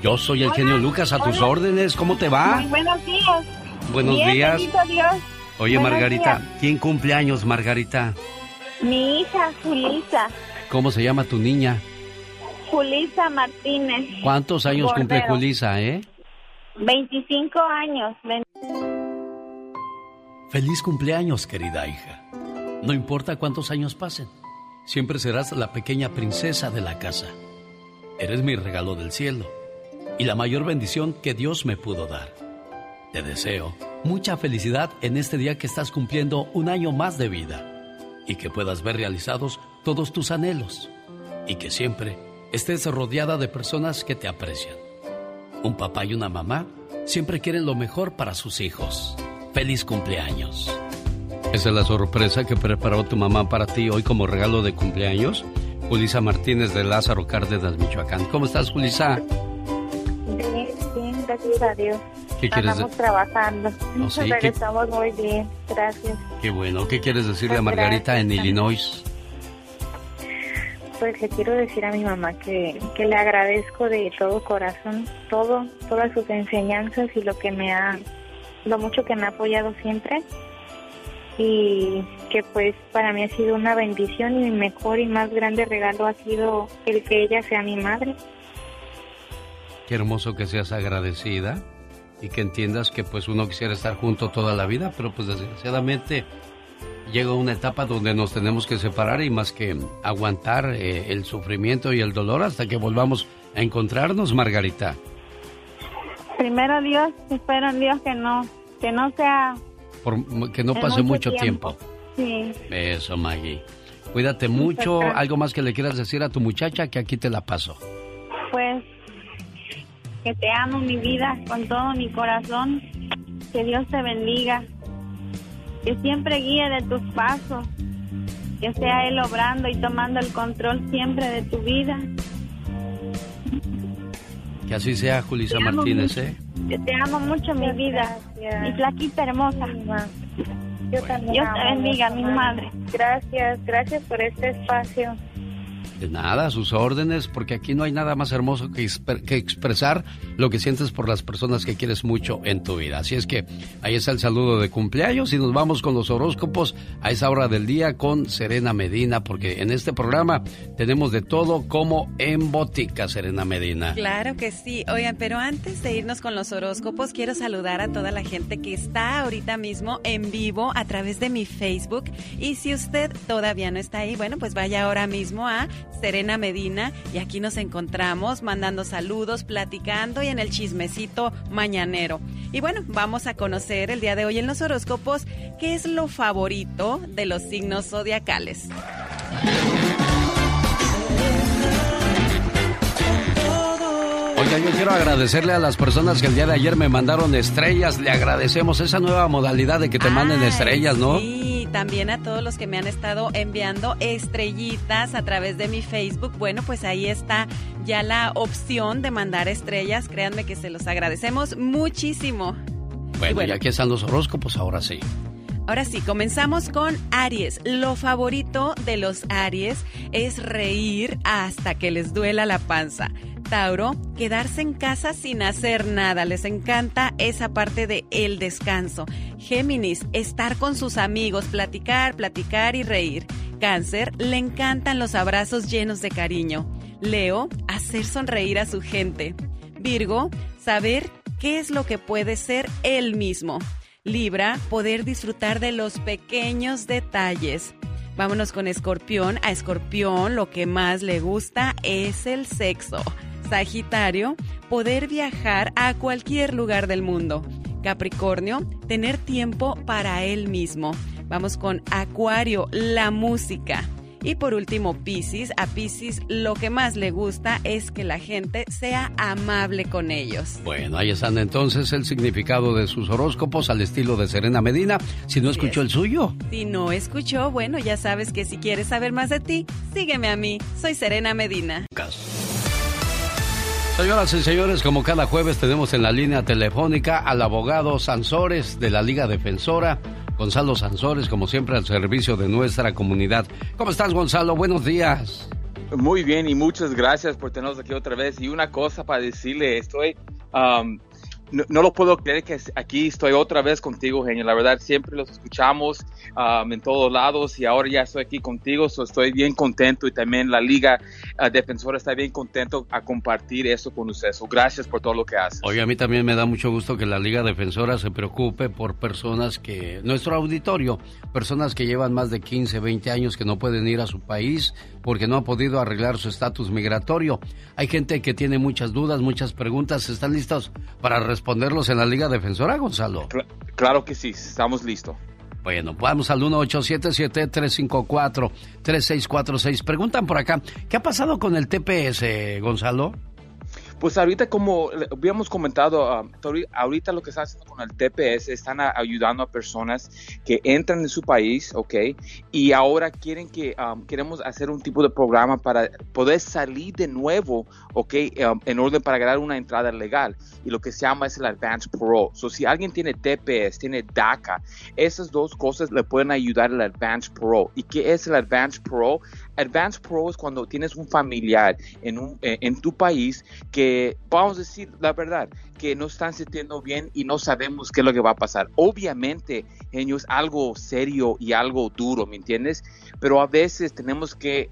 [SPEAKER 4] Yo soy el genio Lucas, a tus órdenes. ¿Cómo te va?
[SPEAKER 37] Muy buenos días.
[SPEAKER 4] Buenos días.
[SPEAKER 37] Dios.
[SPEAKER 4] Oye, Margarita, ¿quién cumple años, Margarita?
[SPEAKER 37] Mi hija, Julisa.
[SPEAKER 4] ¿Cómo se llama tu niña?
[SPEAKER 37] Julisa Martínez.
[SPEAKER 4] ¿Cuántos años cumple Julisa, eh?
[SPEAKER 37] 25 años.
[SPEAKER 4] Feliz cumpleaños, querida hija. No importa cuántos años pasen, siempre serás la pequeña princesa de la casa. Eres mi regalo del cielo y la mayor bendición que Dios me pudo dar. Te deseo mucha felicidad en este día que estás cumpliendo un año más de vida y que puedas ver realizados todos tus anhelos y que siempre estés rodeada de personas que te aprecian. Un papá y una mamá siempre quieren lo mejor para sus hijos. Feliz cumpleaños. Esa es la sorpresa que preparó tu mamá para ti hoy como regalo de cumpleaños. Julisa Martínez de Lázaro Cárdenas, Michoacán. ¿Cómo estás, Julisa?
[SPEAKER 37] Bien, bien, gracias a Dios.
[SPEAKER 4] ¿Qué quieres
[SPEAKER 37] Estamos trabajando.
[SPEAKER 4] No, sí,
[SPEAKER 37] Pero
[SPEAKER 4] ¿qué-
[SPEAKER 37] estamos muy bien, gracias.
[SPEAKER 4] Qué bueno. ¿Qué quieres decirle a Margarita en Illinois?
[SPEAKER 37] Pues le quiero decir a mi mamá que, que le agradezco de todo corazón todo, todas sus enseñanzas y lo que me ha, lo mucho que me ha apoyado siempre. Y que pues para mí ha sido una bendición y mi mejor y más grande regalo ha sido el que ella sea mi madre.
[SPEAKER 4] Qué hermoso que seas agradecida y que entiendas que pues uno quisiera estar junto toda la vida, pero pues desgraciadamente llega una etapa donde nos tenemos que separar y más que aguantar eh, el sufrimiento y el dolor hasta que volvamos a encontrarnos, Margarita.
[SPEAKER 37] Primero Dios, espero en Dios que no, que no sea
[SPEAKER 4] Por que no pase mucho tiempo.
[SPEAKER 37] Sí.
[SPEAKER 4] Eso, Maggie. Cuídate mucho. ¿Algo más que le quieras decir a tu muchacha? Que aquí te la paso.
[SPEAKER 37] Pues que te amo mi vida con todo mi corazón. Que Dios te bendiga. Que siempre guíe de tus pasos. Que sea Él obrando y tomando el control siempre de tu vida.
[SPEAKER 4] Que así sea, Julisa
[SPEAKER 37] Te amo
[SPEAKER 4] Martínez,
[SPEAKER 37] mucho.
[SPEAKER 4] ¿eh?
[SPEAKER 37] Que te amo mucho mi vida. Mi flaquita hermosa. Yo también.
[SPEAKER 12] Dios te bendiga, mi madre.
[SPEAKER 37] Gracias, gracias por este espacio.
[SPEAKER 4] De nada, sus órdenes, porque aquí no hay nada más hermoso que, que, expresar lo que sientes por las personas que quieres mucho en tu vida. Así es que ahí está el saludo de cumpleaños y nos vamos con los horóscopos a esa hora del día con Serena Medina, porque en este programa tenemos de todo como en botica, Serena Medina.
[SPEAKER 21] Claro que sí. Oigan, pero antes de irnos con los horóscopos, quiero saludar a toda la gente que está ahorita mismo en vivo a través de mi Facebook. Y si usted todavía no está ahí, bueno, pues vaya ahora mismo a Serena Medina y aquí nos encontramos mandando saludos, platicando y en el chismecito mañanero. Y bueno, vamos a conocer el día de hoy en los horóscopos qué es lo favorito de los signos zodiacales.
[SPEAKER 4] Oiga, yo quiero agradecerle a las personas que el día de ayer me mandaron estrellas. Le agradecemos esa nueva modalidad de que te manden estrellas, ¿no?
[SPEAKER 21] Sí, también a todos los que me han estado enviando estrellitas a través de mi Facebook. Bueno, pues ahí está ya la opción de mandar estrellas. Créanme que se los agradecemos muchísimo.
[SPEAKER 4] Bueno, y, bueno, y aquí están los horóscopos, ahora sí.
[SPEAKER 21] Ahora sí, comenzamos con Aries. Lo favorito de los Aries es reír hasta que les duela la panza. Tauro, quedarse en casa sin hacer nada. Les encanta esa parte de el descanso. Géminis, estar con sus amigos, platicar, platicar y reír. Cáncer, le encantan los abrazos llenos de cariño. Leo, hacer sonreír a su gente. Virgo, saber qué es lo que puede ser él mismo. Libra, poder disfrutar de los pequeños detalles. Vámonos con Escorpión. A Escorpión lo que más le gusta es el sexo. Sagitario, poder viajar a cualquier lugar del mundo. Capricornio, tener tiempo para él mismo. Vamos con Acuario, la música. Y por último, Piscis. A Piscis lo que más le gusta es que la gente sea amable con ellos.
[SPEAKER 4] Bueno, ahí están entonces el significado de sus horóscopos al estilo de Serena Medina. Si no escuchó el suyo.
[SPEAKER 21] Si no escuchó, bueno, ya sabes que si quieres saber más de ti, sígueme a mí. Soy Serena Medina.
[SPEAKER 4] Señoras y señores, como cada jueves tenemos en la línea telefónica al abogado Sansores de la Liga Defensora, Gonzalo Sansores, como siempre al servicio de nuestra comunidad. ¿Cómo estás, Gonzalo? Buenos días.
[SPEAKER 34] Muy bien y muchas gracias por tenernos aquí otra vez. Y una cosa para decirle, estoy no, lo puedo creer que aquí estoy otra vez contigo, genio. La verdad, siempre los escuchamos um, en todos lados y ahora ya estoy aquí contigo. estoy bien contento y también la Liga uh, Defensora está bien contento a compartir eso con ustedes. gracias por todo lo que haces.
[SPEAKER 4] Oye, a mí también me da mucho gusto que la Liga Defensora se preocupe por personas que, nuestro auditorio, personas que llevan más de 15, 20 años que no pueden ir a su país porque no han podido arreglar su estatus migratorio. Hay gente que tiene muchas dudas, muchas preguntas. ¿Están listos para responderlos en la Liga Defensora, Gonzalo?
[SPEAKER 34] Claro que sí, estamos listos.
[SPEAKER 4] Bueno, vamos al 1877-354-3646. Preguntan por acá, ¿qué ha pasado con el TPS, Gonzalo?
[SPEAKER 34] Pues ahorita como habíamos comentado, ah, ahorita lo que está haciendo con el TPS están ayudando a personas que entran en su país, ¿ok? Y ahora quieren que um, queremos hacer un tipo de programa para poder salir de nuevo, ¿ok? Um, en orden para ganar una entrada legal. Y lo que se llama es el Advance Pro. So, si alguien tiene TPS, tiene DACA, esas dos cosas le pueden ayudar al Advance Pro. ¿Y qué es el Advance Pro? Advance Pro es cuando tienes un familiar en, un, eh, en tu país que, vamos a decir la verdad, que no están sintiendo bien y no sabemos qué es lo que va a pasar. Obviamente, genio, es algo serio y algo duro, ¿me entiendes? Pero a veces tenemos que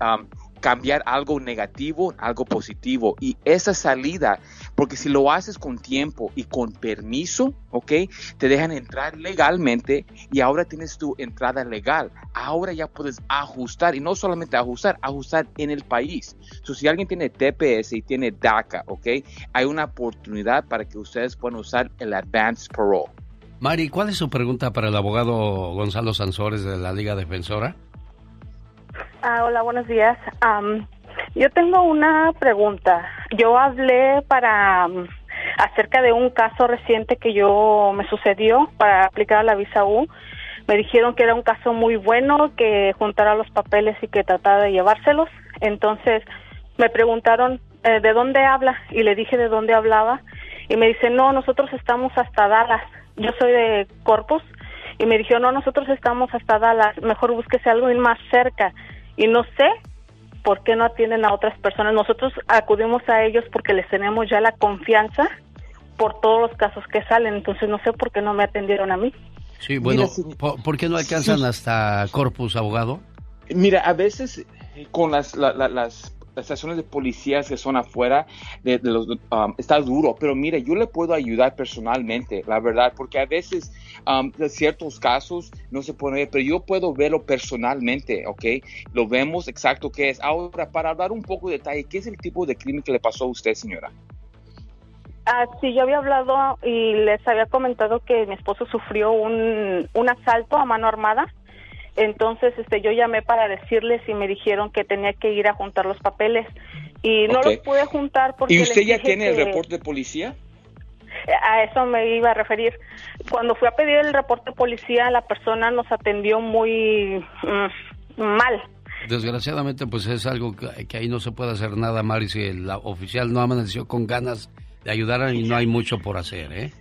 [SPEAKER 34] cambiar algo negativo, algo positivo. Y esa salida, porque si lo haces con tiempo y con permiso, ¿ok? Te dejan entrar legalmente y ahora tienes tu entrada legal. Ahora ya puedes ajustar y no solamente ajustar, ajustar en el país. So, si alguien tiene TPS y tiene DACA, ¿ok? Hay una oportunidad para que ustedes puedan usar el Advanced Parole.
[SPEAKER 4] Mari, ¿cuál es su pregunta para el abogado Gonzalo Sansores de la Liga Defensora?
[SPEAKER 33] Ah, hola, buenos días. Yo tengo una pregunta. Yo hablé para acerca de un caso reciente que yo me sucedió para aplicar a la visa U. Me dijeron que era un caso muy bueno, que juntara los papeles y que tratara de llevárselos. Entonces me preguntaron eh, de dónde habla y le dije de dónde hablaba y me dice no, nosotros estamos hasta Dallas. Yo soy de Corpus y me dijeron, no, nosotros estamos hasta Dallas, mejor búsquese algo más cerca. Y no sé por qué no atienden a otras personas. Nosotros acudimos a ellos porque les tenemos ya la confianza por todos los casos que salen, entonces no sé por qué no me atendieron a mí.
[SPEAKER 4] Sí, bueno, ¿por, qué no alcanzan hasta Corpus, abogado?
[SPEAKER 34] Mira, a veces con las, las las estaciones de policías que son afuera de, los, um, está duro, pero mire, yo le puedo ayudar personalmente, la verdad, porque a veces um, en ciertos casos no se puede ver, pero yo puedo verlo personalmente, ¿ok? Lo vemos exacto qué es. Ahora, para hablar un poco de detalle, ¿qué es el tipo de crimen que le pasó a usted, señora?
[SPEAKER 33] Ah, sí, yo había hablado y les había comentado que mi esposo sufrió un, un asalto a mano armada entonces, este, yo llamé para decirles y me dijeron que tenía que ir a juntar los papeles y no los pude juntar porque.
[SPEAKER 34] ¿Y usted ya tiene el reporte de policía?
[SPEAKER 33] A eso me iba a referir. Cuando fui a pedir el reporte de policía, la persona nos atendió muy mm, mal.
[SPEAKER 4] Desgraciadamente, pues es algo que, que, ahí no se puede hacer nada, Mari, si el oficial no amaneció con ganas de ayudar y no hay mucho por hacer, ¿eh?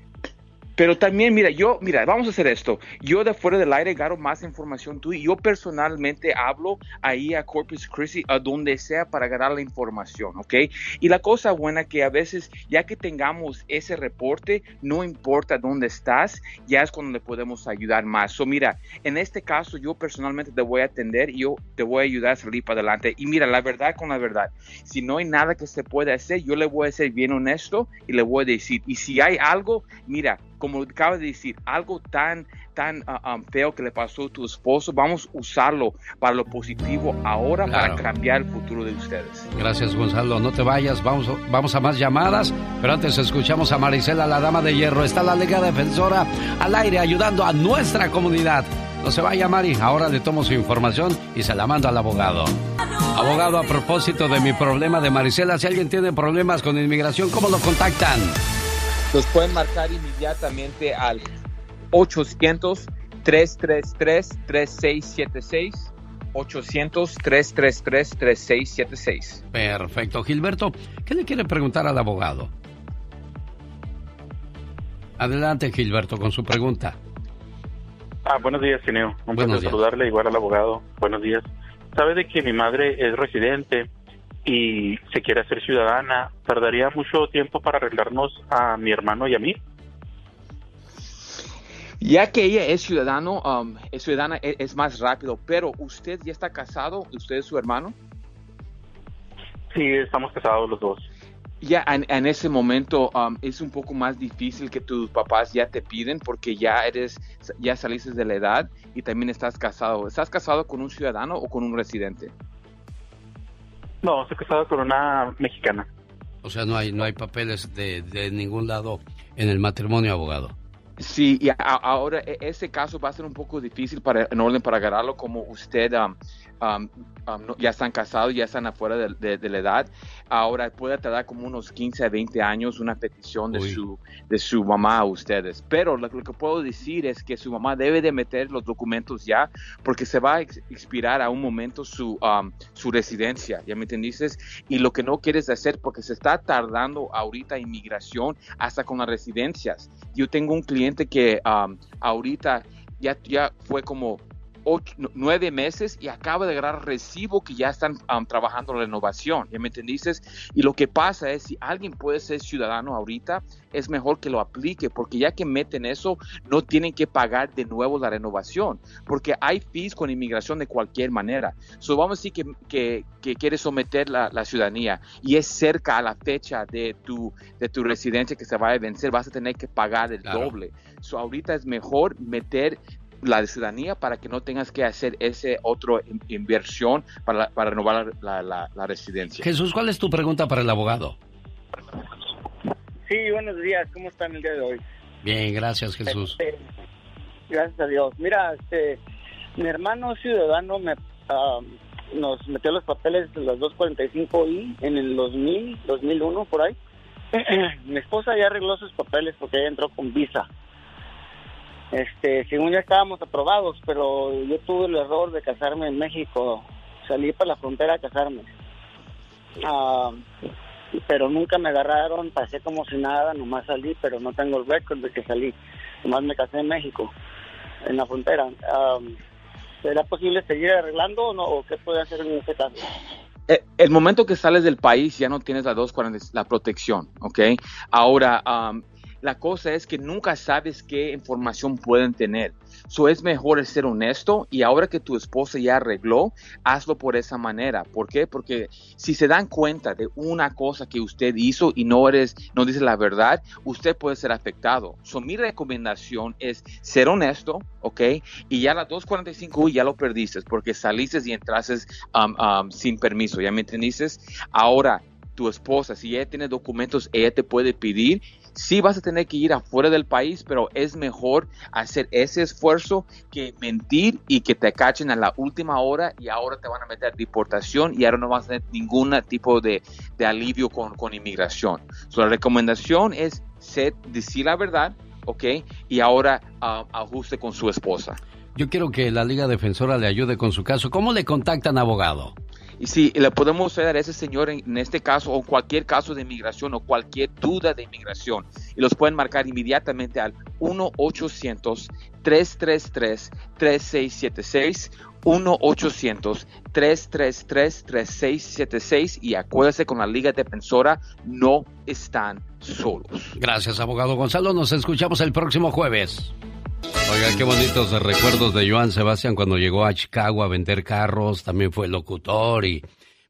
[SPEAKER 34] Pero también, mira, yo, mira, vamos a hacer esto. Yo de fuera del aire gano más información tú y yo personalmente hablo ahí a Corpus Christi, a donde sea para ganar la información, ¿ok? Y la cosa buena que a veces, ya que tengamos ese reporte, no importa dónde estás, ya es cuando le podemos ayudar más. So, mira, en este caso yo personalmente te voy a atender y yo te voy a ayudar a salir para adelante. Y mira, la verdad con la verdad, si no hay nada que se pueda hacer, yo le voy a ser bien honesto y le voy a decir, y si hay algo, mira, como acabas de decir, algo tan, tan ah, feo que le pasó a tu esposo, vamos a usarlo para lo positivo ahora para cambiar el futuro de ustedes.
[SPEAKER 4] Gracias, Gonzalo. No te vayas, vamos, vamos a más llamadas, pero antes escuchamos a Marisela, la dama de hierro. Está la Liga Defensora al aire ayudando a nuestra comunidad. No se vaya, Mari. Ahora le tomo su información y se la mando al abogado. Abogado, a propósito de mi problema de Marisela, si alguien tiene problemas con inmigración, ¿cómo lo contactan?
[SPEAKER 34] Los pueden marcar inmediatamente al 800-333-3676. 800-333-3676.
[SPEAKER 4] Perfecto. Gilberto, ¿qué le quiere preguntar al abogado? Adelante, Gilberto, con su pregunta.
[SPEAKER 38] Ah, buenos días, genio. Un placer saludarle igual al abogado. Buenos días. Sabe de que mi madre es residente y se quiere hacer ciudadana, ¿tardaría mucho tiempo para arreglarnos a mi hermano y a mí?
[SPEAKER 34] Ya que ella es ciudadano, um, es ciudadana, e, es, más rápido, pero usted ya está casado, usted es su hermano.
[SPEAKER 38] Sí, estamos casados los dos.
[SPEAKER 34] Ya en, ese momento um, es un poco más difícil que tus papás ya te piden porque ya eres, ya saliste de la edad y también estás casado. ¿Estás casado con un ciudadano o con un residente?
[SPEAKER 38] No, estoy casado con una mexicana.
[SPEAKER 4] O sea, no hay, no hay papeles de, de ningún lado en el matrimonio, abogado.
[SPEAKER 34] Sí, y ahora e, ese caso va a ser un poco difícil para, en orden para agarrarlo, como usted um, um, um, ya están casados, ya están afuera de, la edad. Ahora puede tardar como unos 15 a 20 años una petición de su, de su mamá a ustedes. Pero lo, que puedo decir es que su mamá debe de meter los documentos ya, porque se va a expirar a un momento su, su residencia, ¿ya me entendiste? Y lo que no quieres hacer, porque se está tardando ahorita inmigración hasta con las residencias. Yo tengo un cliente que ahorita ya, ya fue como nueve meses y acaba de agarrar recibo que ya están trabajando la renovación, ¿ya me entendiste? Y lo que pasa es, si alguien puede ser ciudadano ahorita, es mejor que lo aplique, porque ya que meten eso, no tienen que pagar de nuevo la renovación, porque hay fees con inmigración de cualquier manera. So, vamos a decir que, que, que quieres someter la, la, ciudadanía y es cerca a la fecha de tu, de tu residencia que se va a vencer, vas a tener que pagar el doble. So, ahorita es mejor meter la ciudadanía para que no tengas que hacer ese otro inversión para, para renovar la, residencia.
[SPEAKER 4] Jesús, ¿cuál es tu pregunta para el abogado?
[SPEAKER 39] Sí, buenos días, ¿cómo están el día de hoy?
[SPEAKER 4] Bien, gracias Jesús.
[SPEAKER 39] Este, gracias a Dios. Mira, este, mi hermano ciudadano me, nos metió los papeles de las 245I en el 2000, 2001, por ahí. mi esposa ya arregló sus papeles porque ella entró con visa. Este, según ya estábamos aprobados, pero yo tuve el error de casarme en México. Salí para la frontera a casarme. Ah, pero nunca me agarraron, pasé como si nada, nomás salí, pero no tengo el récord de que salí. Nomás me casé en México. en la frontera. ¿Será posible seguir arreglando o no? ¿O qué puede hacer en este caso?
[SPEAKER 34] Eh, el momento que sales del país ya no tienes la 240, la protección, ¿ok? Ahora, la cosa es que nunca sabes qué información pueden tener. So es mejor ser honesto y ahora que tu esposa ya arregló, hazlo por esa manera. ¿Por qué? Porque si se dan cuenta de una cosa que usted hizo y no eres, no dice la verdad, usted puede ser afectado. So mi recomendación es ser honesto, ¿ok? Y ya la 245 ya lo perdiste porque saliste y entraste um, um, sin permiso, ¿ya me entendiste? Ahora, tu esposa, si ella tiene documentos, ella te puede pedir sí vas a tener que ir afuera del país, pero es mejor hacer ese esfuerzo que mentir y que te cachen a la última hora y ahora te van a meter deportación y ahora no vas a tener ningún tipo de, alivio con, inmigración. la recomendación es decir la verdad, ¿ok? Y ahora ah, ajuste con su esposa.
[SPEAKER 4] Yo quiero que la Liga Defensora le ayude con su caso. ¿Cómo le contactan, abogado?
[SPEAKER 34] Y si le podemos ayudar a ese señor en, este caso o cualquier caso de inmigración o cualquier duda de inmigración, y los pueden marcar inmediatamente al 1-800-333-3676. 1-800-333-3676 y acuérdese con la Liga Defensora, no están solos.
[SPEAKER 4] Gracias, abogado Gonzalo. Nos escuchamos el próximo jueves. Oiga, qué bonitos recuerdos de Joan Sebastián cuando llegó a Chicago a vender carros. También fue locutor y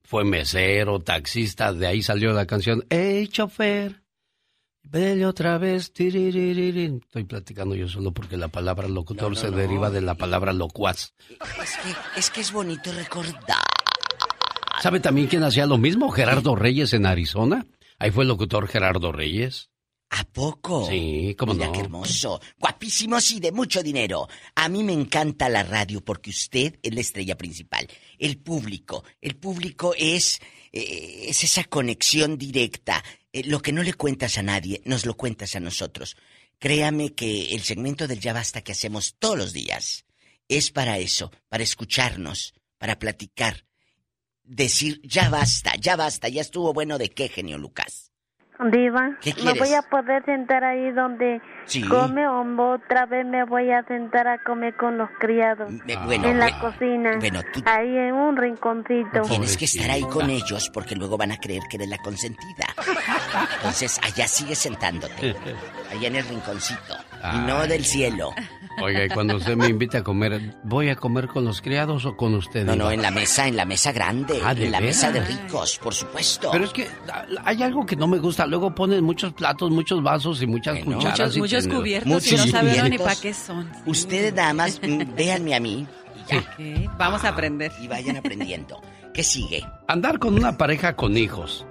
[SPEAKER 4] fue mesero, taxista. De ahí salió la canción Hey, chofer, vele otra vez. Estoy platicando yo solo porque la palabra locutor se deriva de la palabra locuaz.
[SPEAKER 36] Es que, es que es bonito recordar.
[SPEAKER 4] ¿Sabe también quién hacía lo mismo? Gerardo Reyes en Arizona. Ahí fue el locutor Gerardo Reyes.
[SPEAKER 36] ¿A poco?
[SPEAKER 4] Sí, cómo
[SPEAKER 36] Mira qué hermoso. Guapísimos y de mucho dinero. A mí me encanta la radio porque usted es la estrella principal. El público. El público es, eh, es esa conexión directa. Eh, lo que no le cuentas a nadie, nos lo cuentas a nosotros. Créame que el segmento del Ya Basta que hacemos todos los días es para eso, para escucharnos, para platicar. Decir, ya basta, ya basta, ya estuvo bueno de qué, genio Lucas.
[SPEAKER 35] Diva, ¿me voy a poder sentar ahí donde come o otra vez me voy a sentar a comer con los criados? en la cocina. Ahí en un rinconcito.
[SPEAKER 36] Tienes que estar ahí con ellos porque luego van a creer que eres la consentida. Entonces, allá sigue sentándote. Allá en el rinconcito. Y no del cielo.
[SPEAKER 4] Oiga, y cuando usted me invita a comer, ¿voy a comer con los criados o con usted?
[SPEAKER 36] No, no, en la mesa, en la mesa grande. Ah, en la mesa de ricos, por supuesto.
[SPEAKER 4] Pero es que hay algo que no me gusta. Luego ponen muchos platos, muchos vasos y muchas cucharas.
[SPEAKER 21] Muchos, cubiertos y no sabemos ni para qué son.
[SPEAKER 36] Ustedes nada más mm, véanme a mí y
[SPEAKER 21] ya. Vamos a aprender.
[SPEAKER 36] Y vayan aprendiendo. ¿Qué sigue?
[SPEAKER 4] Andar con una pareja con hijos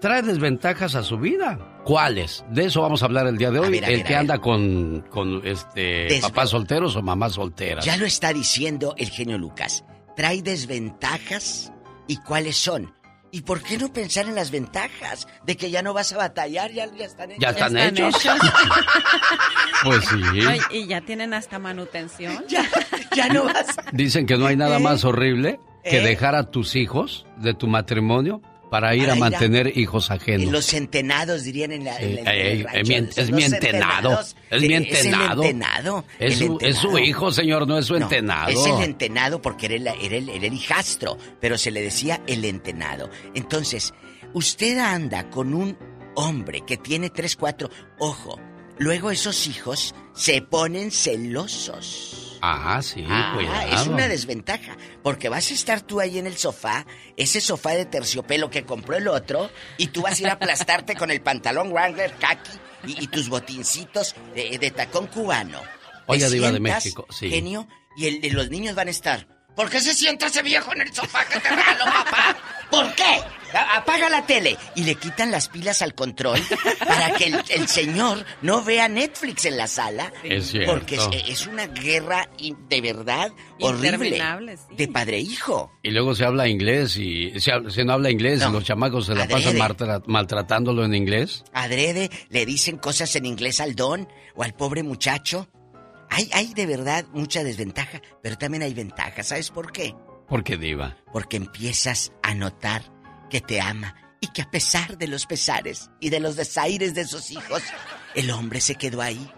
[SPEAKER 4] trae desventajas a su vida. ¿Cuáles? De eso vamos a hablar el día de hoy. el que anda con, con este papás solteros o mamás solteras.
[SPEAKER 36] Ya lo está diciendo el genio Lucas. Trae desventajas y cuáles son. ¿Y por qué no pensar en las ventajas? De que ya no vas a batallar, ya, están hechos.
[SPEAKER 4] ¿Ya están, hechos? pues sí.
[SPEAKER 21] y ya tienen hasta manutención.
[SPEAKER 36] Ya, ya no vas.
[SPEAKER 4] Dicen que no hay nada ¿Eh? más horrible que ¿Eh? dejar a tus hijos de tu matrimonio para ir a mantener hijos ajenos.
[SPEAKER 36] Los centenados dirían en la.
[SPEAKER 4] es, mi, entenado. Es mi entenado. Es, su, es su hijo, señor, no es su entenado.
[SPEAKER 36] Es el entenado porque era el, el, hijastro, pero se le decía el entenado. Entonces, usted anda con un hombre que tiene tres, cuatro. Ojo, luego esos hijos se ponen celosos.
[SPEAKER 4] Ah, sí, ah,
[SPEAKER 36] Es una desventaja, porque vas a estar tú ahí en el sofá, ese sofá de terciopelo que compró el otro, y tú vas a ir a aplastarte con el pantalón Wrangler kaki y, tus botincitos de, tacón cubano.
[SPEAKER 4] Oiga, Diva de México, sí.
[SPEAKER 36] Genio, y los niños van a estar. ¿Por qué se sienta ese viejo en el sofá que te regalo, papá? ¿Por qué? Apaga la tele y le quitan las pilas al control para que el, señor no vea Netflix en la sala.
[SPEAKER 4] Es cierto.
[SPEAKER 36] Porque es, una guerra de verdad horrible de padre e hijo.
[SPEAKER 4] Y luego se habla inglés y se, no habla inglés y los chamacos se la pasan maltratándolo en inglés.
[SPEAKER 36] Adrede le dicen cosas en inglés al don o al pobre muchacho. Hay, hay de verdad mucha desventaja, pero también hay ventaja. ¿Sabes por qué?
[SPEAKER 4] ¿Por qué, Diva?
[SPEAKER 36] Porque empiezas a notar que te ama y que a pesar de los pesares y de los desaires de sus hijos, el hombre se quedó ahí.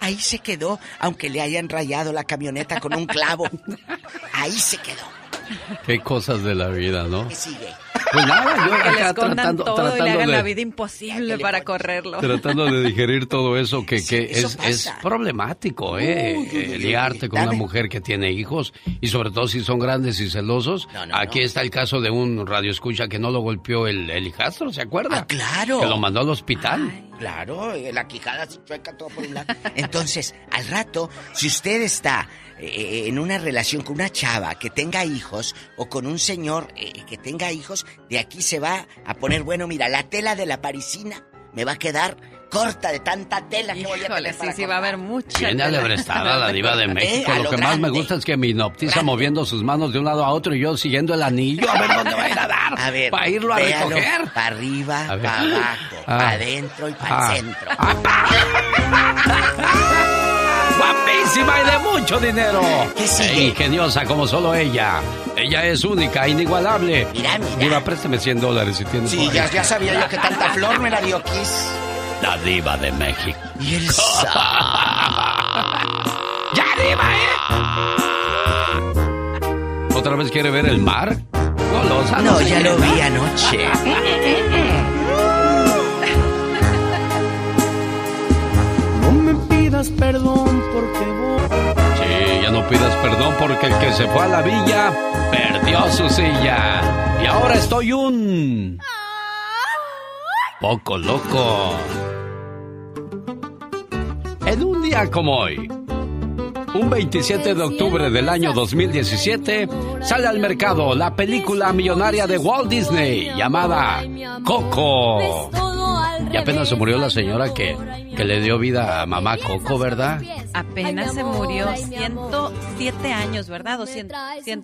[SPEAKER 36] Ahí se quedó, aunque le hayan rayado la camioneta con un clavo. Ahí se quedó.
[SPEAKER 4] Qué cosas de la vida, ¿no?
[SPEAKER 36] ¿Qué sigue?
[SPEAKER 4] Pues nada, yo
[SPEAKER 21] que le tratando, todo y le hagan la vida imposible para correrlo.
[SPEAKER 4] Tratando de digerir todo eso que, que es, es, problemático, ¿eh? eh liarte con una mujer que tiene hijos y sobre todo si son grandes y celosos. Aquí está el caso de un radio escucha que no lo golpeó el, el hijastro, ¿se acuerda?
[SPEAKER 36] Ah, claro.
[SPEAKER 4] Que lo mandó al hospital.
[SPEAKER 36] Claro, eh, la quijada se chueca todo por un lado. Entonces, al rato, si usted está eh, en una relación con una chava que tenga hijos o con un señor eh, que tenga hijos, de aquí se va a poner, bueno, mira, la tela de la parisina me va a quedar corta de tanta tela que voy a tener
[SPEAKER 21] sí, sí, va a haber mucha.
[SPEAKER 4] Viene alebrestada la diva de México. lo, que más me gusta es que me hipnotiza moviendo sus manos de un lado a otro y yo siguiendo el anillo a ver dónde va a ir a dar. A ver, para irlo a recoger.
[SPEAKER 36] Para arriba, para abajo, ah. para adentro y para el ah. centro.
[SPEAKER 4] guapísima y de mucho dinero.
[SPEAKER 36] ¿Qué sigue?
[SPEAKER 4] E ingeniosa como solo ella. Ella es única, inigualable.
[SPEAKER 36] Mira, mira.
[SPEAKER 4] Diva, préstame 100 dólares si tienes.
[SPEAKER 36] Sí, ya, ya, sabía yo que tanta flor me la dio Kiss.
[SPEAKER 4] La diva de México.
[SPEAKER 36] Y el
[SPEAKER 4] ¡Ya, diva, eh! ¿Otra vez quiere ver el mar?
[SPEAKER 36] Golosa, no, no ya lo vi anoche.
[SPEAKER 40] perdón porque vos...
[SPEAKER 4] Sí, ya no pidas perdón porque el que se fue a la villa perdió su silla. Y ahora estoy un... Poco loco. En un día como hoy, un 27 de octubre del año 2017, sale al mercado la película millonaria de Walt Disney llamada Coco. Y apenas se murió la señora que, que le dio vida a mamá Coco, ¿verdad?
[SPEAKER 21] Apenas se murió 107 años, ¿verdad? 100,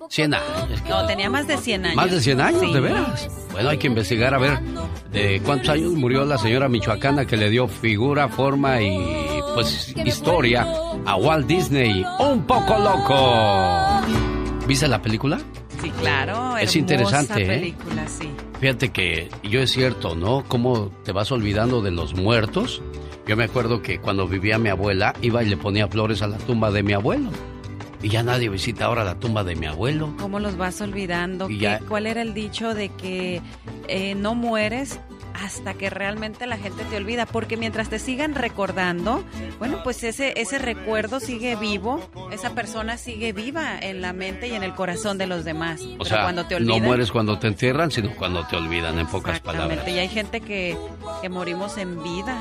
[SPEAKER 4] 100, años.
[SPEAKER 21] No, tenía más de 100 años.
[SPEAKER 4] ¿Más de 100 años, de veras? Bueno, hay que investigar a ver de cuántos años murió la señora michoacana que le dio figura, forma y pues historia a Walt Disney. Un poco loco. ¿Viste la película?
[SPEAKER 21] Sí, claro.
[SPEAKER 4] Es interesante,
[SPEAKER 21] ¿eh? película, sí.
[SPEAKER 4] Fíjate que yo es cierto, ¿no? ¿Cómo te vas olvidando de los muertos? Yo me acuerdo que cuando vivía mi abuela, iba y le ponía flores a la tumba de mi abuelo. Y ya nadie visita ahora la tumba de mi abuelo.
[SPEAKER 21] ¿Cómo los vas olvidando? ¿Cuál era el dicho de que eh, no mueres hasta que realmente la gente te olvida, porque mientras te sigan recordando, bueno, pues ese ese recuerdo sigue vivo, esa persona sigue viva en la mente y en el corazón de los demás.
[SPEAKER 4] O sea, cuando te olvidan, no mueres cuando te entierran, sino cuando te olvidan, en pocas palabras.
[SPEAKER 21] Y hay gente que, que morimos en vida.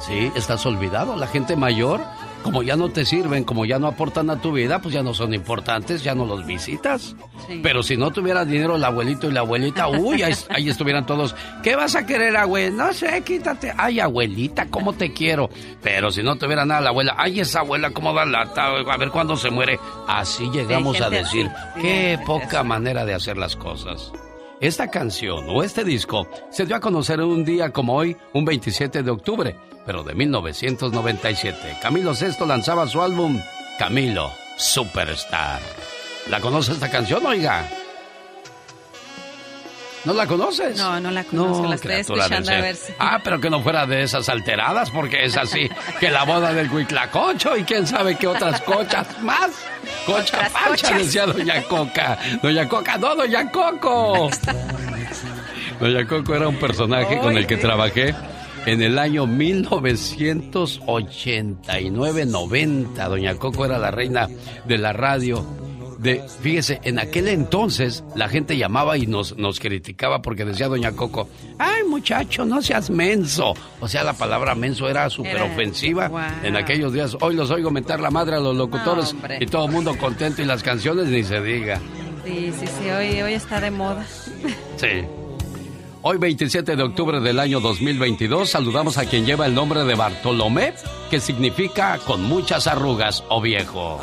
[SPEAKER 4] Sí, estás olvidado. La gente mayor como ya no te sirven, como ya no aportan a tu vida, pues ya no son importantes, ya no los visitas. Pero si no tuviera dinero el abuelito y la abuelita, uy, ahí, estuvieran todos. ¿Qué vas a querer, abuela? No sé, quítate. Ay, abuelita, ¿cómo te quiero? Pero si no tuviera nada la abuela, ay, esa abuela, ¿cómo da lata? A ver cuándo se muere. Así llegamos a decir, qué poca manera de hacer las cosas. Esta canción o este disco se dio a conocer un día como hoy, un 27 de octubre pero de 1997. Camilo VI lanzaba su álbum Camilo Superstar. ¿La conoce esta canción, oiga? ¿No la conoces?
[SPEAKER 21] No, no la conozco, la estoy escuchando a ver si...
[SPEAKER 4] Ah, pero que no fuera de esas alteradas, porque es así que la boda del Huitlacocho y quién sabe qué otras cochas más. Cocha pancha, decía Doña Coca. Doña Coca, no, Doña Coco. Doña Coco era un personaje con el que trabajé en el año 1989-90. Doña Coco era la reina de la radio. De, fíjese, en aquel entonces la gente llamaba y nos, nos criticaba porque decía Doña Coco, ay muchacho, no seas menso. O sea, la palabra menso era súper ofensiva en aquellos días. Hoy los oigo mentar la madre a los locutores y todo el mundo contento y las canciones ni se diga.
[SPEAKER 21] Sí, sí, sí, hoy, hoy está de moda.
[SPEAKER 4] Sí. Hoy 27 de octubre del año 2022 saludamos a quien lleva el nombre de Bartolomé, que significa con muchas arrugas o viejo.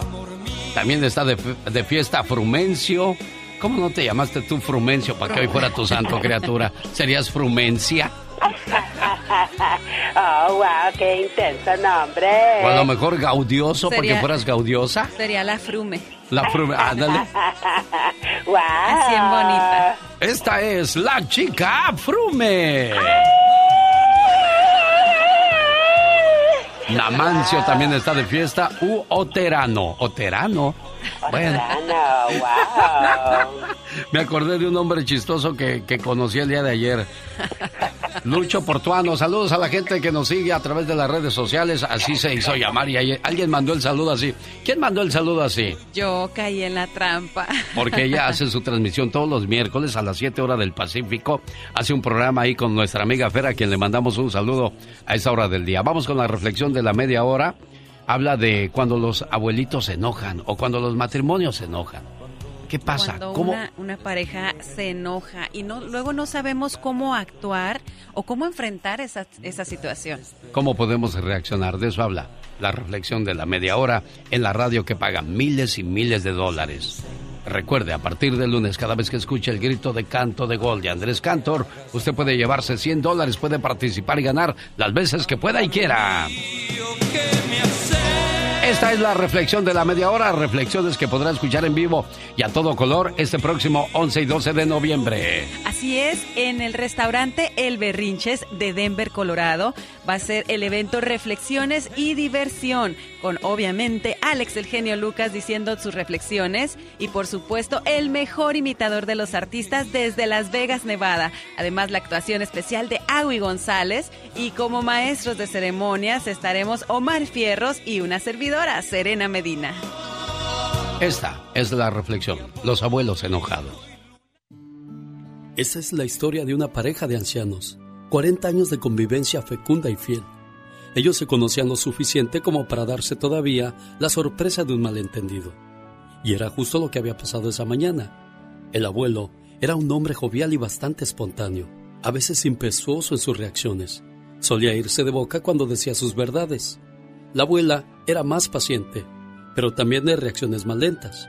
[SPEAKER 4] También está de, fiesta Frumencio. ¿Cómo no te llamaste tú Frumencio para que hoy fuera tu santo criatura? ¿Serías Frumencia?
[SPEAKER 41] oh, wow, qué intenso nombre.
[SPEAKER 4] O a lo mejor gaudioso porque fueras gaudiosa.
[SPEAKER 21] Sería la Frume.
[SPEAKER 4] La Frume, ándale.
[SPEAKER 41] wow.
[SPEAKER 21] Así en bonita.
[SPEAKER 4] Esta es la chica Frume. Namancio también está de fiesta. U Oterano. Oterano.
[SPEAKER 41] Bueno. wow.
[SPEAKER 4] Me acordé de un hombre chistoso que, que conocí el día de ayer. Lucho Portuano, saludos a la gente que nos sigue a través de las redes sociales. Así se hizo llamar y alguien mandó el saludo así. ¿Quién mandó el saludo así?
[SPEAKER 21] Yo caí en la trampa.
[SPEAKER 4] Porque ella hace su transmisión todos los miércoles a las 7 horas del Pacífico. Hace un programa ahí con nuestra amiga Fera, a quien le mandamos un saludo a esa hora del día. Vamos con la reflexión de la media hora. Habla de cuando los abuelitos se enojan o cuando los matrimonios se enojan. ¿Qué pasa?
[SPEAKER 21] Cuando ¿Cómo? Una, pareja se enoja y no, luego no sabemos cómo actuar o cómo enfrentar esa, esa situación.
[SPEAKER 4] ¿Cómo podemos reaccionar? De eso habla la reflexión de la media hora en la radio que paga miles y miles de dólares. Recuerde, a partir del lunes, cada vez que escuche el grito de canto de gol de Andrés Cantor, usted puede llevarse 100 dólares, puede participar y ganar las veces que pueda y quiera. Esta es la reflexión de la media hora, reflexiones que podrá escuchar en vivo y a todo color este próximo 11 y 12 de noviembre.
[SPEAKER 21] Así es, en el restaurante El Berrinches de Denver, Colorado, va a ser el evento Reflexiones y Diversión, con obviamente Alex el genio Lucas diciendo sus reflexiones y por supuesto el mejor imitador de los artistas desde Las Vegas, Nevada. Además la actuación especial de Agui González y como maestros de ceremonias estaremos Omar Fierros y una servidora Serena Medina.
[SPEAKER 4] Esta es la reflexión, los abuelos enojados.
[SPEAKER 42] Esa es la historia de una pareja de ancianos, 40 años de convivencia fecunda y fiel. Ellos se conocían lo suficiente como para darse todavía la sorpresa de un malentendido. Y era justo lo que había pasado esa mañana. El abuelo era un hombre jovial y bastante espontáneo, a veces impetuoso en sus reacciones. Solía irse de boca cuando decía sus verdades. La abuela era más paciente, pero también de reacciones más lentas.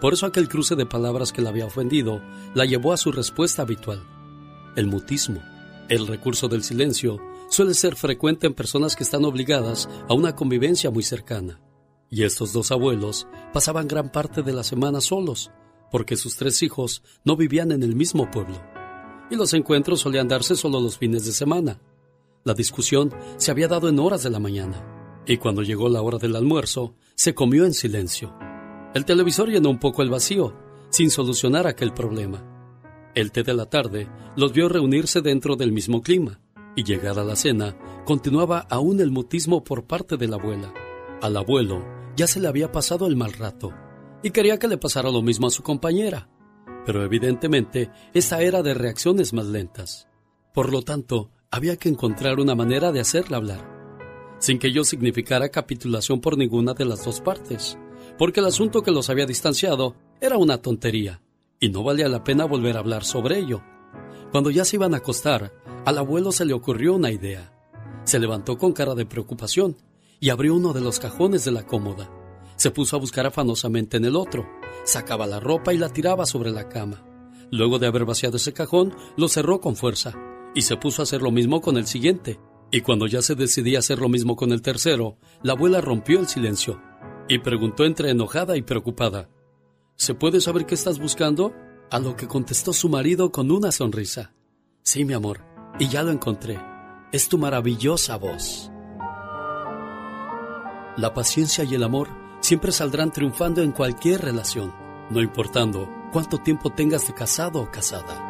[SPEAKER 42] Por eso aquel cruce de palabras que la había ofendido la llevó a su respuesta habitual. El mutismo, el recurso del silencio, suele ser frecuente en personas que están obligadas a una convivencia muy cercana. Y estos dos abuelos pasaban gran parte de la semana solos, porque sus tres hijos no vivían en el mismo pueblo. Y los encuentros solían darse solo los fines de semana. La discusión se había dado en horas de la mañana y cuando llegó la hora del almuerzo, se comió en silencio. El televisor llenó un poco el vacío, sin solucionar aquel problema. El té de la tarde los vio reunirse dentro del mismo clima, y llegada la cena, continuaba aún el mutismo por parte de la abuela. Al abuelo ya se le había pasado el mal rato, y quería que le pasara lo mismo a su compañera. Pero evidentemente esta era de reacciones más lentas. Por lo tanto, había que encontrar una manera de hacerla hablar sin que ello significara capitulación por ninguna de las dos partes, porque el asunto que los había distanciado era una tontería, y no valía la pena volver a hablar sobre ello. Cuando ya se iban a acostar, al abuelo se le ocurrió una idea. Se levantó con cara de preocupación y abrió uno de los cajones de la cómoda. Se puso a buscar afanosamente en el otro, sacaba la ropa y la tiraba sobre la cama. Luego de haber vaciado ese cajón, lo cerró con fuerza y se puso a hacer lo mismo con el siguiente, y cuando ya se decidía hacer lo mismo con el tercero, la abuela rompió el silencio y preguntó entre enojada y preocupada, ¿Se puede saber qué estás buscando? A lo que contestó su marido con una sonrisa. Sí, mi amor, y ya lo encontré. Es tu maravillosa voz. La paciencia y el amor siempre saldrán triunfando en cualquier relación, no importando cuánto tiempo tengas de casado o casada.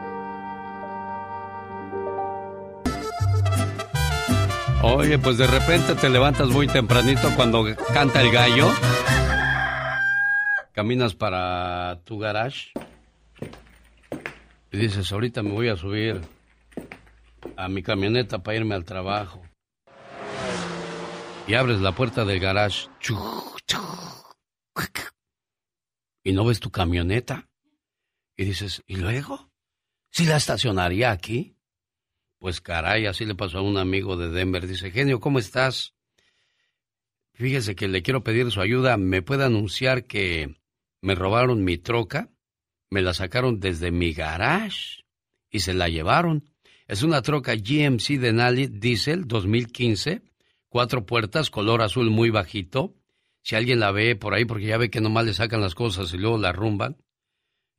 [SPEAKER 4] Oye, pues de repente te levantas muy tempranito cuando canta el gallo. Caminas para tu garage y dices, ahorita me voy a subir a mi camioneta para irme al trabajo. Y abres la puerta del garage. Y no ves tu camioneta. Y dices, ¿y luego? ¿Si la estacionaría aquí? Pues caray, así le pasó a un amigo de Denver. Dice, genio, ¿cómo estás? Fíjese que le quiero pedir su ayuda. ¿Me puede anunciar que me robaron mi troca? Me la sacaron desde mi garage y se la llevaron. Es una troca GMC Denali Diesel 2015, cuatro puertas, color azul muy bajito. Si alguien la ve por ahí, porque ya ve que nomás le sacan las cosas y luego la rumban,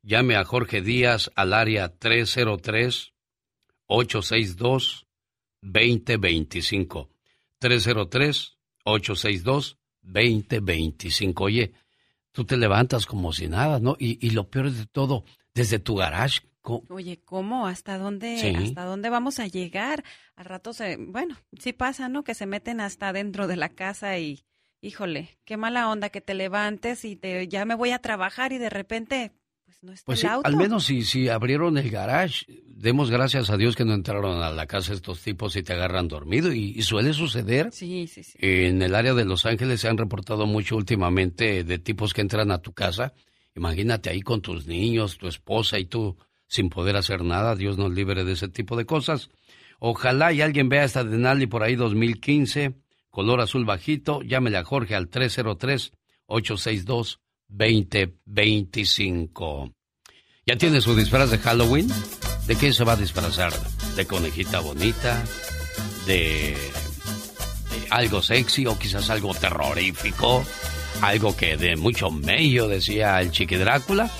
[SPEAKER 4] llame a Jorge Díaz al área 303 862-2025. 862-2025. Oye, tú te levantas como si nada, ¿no? Y, y lo peor de todo, desde tu garage.
[SPEAKER 21] Oye, ¿cómo? ¿Hasta dónde, ¿Hasta dónde vamos a llegar? Al rato se, bueno, sí pasa, ¿no? Que se meten hasta dentro de la casa y, híjole, qué mala onda que te levantes y te, ya me voy a trabajar y de repente no está pues el auto.
[SPEAKER 4] Al menos si, si abrieron el garage, demos gracias a Dios que no entraron a la casa estos tipos y te agarran dormido. Y, suele suceder.
[SPEAKER 21] Sí, sí, sí.
[SPEAKER 4] En el área de Los Ángeles se han reportado mucho últimamente de tipos que entran a tu casa. Imagínate ahí con tus niños, tu esposa y tú sin poder hacer nada. Dios nos libre de ese tipo de cosas. Ojalá y alguien vea esta Denali por ahí 2015, color azul bajito. Llámele a Jorge al 303 862 2025. ¿Ya tiene su disfraz de Halloween? ¿De qué se va a disfrazar? ¿De conejita bonita? ¿De, algo sexy o quizás algo terrorífico? ¿Algo que de mucho mello, decía el chiqui Drácula?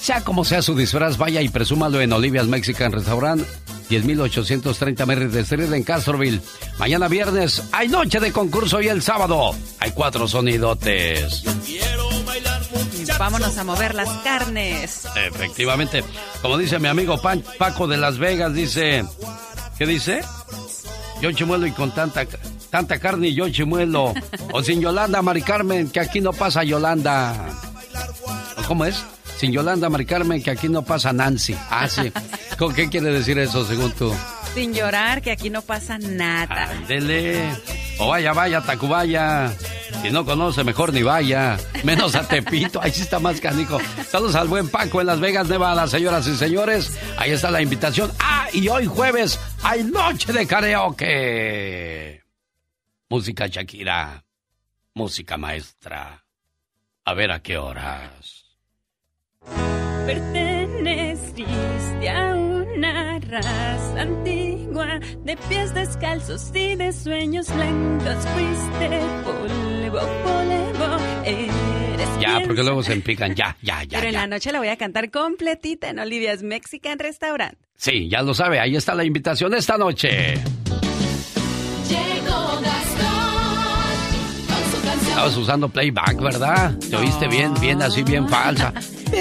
[SPEAKER 4] Sea como sea su disfraz, vaya y presúmalo en Olivia's Mexican Restaurant, 10.830 Merritt Street en Castroville. Mañana viernes hay noche de concurso y el sábado hay cuatro sonidotes.
[SPEAKER 21] Vámonos a mover las carnes.
[SPEAKER 4] Efectivamente. Como dice mi amigo Paco de Las Vegas, dice... ¿Qué dice? Yo chimuelo y con tanta, tanta carne y yo chimuelo. O sin Yolanda, Mari Carmen, que aquí no pasa Yolanda. ¿Cómo es? Sin Yolanda, Mari Carmen, que aquí no pasa Nancy. Ah, sí. ¿Con qué quiere decir eso, según tú?
[SPEAKER 21] Sin llorar, que aquí no pasa nada.
[SPEAKER 4] Dele. O vaya, vaya, Tacubaya. Si no conoce, mejor ni vaya. Menos a Tepito. Ahí sí está más canijo. Saludos al buen Paco en Las Vegas, Nevada, señoras y señores. Ahí está la invitación. Ah, y hoy jueves hay noche de karaoke. Música Shakira. Música maestra. A ver a qué horas.
[SPEAKER 43] Perteneciste a una raza antigua de pies descalzos y de sueños lentos. Fuiste polvo, polvo, eres
[SPEAKER 4] Ya, porque luego se empican. Ya, ya, ya.
[SPEAKER 21] Pero
[SPEAKER 4] en
[SPEAKER 21] la noche la voy a cantar completita en Olivia's Mexican Restaurant.
[SPEAKER 4] Sí, ya lo sabe. Ahí está la invitación esta noche. Estabas usando playback, ¿verdad? Te oíste bien, bien así, bien falsa.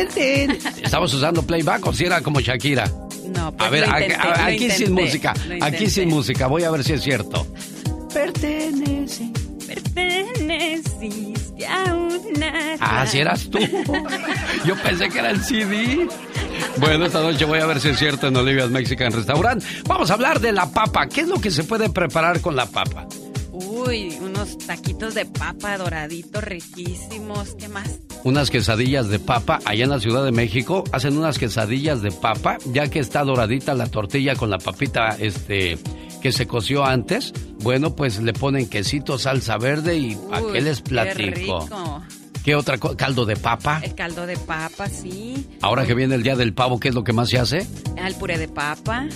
[SPEAKER 4] Estabas usando playback o si era como Shakira.
[SPEAKER 21] No, pues
[SPEAKER 4] A ver, aquí, sin música. Aquí sin música. Voy a ver si es cierto.
[SPEAKER 43] Pertenece. Perteneciste a una.
[SPEAKER 4] Ah, si eras tú. Yo pensé que era el CD. Bueno, esta noche voy a ver si es cierto en Olivia's Mexican Restaurant. Vamos a hablar de la papa. ¿Qué es lo que se puede preparar con la papa?
[SPEAKER 21] Uy, unos taquitos de papa doraditos riquísimos. ¿Qué más?
[SPEAKER 4] Unas quesadillas de papa. Allá en la Ciudad de México hacen unas quesadillas de papa, ya que está doradita la tortilla con la papita este que se coció antes. Bueno, pues le ponen quesito, salsa verde y ¿a qué les platico? Qué rico. ¿Qué otra cosa? ¿Caldo de papa?
[SPEAKER 21] El caldo de papa, sí.
[SPEAKER 4] Ahora que viene el día del pavo, ¿qué es lo que más se hace?
[SPEAKER 21] El puré de papa.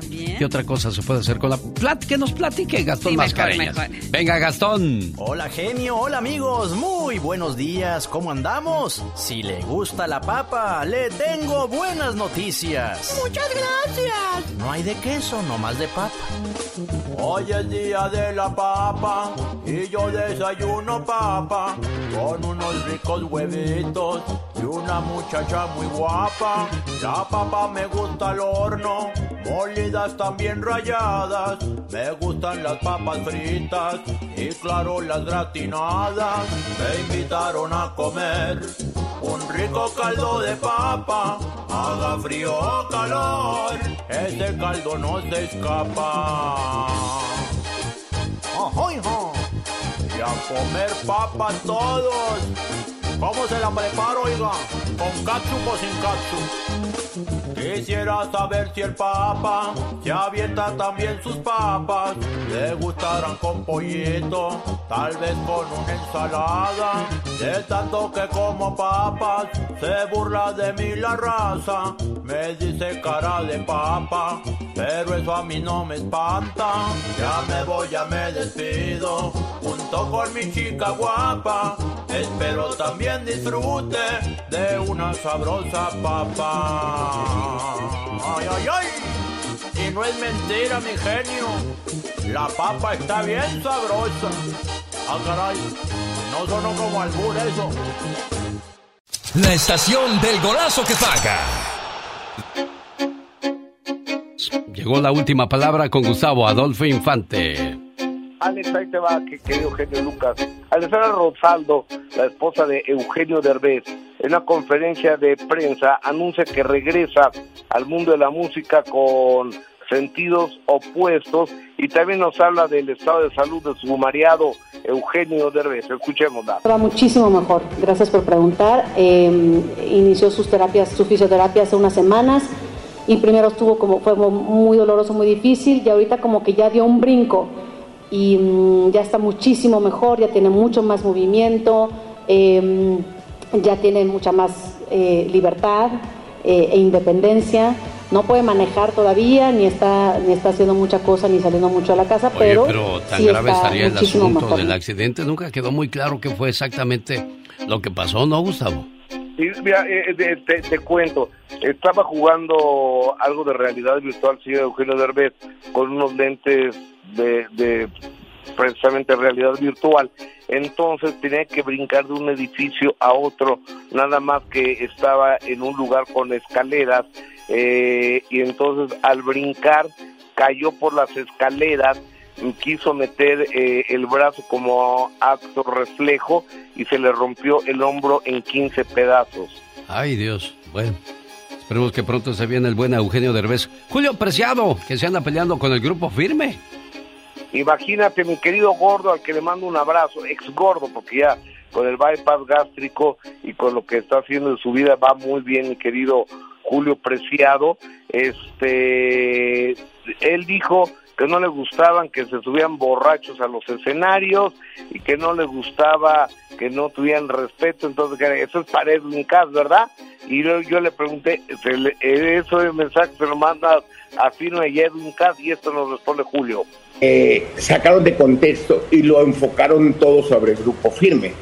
[SPEAKER 4] ¿Qué otra cosa se puede hacer con la plat que nos platique Gastón sí, Mascareñas? Venga, Gastón.
[SPEAKER 13] Hola, genio. Hola, amigos. Muy buenos días. ¿Cómo andamos? Si le gusta la papa, le tengo buenas noticias.
[SPEAKER 44] Muchas gracias.
[SPEAKER 13] No hay de queso, nomás de papa.
[SPEAKER 16] Hoy es día de la papa y yo desayuno papa con unos ricos huevitos y una muchacha muy guapa. La papa me gusta al horno, molidas también rayadas. Me gustan las papas fritas y claro las gratinadas. Me invitaron a comer un rico caldo de papa. Haga frío o calor, ese caldo no se escapa. Y a comer papas todos. ¿Cómo se la preparo, oiga? ¿Con catsup o sin catsup? Quisiera saber si el papa se avienta también sus papas. Le gustarán con pollito, tal vez con una ensalada. De tanto que como papas, se burla de mí la raza. Me dice cara de papa, pero eso a mí no me espanta. Ya me voy, ya me despido, junto con mi chica guapa. Espero también disfrute de una sabrosa papa. Ay, ay, ay. Y no es mentira, mi genio. La papa está bien sabrosa.
[SPEAKER 45] Ah, caray. No sonó como albur eso.
[SPEAKER 2] La estación del golazo que paga.
[SPEAKER 4] Llegó la última palabra con Gustavo Adolfo Infante.
[SPEAKER 46] Alex, ahí te va, querido Eugenio Lucas. Alessandra Rosaldo, la esposa de Eugenio Derbez, en una conferencia de prensa anuncia que regresa al mundo de la música con sentidos opuestos y también nos habla del estado de salud de su mareado Eugenio Derbez. Escuchémosla.
[SPEAKER 47] Va muchísimo mejor. Gracias por preguntar. Em, inició sus terapias, su fisioterapia hace unas semanas y primero estuvo como fue muy doloroso, muy difícil y ahorita como que ya dio un brinco y mm, ya está muchísimo mejor, ya tiene mucho más movimiento, em, ya tiene mucha más eh, libertad eh, e independencia. No puede manejar todavía, ni está, ni está haciendo mucha cosa, ni saliendo mucho a la casa, pero.
[SPEAKER 4] Pero tan grave estaría el asunto del accidente. Nunca quedó muy claro qué fue exactamente lo que pasó, ¿no, Gustavo?
[SPEAKER 46] Sí, mira, eh, te, cuento. Estaba jugando algo de realidad virtual, señor Eugenio Derbez, con unos lentes de, precisamente realidad virtual. Entonces tenía que brincar de un edificio a otro, nada más que estaba en un lugar con escaleras eh, y entonces al brincar cayó por las escaleras quiso meter eh, el brazo como acto reflejo y se le rompió el hombro en 15 pedazos.
[SPEAKER 4] Ay Dios, bueno, esperemos que pronto se viene el buen Eugenio Derbez. Julio Preciado, que se anda peleando con el grupo firme.
[SPEAKER 46] Imagínate, mi querido gordo, al que le mando un abrazo, ex gordo, porque ya con el bypass gástrico y con lo que está haciendo en su vida va muy bien, mi querido Julio Preciado. Este, él dijo que no le gustaban que se subían borrachos a los escenarios y que no le gustaba que no tuvieran respeto, entonces eso es para Edwin ¿verdad? Y yo, le pregunté, eso el mensaje se lo manda a Fino y Edwin Cass y esto nos responde Julio.
[SPEAKER 48] Eh, sacaron de contexto y lo enfocaron todo sobre el grupo firme.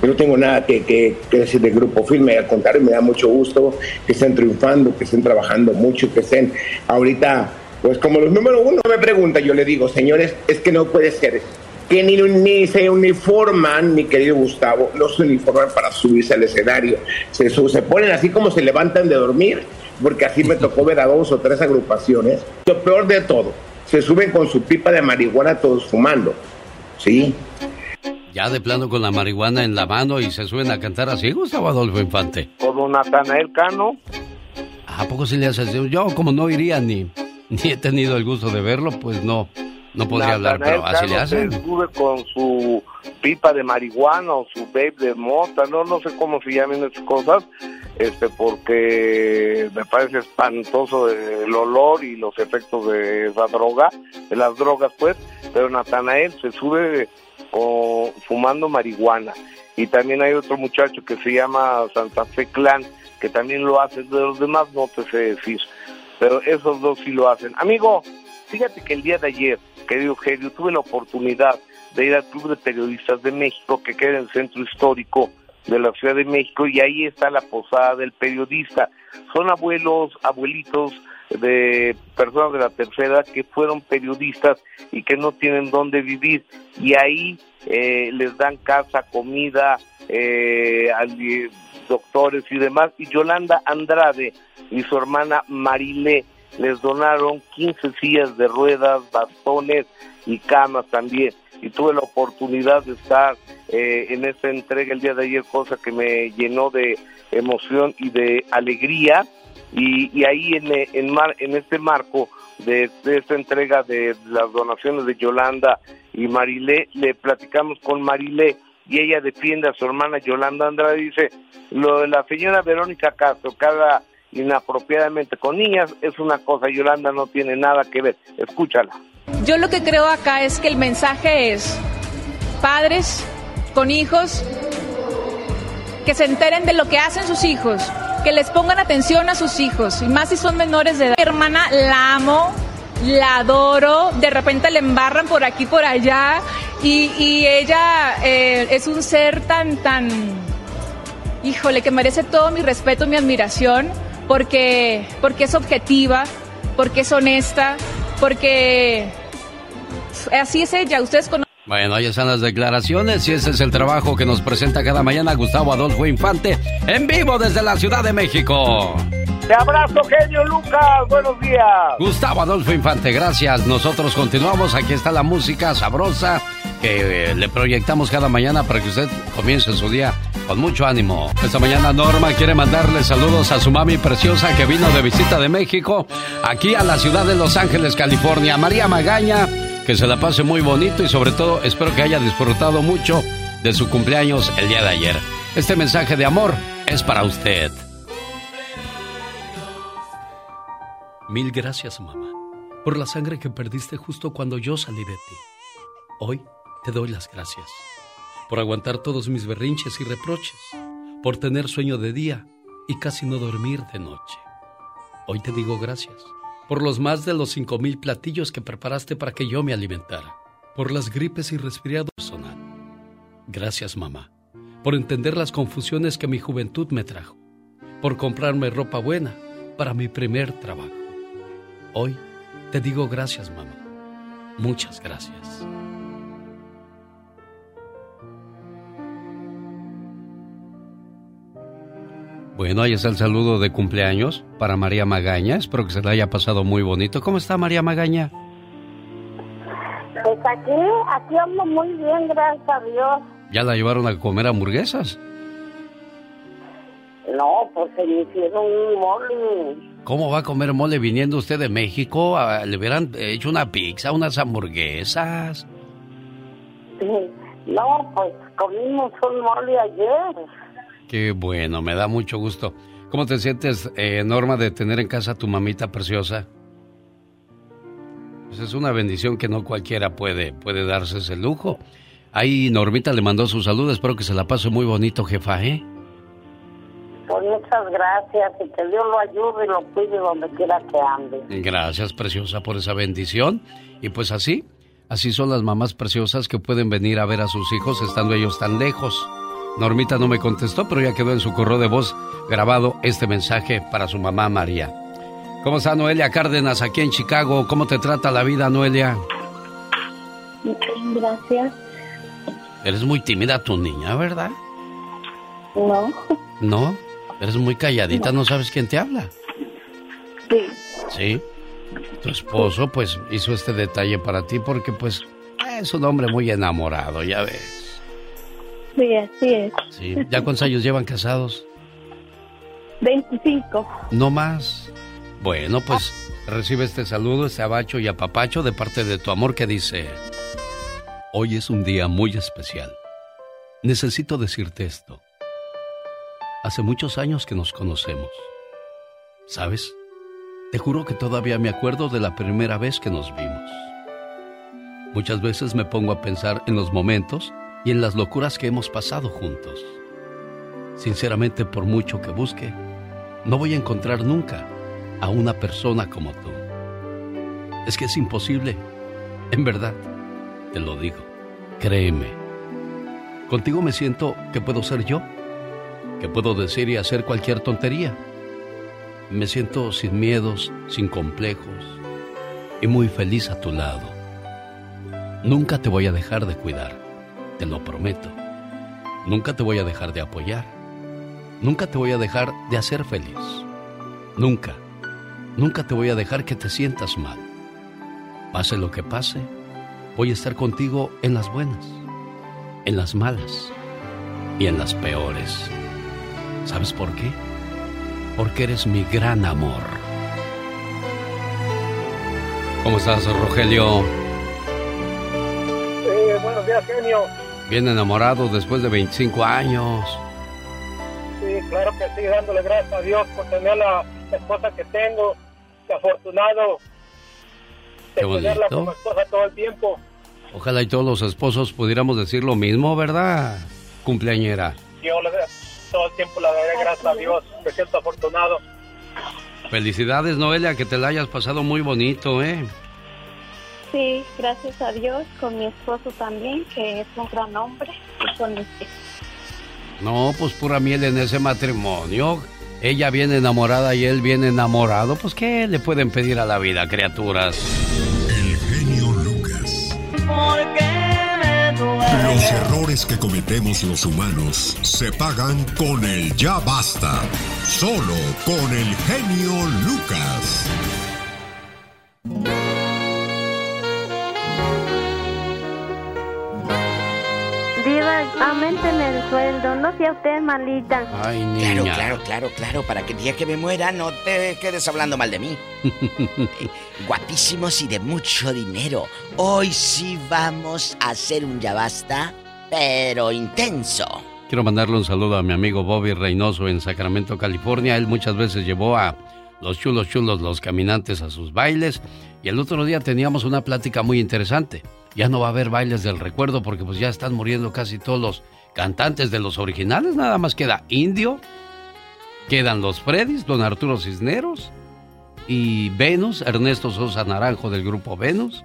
[SPEAKER 48] Yo no tengo nada que, que, decir del grupo firme, al contrario, me da mucho gusto que estén triunfando, que estén trabajando mucho, que estén ahorita, pues como los número uno me pregunta, yo le digo, señores, es que no puede ser que ni, ni se uniforman, mi querido Gustavo, no se uniforman para subirse al escenario, se, se ponen así como se levantan de dormir, porque así me tocó ver a dos o tres agrupaciones. Lo peor de todo, se suben con su pipa de marihuana todos fumando. ¿Sí?
[SPEAKER 4] Ya de plano con la marihuana en la mano y se suben a cantar así, Gustavo Adolfo Infante.
[SPEAKER 46] Como Natanael Cano.
[SPEAKER 4] ¿A poco sí le haces? Yo como no iría ni, ni he tenido el gusto de verlo, pues no, no podría hablar, pero así le hacen.
[SPEAKER 46] Con su pipa de marihuana o su vape de mota, no, no sé cómo se llaman esas cosas, este porque me parece espantoso el olor y los efectos de esa droga, de las drogas pues, pero Natanael se sube fumando marihuana y también hay otro muchacho que se llama Santa Fe Clan que también lo hace, de los demás no te sé decir, pero esos dos sí lo hacen. Amigo, fíjate que el día de ayer, querido Eugenio, tuve la oportunidad de ir al Club de Periodistas de México que queda en el centro histórico de la Ciudad de México y ahí está la posada del periodista. Son abuelos, abuelitos de personas de la tercera que fueron periodistas y que no tienen dónde vivir y ahí eh, les dan casa, comida, eh, doctores y demás. Y Yolanda Andrade y su hermana Marilé les donaron 15 sillas de ruedas, bastones y camas también y tuve la oportunidad de estar eh, en esta entrega el día de ayer, cosa que me llenó de emoción y de alegría. Y, ahí en, en, en este marco de, esta entrega de las donaciones de Yolanda y Marilé, le platicamos con Marilé y ella defiende a su hermana Yolanda Andrade. Dice, lo de la señora Verónica Castro, cada inapropiadamente con niñas, es una cosa, Yolanda no tiene nada que ver. Escúchala.
[SPEAKER 49] Yo lo que creo acá es que el mensaje es padres con hijos que se enteren de lo que hacen sus hijos, que les pongan atención a sus hijos, y más si son menores de edad. Mi hermana la amo, la adoro, de repente le embarran por aquí, por allá, y, ella eh, es un ser tan, tan, híjole, que merece todo mi respeto, mi admiración, porque, porque es objetiva, porque es honesta, porque así es ella, ustedes conocen.
[SPEAKER 4] Bueno, ahí están las declaraciones y ese es el trabajo que nos presenta cada mañana Gustavo Adolfo Infante en vivo desde la Ciudad de México.
[SPEAKER 46] Te abrazo, genio Lucas. Buenos días.
[SPEAKER 4] Gustavo Adolfo Infante, gracias. Nosotros continuamos. Aquí está la música sabrosa que eh, le proyectamos cada mañana para que usted comience su día con mucho ánimo. Esta mañana Norma quiere mandarle saludos a su mami preciosa que vino de visita de México aquí a la ciudad de Los Ángeles, California. María Magaña que se la pase muy bonito y sobre todo espero que haya disfrutado mucho de su cumpleaños el día de ayer. Este mensaje de amor es para usted. Mil gracias, mamá, por la sangre que perdiste justo cuando yo salí de ti. Hoy te doy las gracias por aguantar todos mis berrinches y reproches, por tener sueño de día y casi no dormir de noche. Hoy te digo gracias por los más de los cinco mil platillos que preparaste para que yo me alimentara, por las gripes y resfriados personal. Gracias, mamá, por entender las confusiones que mi juventud me trajo, por comprarme ropa buena para mi primer trabajo. Hoy te digo gracias, mamá. Muchas gracias. Bueno, ahí está el saludo de cumpleaños para María Magaña. Espero que se le haya pasado muy bonito. ¿Cómo está María Magaña?
[SPEAKER 50] Pues aquí, aquí ando muy bien, gracias a Dios.
[SPEAKER 4] ¿Ya la llevaron a comer hamburguesas?
[SPEAKER 50] No, pues se me hicieron un mole.
[SPEAKER 4] ¿Cómo va a comer mole viniendo usted de México? Ah, ¿Le hubieran hecho una pizza, unas hamburguesas?
[SPEAKER 50] No, pues comimos un mole ayer.
[SPEAKER 4] Qué bueno, me da mucho gusto. ¿Cómo te sientes, eh, Norma, de tener en casa a tu mamita preciosa? Pues es una bendición que no cualquiera puede, puede darse ese lujo. Ahí Normita le mandó su salud, espero que se la pase muy bonito, jefa, ¿eh?
[SPEAKER 50] Pues muchas gracias y que Dios lo ayude y lo cuide donde quiera que ande.
[SPEAKER 4] Gracias, preciosa, por esa bendición. Y pues así, así son las mamás preciosas que pueden venir a ver a sus hijos estando ellos tan lejos. Normita no me contestó, pero ya quedó en su correo de voz grabado este mensaje para su mamá María. ¿Cómo está Noelia Cárdenas aquí en Chicago? ¿Cómo te trata la vida, Noelia?
[SPEAKER 35] Gracias.
[SPEAKER 4] Eres muy tímida tu niña, ¿verdad?
[SPEAKER 35] No.
[SPEAKER 4] ¿No? Eres muy calladita, no, sabes quién te habla.
[SPEAKER 35] Sí.
[SPEAKER 4] Sí. Tu esposo pues hizo este detalle para ti porque pues es un hombre muy enamorado, ya ves.
[SPEAKER 35] Sí, así es.
[SPEAKER 4] Sí. ¿Ya cuántos años llevan casados?
[SPEAKER 35] 25.
[SPEAKER 4] No más. Bueno, pues recibe este saludo, este abacho y apapacho de parte de tu amor que dice, hoy es un día muy especial. Necesito decirte esto. Hace muchos años que nos conocemos. ¿Sabes? Te juro que todavía me acuerdo de la primera vez que nos vimos. Muchas veces me pongo a pensar en los momentos y en las locuras que hemos pasado juntos. Sinceramente, por mucho que busque, no voy a encontrar nunca a una persona como tú. Es que es imposible. En verdad, te lo digo. Créeme. Contigo me siento que puedo ser yo, que puedo decir y hacer cualquier tontería. Me siento sin miedos, sin complejos y muy feliz a tu lado. Nunca te voy a dejar de cuidar te lo prometo. Nunca te voy a dejar de apoyar. Nunca te voy a dejar de hacer feliz. Nunca, nunca te voy a dejar que te sientas mal. Pase lo que pase, voy a estar contigo en las buenas, en las malas y en las peores. ¿Sabes por qué? Porque eres mi gran amor. ¿Cómo estás, Rogelio?
[SPEAKER 39] Sí, buenos días, genio.
[SPEAKER 4] Bien enamorado después de 25 años.
[SPEAKER 39] Sí, claro que sí, dándole gracias a Dios por tener la esposa que tengo. Qué afortunado de
[SPEAKER 4] Qué
[SPEAKER 39] tenerla como esposa todo el tiempo.
[SPEAKER 4] Ojalá y todos los esposos pudiéramos decir lo mismo, ¿verdad? Cumpleañera.
[SPEAKER 39] Yo le, todo el tiempo le daré gracias a Dios. Me siento afortunado.
[SPEAKER 4] Felicidades, Noelia, que te la hayas pasado muy bonito, ¿eh?
[SPEAKER 35] Sí, gracias a Dios, con mi esposo también, que es un gran hombre, y con mis
[SPEAKER 4] No, pues pura miel en ese matrimonio. Ella viene enamorada y él viene enamorado. Pues, ¿qué le pueden pedir a la vida, criaturas?
[SPEAKER 51] El genio Lucas.
[SPEAKER 52] ¿Por qué me
[SPEAKER 53] Los errores que cometemos los humanos se pagan con el ya basta. Solo con el genio Lucas.
[SPEAKER 35] Aumenten el sueldo, no sea usted malita.
[SPEAKER 4] Ay,
[SPEAKER 36] Claro, claro, claro, claro, para que el día que me muera no te quedes hablando mal de mí. Eh, Guapísimos y de mucho dinero. Hoy sí vamos a hacer un ya basta, pero intenso.
[SPEAKER 4] Quiero mandarle un saludo a mi amigo Bobby Reynoso en Sacramento, California. Él muchas veces llevó a los chulos chulos, los caminantes a sus bailes. Y el otro día teníamos una plática muy interesante. Ya no va a haber bailes del recuerdo porque pues ya están muriendo casi todos los cantantes de los originales. Nada más queda Indio, quedan los Freddys, don Arturo Cisneros y Venus, Ernesto Sosa Naranjo del grupo Venus.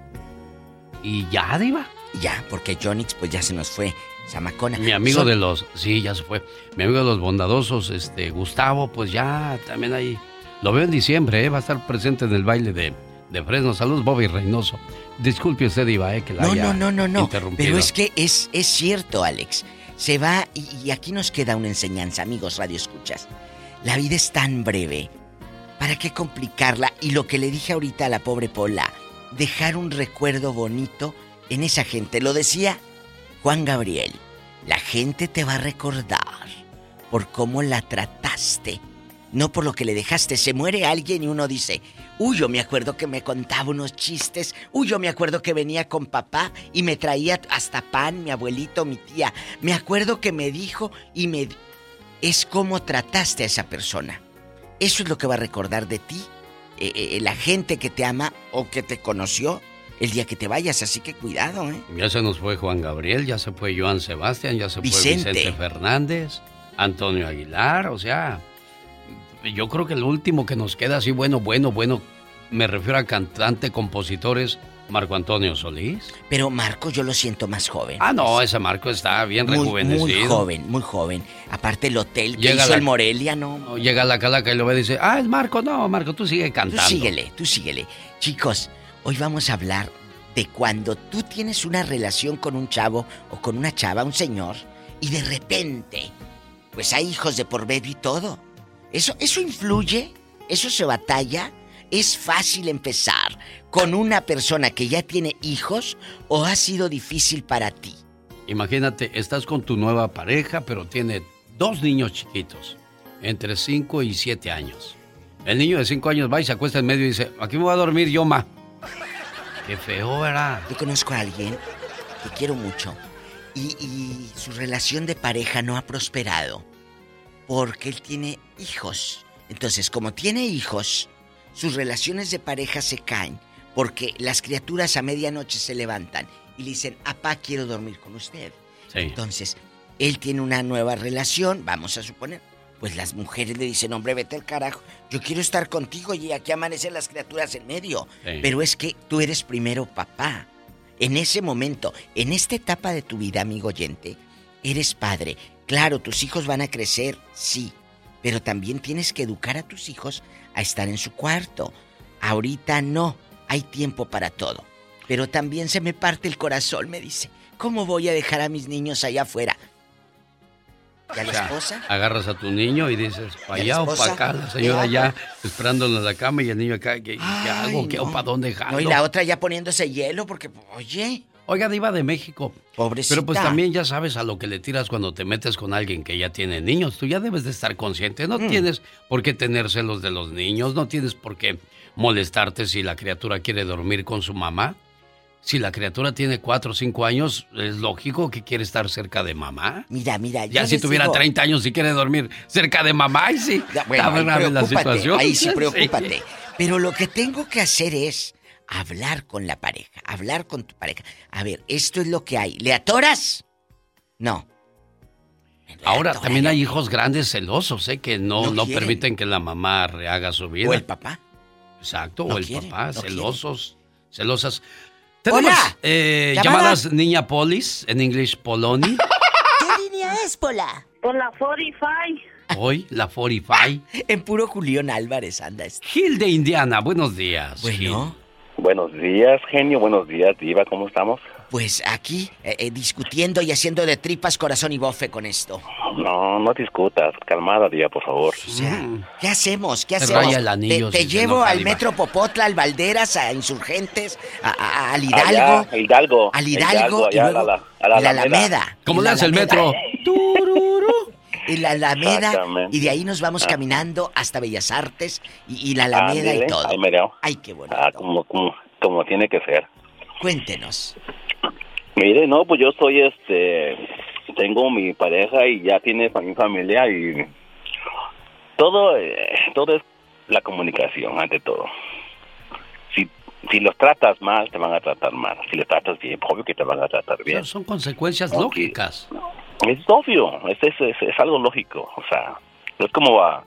[SPEAKER 4] Y ya, Diva.
[SPEAKER 36] Ya, porque Jonix pues ya se nos fue. Zamacona.
[SPEAKER 4] Mi amigo
[SPEAKER 36] Son-
[SPEAKER 4] de los. Sí, ya se fue. Mi amigo de los bondadosos, este, Gustavo, pues ya también ahí. Lo veo en diciembre, ¿eh? Va a estar presente en el baile de, de Fresno. Saludos, Bobby Reynoso. Disculpe usted, Diva, ¿eh? Que la
[SPEAKER 36] No,
[SPEAKER 4] haya
[SPEAKER 36] no, no, no, no. Pero es que es, es cierto, Alex. Se va y, aquí nos queda una enseñanza, amigos Radio Escuchas. La vida es tan breve. ¿Para qué complicarla? Y lo que le dije ahorita a la pobre Pola, dejar un recuerdo bonito en esa gente. Lo decía Juan Gabriel. La gente te va a recordar por cómo la trataste. No por lo que le dejaste. Se muere alguien y uno dice, uy, yo me acuerdo que me contaba unos chistes. Uy, yo me acuerdo que venía con papá y me traía hasta pan, mi abuelito, mi tía. Me acuerdo que me dijo y me... Es cómo trataste a esa persona. Eso es lo que va a recordar de ti eh, eh, la gente que te ama o que te conoció el día que te vayas. Así que cuidado, ¿eh?
[SPEAKER 4] Ya se nos fue Juan Gabriel, ya se fue Joan Sebastián, ya se fue.
[SPEAKER 36] Vicente
[SPEAKER 4] Fernández, Antonio Aguilar, o sea, yo creo que el último que nos queda así, bueno, bueno, bueno, me refiero a cantante, compositores, Marco Antonio Solís.
[SPEAKER 36] Pero Marco yo lo siento más joven.
[SPEAKER 4] Ah, no, ese Marco está bien
[SPEAKER 36] Muy,
[SPEAKER 4] rejuvenecido.
[SPEAKER 36] muy joven, muy joven. Aparte el hotel que
[SPEAKER 4] Llega
[SPEAKER 36] hizo
[SPEAKER 4] la-
[SPEAKER 36] el Morelia, no.
[SPEAKER 4] No, Llega la calaca y lo ve y dice, ah, es Marco, no, Marco, tú sigue
[SPEAKER 36] Tú
[SPEAKER 4] cantando.
[SPEAKER 36] síguele, tú síguele. Chicos, hoy vamos a hablar de cuando tú tienes una relación con un chavo o con una chava, un señor, y de repente, pues hay hijos de por medio y todo. Eso, eso influye, eso se batalla. ¿Es fácil empezar con una persona que ya tiene hijos o ha sido difícil para ti?
[SPEAKER 4] Imagínate, estás con tu nueva pareja, pero tiene dos niños chiquitos, entre 5 y 7 años. El niño de 5 años va y se acuesta en medio y dice, aquí me voy a dormir yo, ma. Qué feo, ¿verdad?
[SPEAKER 36] Yo conozco a alguien que quiero mucho y, y su relación de pareja no ha prosperado porque él tiene hijos. Entonces, como tiene hijos, sus relaciones de pareja se caen porque las criaturas a medianoche se levantan y le dicen, apá, quiero dormir con usted.
[SPEAKER 4] Sí.
[SPEAKER 36] Entonces, él tiene una nueva relación, vamos a suponer. Pues las mujeres le dicen, hombre, vete al carajo. Yo quiero estar contigo y aquí amanecen las criaturas en medio.
[SPEAKER 4] Sí.
[SPEAKER 36] Pero es que tú eres primero papá. En ese momento, en esta etapa de tu vida, amigo oyente, eres padre. Claro, tus hijos van a crecer, sí. Pero también tienes que educar a tus hijos a estar en su cuarto. Ahorita no, hay tiempo para todo. Pero también se me parte el corazón, me dice. ¿Cómo voy a dejar a mis niños allá afuera? ¿Y a la
[SPEAKER 4] O sea,
[SPEAKER 36] esposa?
[SPEAKER 4] Agarras a tu niño y dices, para
[SPEAKER 36] ¿Y a la
[SPEAKER 4] allá o para acá, la
[SPEAKER 36] ¿Qué
[SPEAKER 4] señora ya esperándolo en la cama y el niño acá, ¿qué, qué
[SPEAKER 36] Ay,
[SPEAKER 4] hago? ¿Qué
[SPEAKER 36] no.
[SPEAKER 4] hago? ¿Para dónde dejarlo?
[SPEAKER 36] No, y la otra ya poniéndose hielo porque, oye.
[SPEAKER 4] Oiga, Diva de México.
[SPEAKER 36] Pobrecita.
[SPEAKER 4] Pero pues también ya sabes a lo que le tiras cuando te metes con alguien que ya tiene niños. Tú ya debes de estar consciente. No
[SPEAKER 36] Mm.
[SPEAKER 4] tienes por qué tener celos de los niños. No tienes por qué molestarte si la criatura quiere dormir con su mamá. Si la criatura tiene cuatro o cinco años, es lógico que quiere estar cerca de mamá.
[SPEAKER 36] Mira, mira,
[SPEAKER 4] Ya
[SPEAKER 36] yo
[SPEAKER 4] si tuviera
[SPEAKER 36] digo-
[SPEAKER 4] 30 años y quiere dormir cerca de mamá, y sí.
[SPEAKER 36] Bueno, ahí
[SPEAKER 4] la situación.
[SPEAKER 36] Ahí sí,
[SPEAKER 4] Sí.
[SPEAKER 36] preocúpate. Pero lo que tengo que hacer es hablar con la pareja, hablar con tu pareja. A ver, esto es lo que hay. ¿Le atoras? No.
[SPEAKER 4] Ahora, también hay hijos grandes celosos, ¿eh? Que no,
[SPEAKER 36] No
[SPEAKER 4] permiten que la mamá rehaga su vida.
[SPEAKER 36] O el papá.
[SPEAKER 4] Exacto,
[SPEAKER 36] No
[SPEAKER 4] o el
[SPEAKER 36] quieren,
[SPEAKER 4] papá,
[SPEAKER 36] no
[SPEAKER 4] celosos, celosas. Tenemos
[SPEAKER 36] Hola.
[SPEAKER 4] eh,
[SPEAKER 36] Llamada.
[SPEAKER 4] llamadas niña polis, en inglés poloni.
[SPEAKER 35] ¿Qué línea es, Pola?
[SPEAKER 50] Por la 45.
[SPEAKER 4] Hoy, la 45.
[SPEAKER 36] En puro Julián Álvarez anda este.
[SPEAKER 4] Gil de Indiana, buenos días.
[SPEAKER 36] Bueno.
[SPEAKER 51] Buenos días, genio. Buenos días, Diva. ¿Cómo estamos?
[SPEAKER 36] pues aquí eh, eh, discutiendo y haciendo de tripas corazón y bofe con esto.
[SPEAKER 51] No, no discutas, calmada día, por favor.
[SPEAKER 36] ¿qué hacemos? ¿Qué hacemos? te, llevo al Metro Popotla, al Valderas, a Insurgentes, a, al Hidalgo.
[SPEAKER 51] Hidalgo.
[SPEAKER 36] Al Hidalgo, y luego, la, Alameda.
[SPEAKER 4] ¿Cómo le hace el metro?
[SPEAKER 36] y la Alameda y de ahí nos vamos ah. caminando hasta Bellas Artes y, la Alameda y todo. Ay, qué bueno.
[SPEAKER 51] Ah, como, como, como tiene que ser.
[SPEAKER 36] Cuéntenos.
[SPEAKER 51] Mire, no, pues yo soy este, tengo mi pareja y ya tiene mi familia y todo, eh, todo es la comunicación ante todo. Si, si los tratas mal, te van a tratar mal. Si los tratas bien, obvio que te van a tratar bien.
[SPEAKER 4] son consecuencias lógicas.
[SPEAKER 51] Es obvio, es, es, es, algo lógico. O sea, no es como a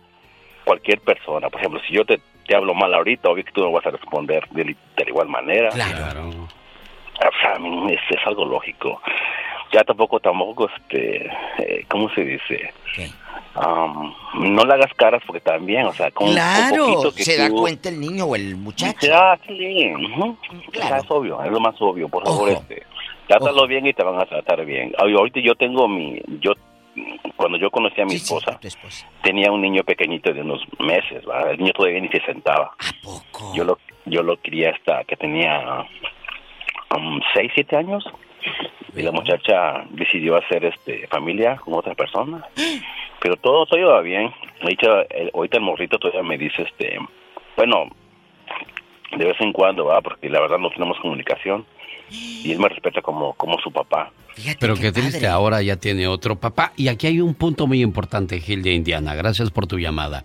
[SPEAKER 51] cualquier persona. Por ejemplo, si yo te, te hablo mal ahorita, obvio que tú no vas a responder de, de igual manera.
[SPEAKER 36] Claro.
[SPEAKER 51] O sea, es, es algo lógico. Ya tampoco, tampoco, este, eh, ¿cómo se dice? Um, no le hagas caras porque también, o sea, con
[SPEAKER 36] claro, que se da cuenta el niño o el muchacho.
[SPEAKER 51] Ya, sí, claro. es obvio, es lo más obvio, por favor, este, trátalo bien y te van a tratar bien. Ahorita yo tengo mi, yo, cuando yo conocí a mi esposa, tenía un niño pequeñito de unos meses, el niño todavía ni se sentaba.
[SPEAKER 36] ¿A poco?
[SPEAKER 51] Yo lo, yo lo crié hasta que tenía um, seis, siete años. Y la muchacha decidió hacer este familia con otra persona. Pero todo todo iba bien. Ahorita el, ahorita el morrito todavía me dice este bueno de vez en cuando va porque la verdad no tenemos comunicación y él me respeta como como su papá
[SPEAKER 4] pero qué, triste ahora ya tiene otro papá y aquí hay un punto muy importante Gil de Indiana gracias por tu llamada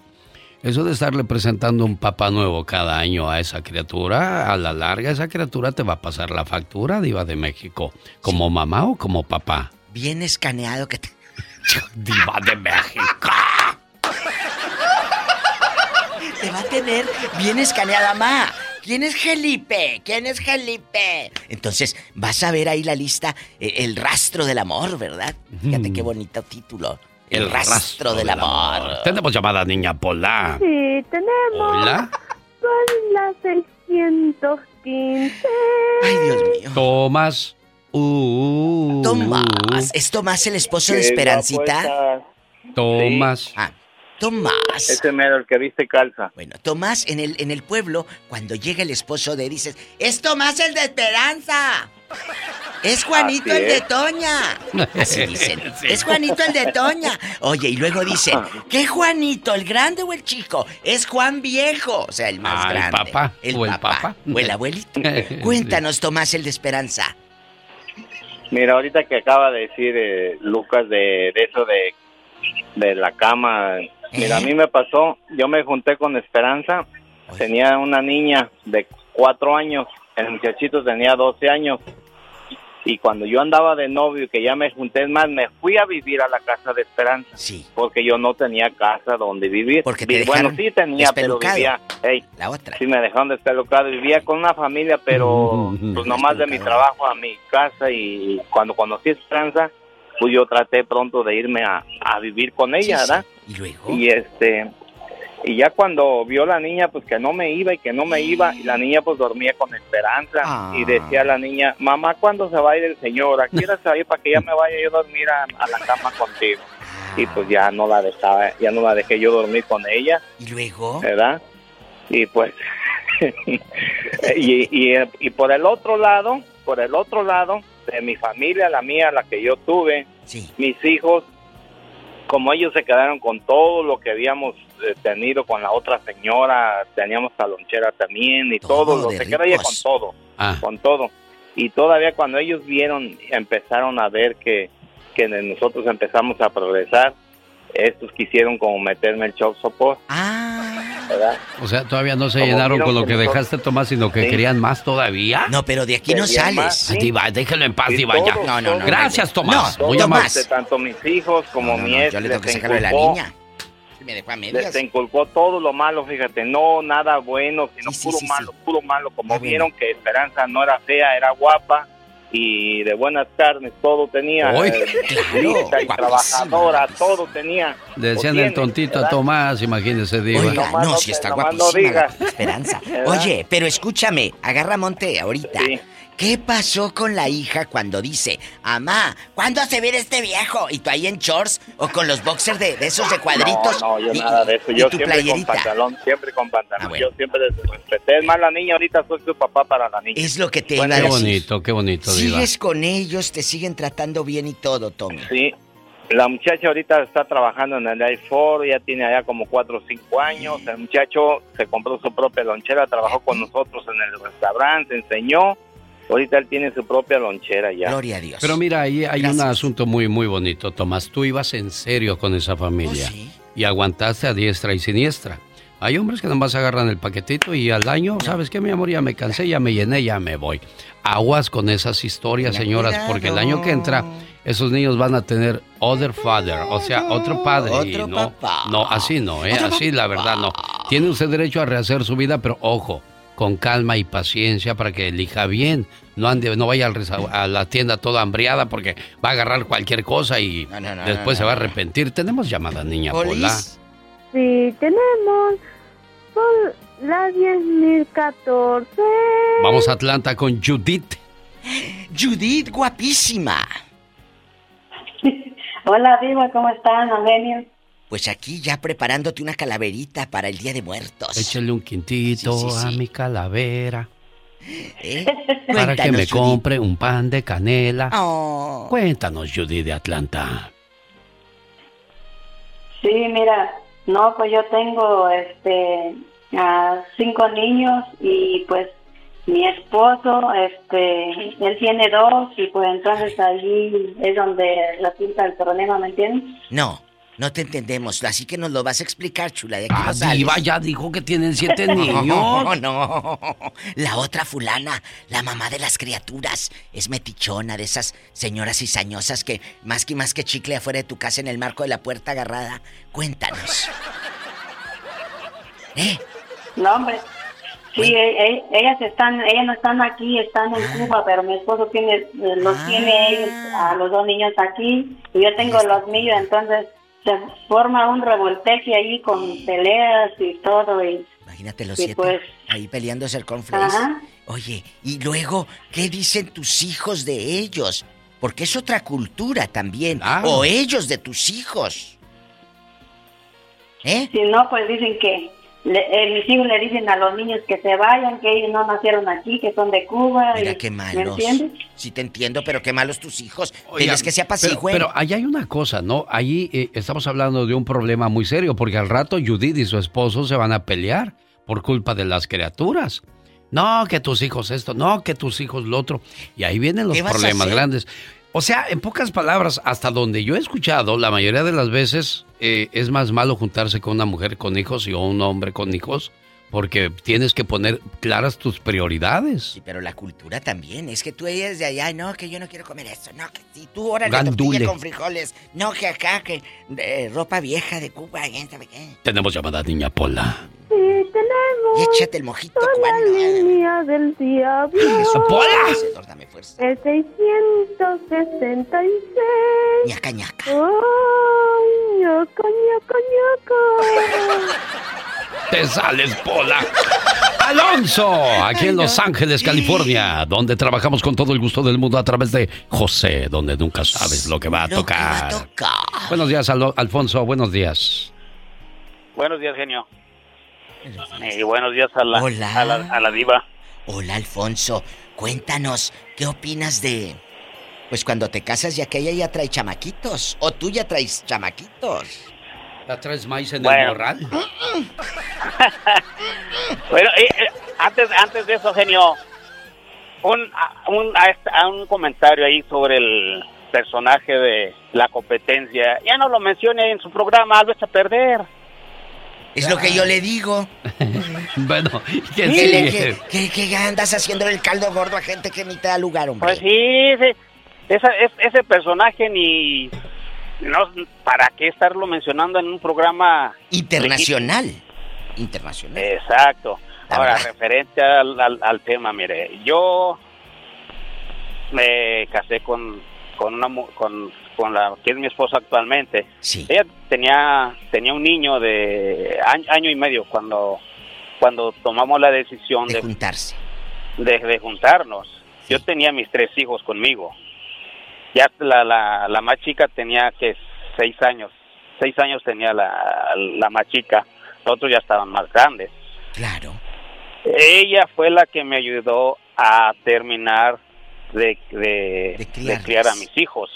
[SPEAKER 4] eso de estarle presentando un papá nuevo cada año a esa criatura, a la larga esa criatura te va a pasar la factura, Diva de México, como mamá o como papá.
[SPEAKER 36] Bien escaneado que te...
[SPEAKER 4] Diva de México.
[SPEAKER 36] Te va a tener bien escaneada, mamá. ¿Quién es Felipe? ¿Quién es Felipe? Entonces, vas a ver ahí la lista, eh, el rastro del amor, ¿verdad? Fíjate qué bonito título. El, rastro, del, amor.
[SPEAKER 4] Tenemos llamada, niña Pola.
[SPEAKER 35] Sí, tenemos.
[SPEAKER 4] Hola.
[SPEAKER 35] Son las 615.
[SPEAKER 36] Ay, Dios mío.
[SPEAKER 4] Tomás. Uh,
[SPEAKER 36] Tomás. ¿Es Tomás el esposo de Esperancita?
[SPEAKER 4] Tomás.
[SPEAKER 36] Ah. Tomás.
[SPEAKER 51] Ese mero, el que viste calza.
[SPEAKER 36] Bueno, Tomás, en el, en el pueblo, cuando llega el esposo de, dices, es Tomás el de Esperanza. Es Juanito el de Toña. Así dicen. Es Juanito el de Toña. Oye, y luego dicen, ¿qué Juanito, el grande o el chico? Es Juan Viejo, o sea, el más grande.
[SPEAKER 4] El papá.
[SPEAKER 36] El
[SPEAKER 4] o
[SPEAKER 36] el
[SPEAKER 4] papá.
[SPEAKER 36] O el abuelito. Cuéntanos, Tomás, el de Esperanza.
[SPEAKER 51] Mira, ahorita que acaba de decir eh, Lucas de, eso de, de la cama, mira, a mí me pasó, yo me junté con Esperanza, tenía una niña de cuatro años, el muchachito tenía 12 años y cuando yo andaba de novio, que ya me junté más, me fui a vivir a la casa de Esperanza.
[SPEAKER 36] Sí.
[SPEAKER 51] Porque yo no tenía casa donde vivir.
[SPEAKER 36] Porque te
[SPEAKER 51] Bueno, sí tenía, pero vivía...
[SPEAKER 36] la otra.
[SPEAKER 51] Sí, me dejaron despelucado. Vivía con una familia, pero pues nomás de mi trabajo a mi casa. Y cuando conocí a Esperanza, pues yo traté pronto de irme a, a vivir con ella, ¿verdad?
[SPEAKER 36] Y luego...
[SPEAKER 51] Y este... Y ya cuando vio la niña, pues que no me iba y que no me iba, y la niña pues dormía con esperanza. Y decía la niña, mamá, ¿cuándo se va a ir el señor? ¿A qué hora para que ya me vaya yo a dormir a, la cama contigo? Y pues ya no la dejaba, ya no la dejé yo dormir con ella.
[SPEAKER 36] ¿Y luego?
[SPEAKER 51] ¿Verdad? Y pues, y, y, y por el otro lado, por el otro lado, de mi familia, la mía, la que yo tuve, mis hijos, como ellos se quedaron con todo lo que habíamos eh, tenido con la otra señora, teníamos talonchera también y todo, lo se quedó ella con todo,
[SPEAKER 4] ah.
[SPEAKER 51] con todo. Y todavía cuando ellos vieron, empezaron a ver que, que nosotros empezamos a progresar, estos quisieron como meterme el shock support.
[SPEAKER 36] Ah.
[SPEAKER 51] ¿Verdad?
[SPEAKER 4] O sea, todavía no se llenaron con lo que, dejaste, Tomás, sino que querían más todavía.
[SPEAKER 36] No, pero de aquí no sales.
[SPEAKER 4] Diva, déjelo en paz, Diva, ya.
[SPEAKER 36] No, no, no.
[SPEAKER 4] Gracias, Tomás.
[SPEAKER 36] No, Tomás.
[SPEAKER 51] Tanto mis hijos como mi ex
[SPEAKER 36] Yo le tengo que sacarlo de la niña. Me dejó a medias.
[SPEAKER 51] Les inculcó todo lo malo, fíjate, no nada bueno, sino
[SPEAKER 36] Sí, sí,
[SPEAKER 51] puro
[SPEAKER 36] sí,
[SPEAKER 51] malo,
[SPEAKER 36] sí.
[SPEAKER 51] puro malo. Como
[SPEAKER 36] Ah,
[SPEAKER 51] vieron que Esperanza no era fea, era guapa y de buenas carnes, todo tenía. Eh,
[SPEAKER 36] claro,
[SPEAKER 51] y trabajadora, todo tenía.
[SPEAKER 4] Le decían el tontito a. Tomás, imagínese.
[SPEAKER 36] Oiga,
[SPEAKER 51] Nomás
[SPEAKER 36] no,
[SPEAKER 51] no
[SPEAKER 36] si está
[SPEAKER 51] no
[SPEAKER 36] guapísima
[SPEAKER 51] digas.
[SPEAKER 36] Esperanza.
[SPEAKER 51] ¿Verdad?
[SPEAKER 36] Oye, pero escúchame, agarra monte ahorita.
[SPEAKER 51] Sí.
[SPEAKER 36] ¿Qué pasó con la hija cuando dice, Amá, ¿cuándo se viene este viejo? Y tú ahí en shorts o con los boxers de, esos de cuadritos.
[SPEAKER 54] No, no yo nada de eso. Yo siempre con pantalón, siempre con pantalón. Ah, yo siempre respeté. Es más, la niña ahorita soy su papá para la niña.
[SPEAKER 36] Es lo que te
[SPEAKER 4] bueno, Qué bonito, qué bonito,
[SPEAKER 36] Sigues con ellos, te siguen tratando bien y todo, Tommy.
[SPEAKER 54] Sí, la muchacha ahorita está trabajando en el i4, ya tiene allá como 4 o 5 años. El muchacho se compró su propia lonchera, trabajó con nosotros en el restaurante, enseñó. Ahorita él tiene su propia lonchera ya.
[SPEAKER 36] Gloria a Dios.
[SPEAKER 4] Pero mira, ahí hay un asunto muy, muy bonito, Tomás. Tú ibas en serio con esa familia oh, y aguantaste a diestra y siniestra. Hay hombres que nomás agarran el paquetito y al año, ¿sabes qué, mi amor? Ya me cansé, ya me llené, ya me voy. Aguas con esas historias, señoras, porque el año que entra esos niños van a tener other father, o sea, otro padre. no, no, así no, ¿eh? así la verdad no. Tiene usted derecho a rehacer su vida, pero ojo, con calma y paciencia para que elija bien. No ande, no vaya a la tienda toda hambriada porque va a agarrar cualquier cosa y después se va a arrepentir. Tenemos llamada, niña Pola.
[SPEAKER 55] Sí, tenemos. Son las 10.014.
[SPEAKER 4] Vamos a Atlanta con Judith.
[SPEAKER 36] Judith, guapísima.
[SPEAKER 55] Hola, Diva, ¿cómo están, Eugenio?
[SPEAKER 36] Pues aquí ya preparándote una calaverita para el Día de Muertos.
[SPEAKER 4] Échale un quintito a mi calavera. ¿Eh? Para que me compre un pan de canela. Oh. Cuéntanos, Judy de Atlanta.
[SPEAKER 55] Sí, mira, no, pues yo tengo este a cinco niños y pues mi esposo, este, él tiene dos y pues entonces allí es donde la pinta el problema, ¿me entiendes?
[SPEAKER 36] No, no te entendemos, así que nos lo vas a explicar, chula. De
[SPEAKER 4] ah, Diva, ya dijo que tienen siete niños.
[SPEAKER 36] No, no. La otra fulana, la mamá de las criaturas, es metichona de esas señoras cizañosas que más que más que chicle afuera de tu casa en el marco de la puerta agarrada. Cuéntanos.
[SPEAKER 55] ¿Eh? No, hombre. Sí, e, e, ellas están, ellas no están aquí, están en Cuba, pero mi esposo tiene, eh, los ah. tiene ellos, a los dos niños aquí, y yo tengo los míos, entonces se forma un revolteje ahí con peleas y todo, y...
[SPEAKER 36] Imagínate los siete pues, ahí peleándose el conflicto. Oye, y luego, ¿qué dicen tus hijos de ellos? Porque es otra cultura también, o ellos de tus hijos.
[SPEAKER 55] ¿Eh? Si no, pues dicen que eh, mis hijos le dicen a los niños que se vayan, que ellos no nacieron aquí, que son de Cuba.
[SPEAKER 36] Mira qué malos. ¿Me entiendes? Sí te entiendo, pero qué malos tus hijos. Tienes que se apacigüen.
[SPEAKER 4] Pero, pero ahí hay una cosa, ¿no? Ahí eh, estamos hablando de un problema muy serio, porque al rato Judith y su esposo se van a pelear por culpa de las criaturas. No, que tus hijos esto, no, que tus hijos lo otro. Y ahí vienen los problemas grandes. O sea, en pocas palabras, hasta donde yo he escuchado, la mayoría de las veces eh, es más malo juntarse con una mujer con hijos y un hombre con hijos porque tienes que poner claras tus prioridades.
[SPEAKER 36] Sí, pero la cultura también. Es que tú eres de allá, no, que yo no quiero comer eso, no, que si tú ahora tortilla con frijoles, no, que acá, que ropa vieja de Cuba, ¿quién sabe qué?
[SPEAKER 4] Tenemos llamada niña Pola.
[SPEAKER 55] Sí, tenemos.
[SPEAKER 36] Y échate el mojito, ¿cuándo?
[SPEAKER 55] La línea del diablo.
[SPEAKER 36] ¡Pola! Dame fuerza.
[SPEAKER 55] El 666.
[SPEAKER 36] ñaca, ñaca.
[SPEAKER 55] Ay, ñaca, ñaca, ñaca.
[SPEAKER 4] Te sales, Pola. Alonso, aquí en Los Ángeles, California, donde trabajamos con todo el gusto del mundo a través de José, donde nunca sabes lo que va a tocar. Buenos días, Alfonso, buenos días.
[SPEAKER 54] Buenos días, genio. Y buenos días a la, A, la, a la diva.
[SPEAKER 36] Hola, Alfonso. Cuéntanos, ¿qué opinas de... Pues cuando te casas ya que ella ya trae chamaquitos, o tú ya traes chamaquitos.
[SPEAKER 4] ¿La traes maíz en el morral?
[SPEAKER 54] bueno, eh, antes, antes de eso, genio, un, un, a un comentario ahí sobre el personaje de la competencia. Ya no lo mencione en su programa, algo a perder.
[SPEAKER 36] Es lo que yo le digo.
[SPEAKER 4] bueno,
[SPEAKER 36] ¿qué, ¿Qué, qué, qué andas haciendo el caldo gordo a gente que ni te da lugar, hombre?
[SPEAKER 54] Pues sí, ese, ese personaje ni no, ¿para qué estarlo mencionando en un programa
[SPEAKER 36] internacional? Internacional.
[SPEAKER 54] Exacto. Ahora, referente al, al, tema, mire, yo me casé con, con una con, con la que es mi esposa actualmente.
[SPEAKER 36] Sí.
[SPEAKER 54] Ella tenía tenía un niño de año, y medio cuando cuando tomamos la decisión
[SPEAKER 36] de, juntarse.
[SPEAKER 54] De, de juntarnos. Yo tenía mis tres hijos conmigo. Ya la, la, la más chica tenía que seis años. Seis años tenía la, la más chica. Los otros ya estaban más grandes.
[SPEAKER 36] Claro.
[SPEAKER 54] Ella fue la que me ayudó a terminar de, de, de criar a mis hijos.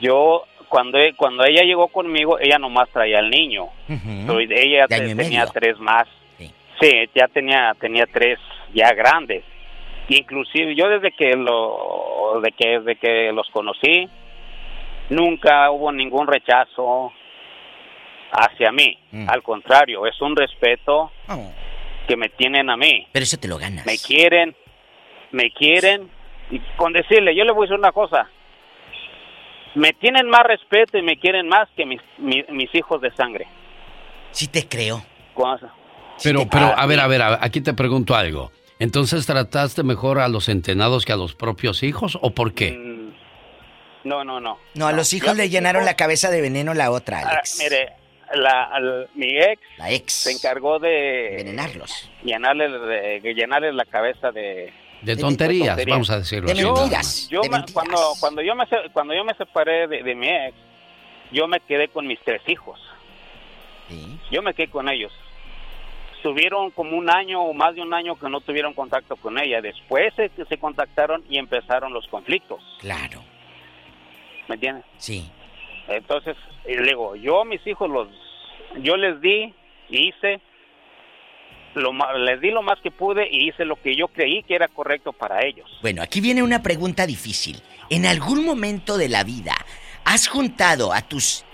[SPEAKER 54] Yo, cuando, cuando ella llegó conmigo, ella nomás traía al niño. Ella tenía
[SPEAKER 36] medio.
[SPEAKER 54] tres más. Sí. ya tenía, tenía tres ya grandes. Inclusive yo desde que lo, de que, desde que los conocí, nunca hubo ningún rechazo hacia mí. Al contrario, es un respeto que me tienen a mí.
[SPEAKER 36] Pero eso te lo ganas.
[SPEAKER 54] Me quieren, me quieren. Y con decirle, yo le voy a decir una cosa. Me tienen más respeto y me quieren más que mis, mi- mis hijos de sangre.
[SPEAKER 36] Sí te creo.
[SPEAKER 4] Pero, pero, a ver, a ver, a ver, aquí te pregunto algo. Entonces, ¿trataste mejor a los entrenados que a los propios hijos o por qué?
[SPEAKER 54] No, no, no.
[SPEAKER 36] No, a los hijos
[SPEAKER 54] Yo-
[SPEAKER 36] le llenaron la cabeza de veneno la otra,
[SPEAKER 54] Ah,
[SPEAKER 36] Alex.
[SPEAKER 54] mire, la, mi ex,
[SPEAKER 36] La ex.
[SPEAKER 54] se encargó de
[SPEAKER 36] envenenarlos,
[SPEAKER 54] llenarle, de, llenarle la cabeza de
[SPEAKER 4] De tonterías, vamos a decirlo así.
[SPEAKER 54] Yo me- cuando cuando yo me cuando yo me separé de, de mi ex, yo me quedé con mis tres hijos. Yo me quedé con ellos. Estuvieron como un año o más de un año que no tuvieron contacto con ella. Después se, se contactaron y empezaron los conflictos.
[SPEAKER 36] Claro.
[SPEAKER 54] ¿Me entiendes?
[SPEAKER 36] Sí.
[SPEAKER 54] Entonces, le digo, yo a mis hijos los, yo les di, hice, lo, les di lo más que pude y hice lo que yo creí que era correcto para ellos.
[SPEAKER 36] Bueno, aquí viene una pregunta difícil. ¿En algún momento de la vida has juntado a tus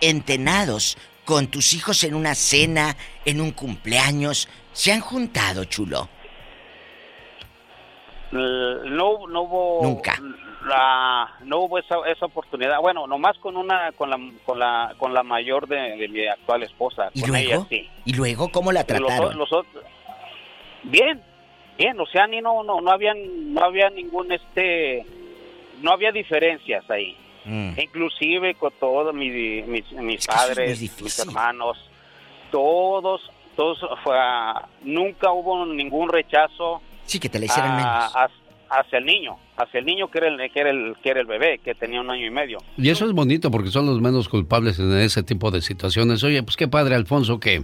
[SPEAKER 36] entenados con tus hijos en una cena, en un cumpleaños? ¿Se han juntado, chulo?
[SPEAKER 54] L- No, no hubo
[SPEAKER 36] Nunca.
[SPEAKER 54] la, no hubo esa, esa oportunidad. Bueno, nomás con una, con la, con la, con la mayor de, de mi actual esposa.
[SPEAKER 36] ¿Y
[SPEAKER 54] con
[SPEAKER 36] luego?
[SPEAKER 54] ella sí.
[SPEAKER 36] ¿Y luego cómo la
[SPEAKER 54] los
[SPEAKER 36] trataron?
[SPEAKER 54] los otros- bien, bien, o sea, ni no, no, no habían, no había ningún este, no había diferencias ahí.
[SPEAKER 36] Mm.
[SPEAKER 54] Inclusive con todos mis, mis, mis padres, mis hermanos, todos, todos, fue, ah, nunca hubo ningún rechazo
[SPEAKER 36] Sí, que te la hicieran
[SPEAKER 54] a-
[SPEAKER 36] menos.
[SPEAKER 54] a- hacia el niño, hacia el niño que era el, que era el, que era el bebé, que tenía un año y medio.
[SPEAKER 4] Y eso es bonito porque son los menos culpables en ese tipo de situaciones. Oye, pues qué padre, Alfonso, que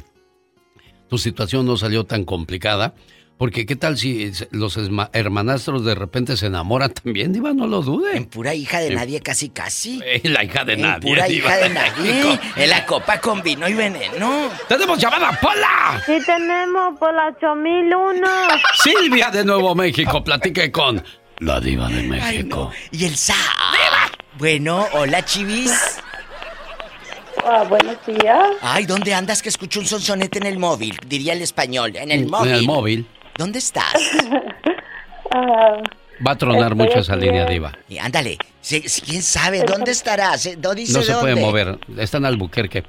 [SPEAKER 4] tu situación no salió tan complicada. Porque qué tal si los hermanastros de repente se enamoran también, Diva, no lo dude. En
[SPEAKER 36] pura hija de
[SPEAKER 4] En-
[SPEAKER 36] nadie, casi casi.
[SPEAKER 4] Eh, la hija de
[SPEAKER 36] En
[SPEAKER 4] nadie.
[SPEAKER 36] pura
[SPEAKER 4] Diva
[SPEAKER 36] hija de
[SPEAKER 4] de
[SPEAKER 36] nadie.
[SPEAKER 4] México.
[SPEAKER 36] En la copa con vino y veneno.
[SPEAKER 4] ¡Tenemos llamada, Pola!
[SPEAKER 35] Sí tenemos por la 8001.
[SPEAKER 4] Silvia de Nuevo México, platique con la Diva de
[SPEAKER 36] Ay,
[SPEAKER 4] México.
[SPEAKER 36] no. Y el sa. Bueno, hola, chivis.
[SPEAKER 56] Ah, buenos días.
[SPEAKER 36] Ay, ¿dónde andas que escucho un sonsonete en el móvil? Diría el español, en el móvil.
[SPEAKER 4] En el móvil.
[SPEAKER 36] ¿Dónde estás?
[SPEAKER 56] Ah,
[SPEAKER 4] Va a tronar mucho esa
[SPEAKER 56] aquí
[SPEAKER 4] línea, Diva.
[SPEAKER 36] Y ándale, ¿quién sabe? ¿Dónde estarás? Eh, ¿No dice
[SPEAKER 4] No se puede mover. Está en Albuquerque.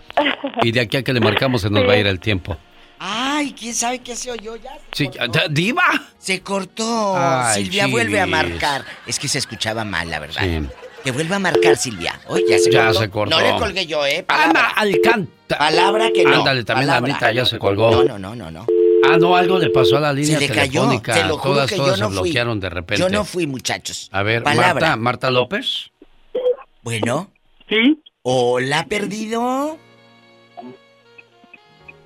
[SPEAKER 4] Y de aquí a que le marcamos se nos
[SPEAKER 36] Sí.
[SPEAKER 4] va a ir el tiempo.
[SPEAKER 36] Ay, ¿quién sabe qué se oyó ya?
[SPEAKER 4] Sí, ¡Diva!
[SPEAKER 36] Se cortó.
[SPEAKER 4] Ay,
[SPEAKER 36] Silvia vuelve a marcar. Es que se escuchaba mal, la verdad.
[SPEAKER 4] Sí.
[SPEAKER 36] Que vuelva a marcar, Silvia. Oye, ya se
[SPEAKER 4] Ya
[SPEAKER 36] cortó.
[SPEAKER 4] se cortó.
[SPEAKER 36] No le colgué yo, ¿eh?
[SPEAKER 4] Ana Alcántara.
[SPEAKER 36] Palabra que no.
[SPEAKER 4] Ándale, también la
[SPEAKER 36] Palabra.
[SPEAKER 4] Anita ya se colgó.
[SPEAKER 36] No, no, no, no, no.
[SPEAKER 4] Ah, no, algo le pasó a la línea
[SPEAKER 36] Se le cayó.
[SPEAKER 4] telefónica.
[SPEAKER 36] Te lo juro
[SPEAKER 4] todas
[SPEAKER 36] que
[SPEAKER 4] todas
[SPEAKER 36] yo no
[SPEAKER 4] se
[SPEAKER 36] fui.
[SPEAKER 4] bloquearon de repente.
[SPEAKER 36] Yo no fui, muchachos.
[SPEAKER 4] A ver,
[SPEAKER 36] Palabra.
[SPEAKER 4] Marta, Marta López.
[SPEAKER 36] Bueno.
[SPEAKER 56] Sí.
[SPEAKER 36] Hola, perdido.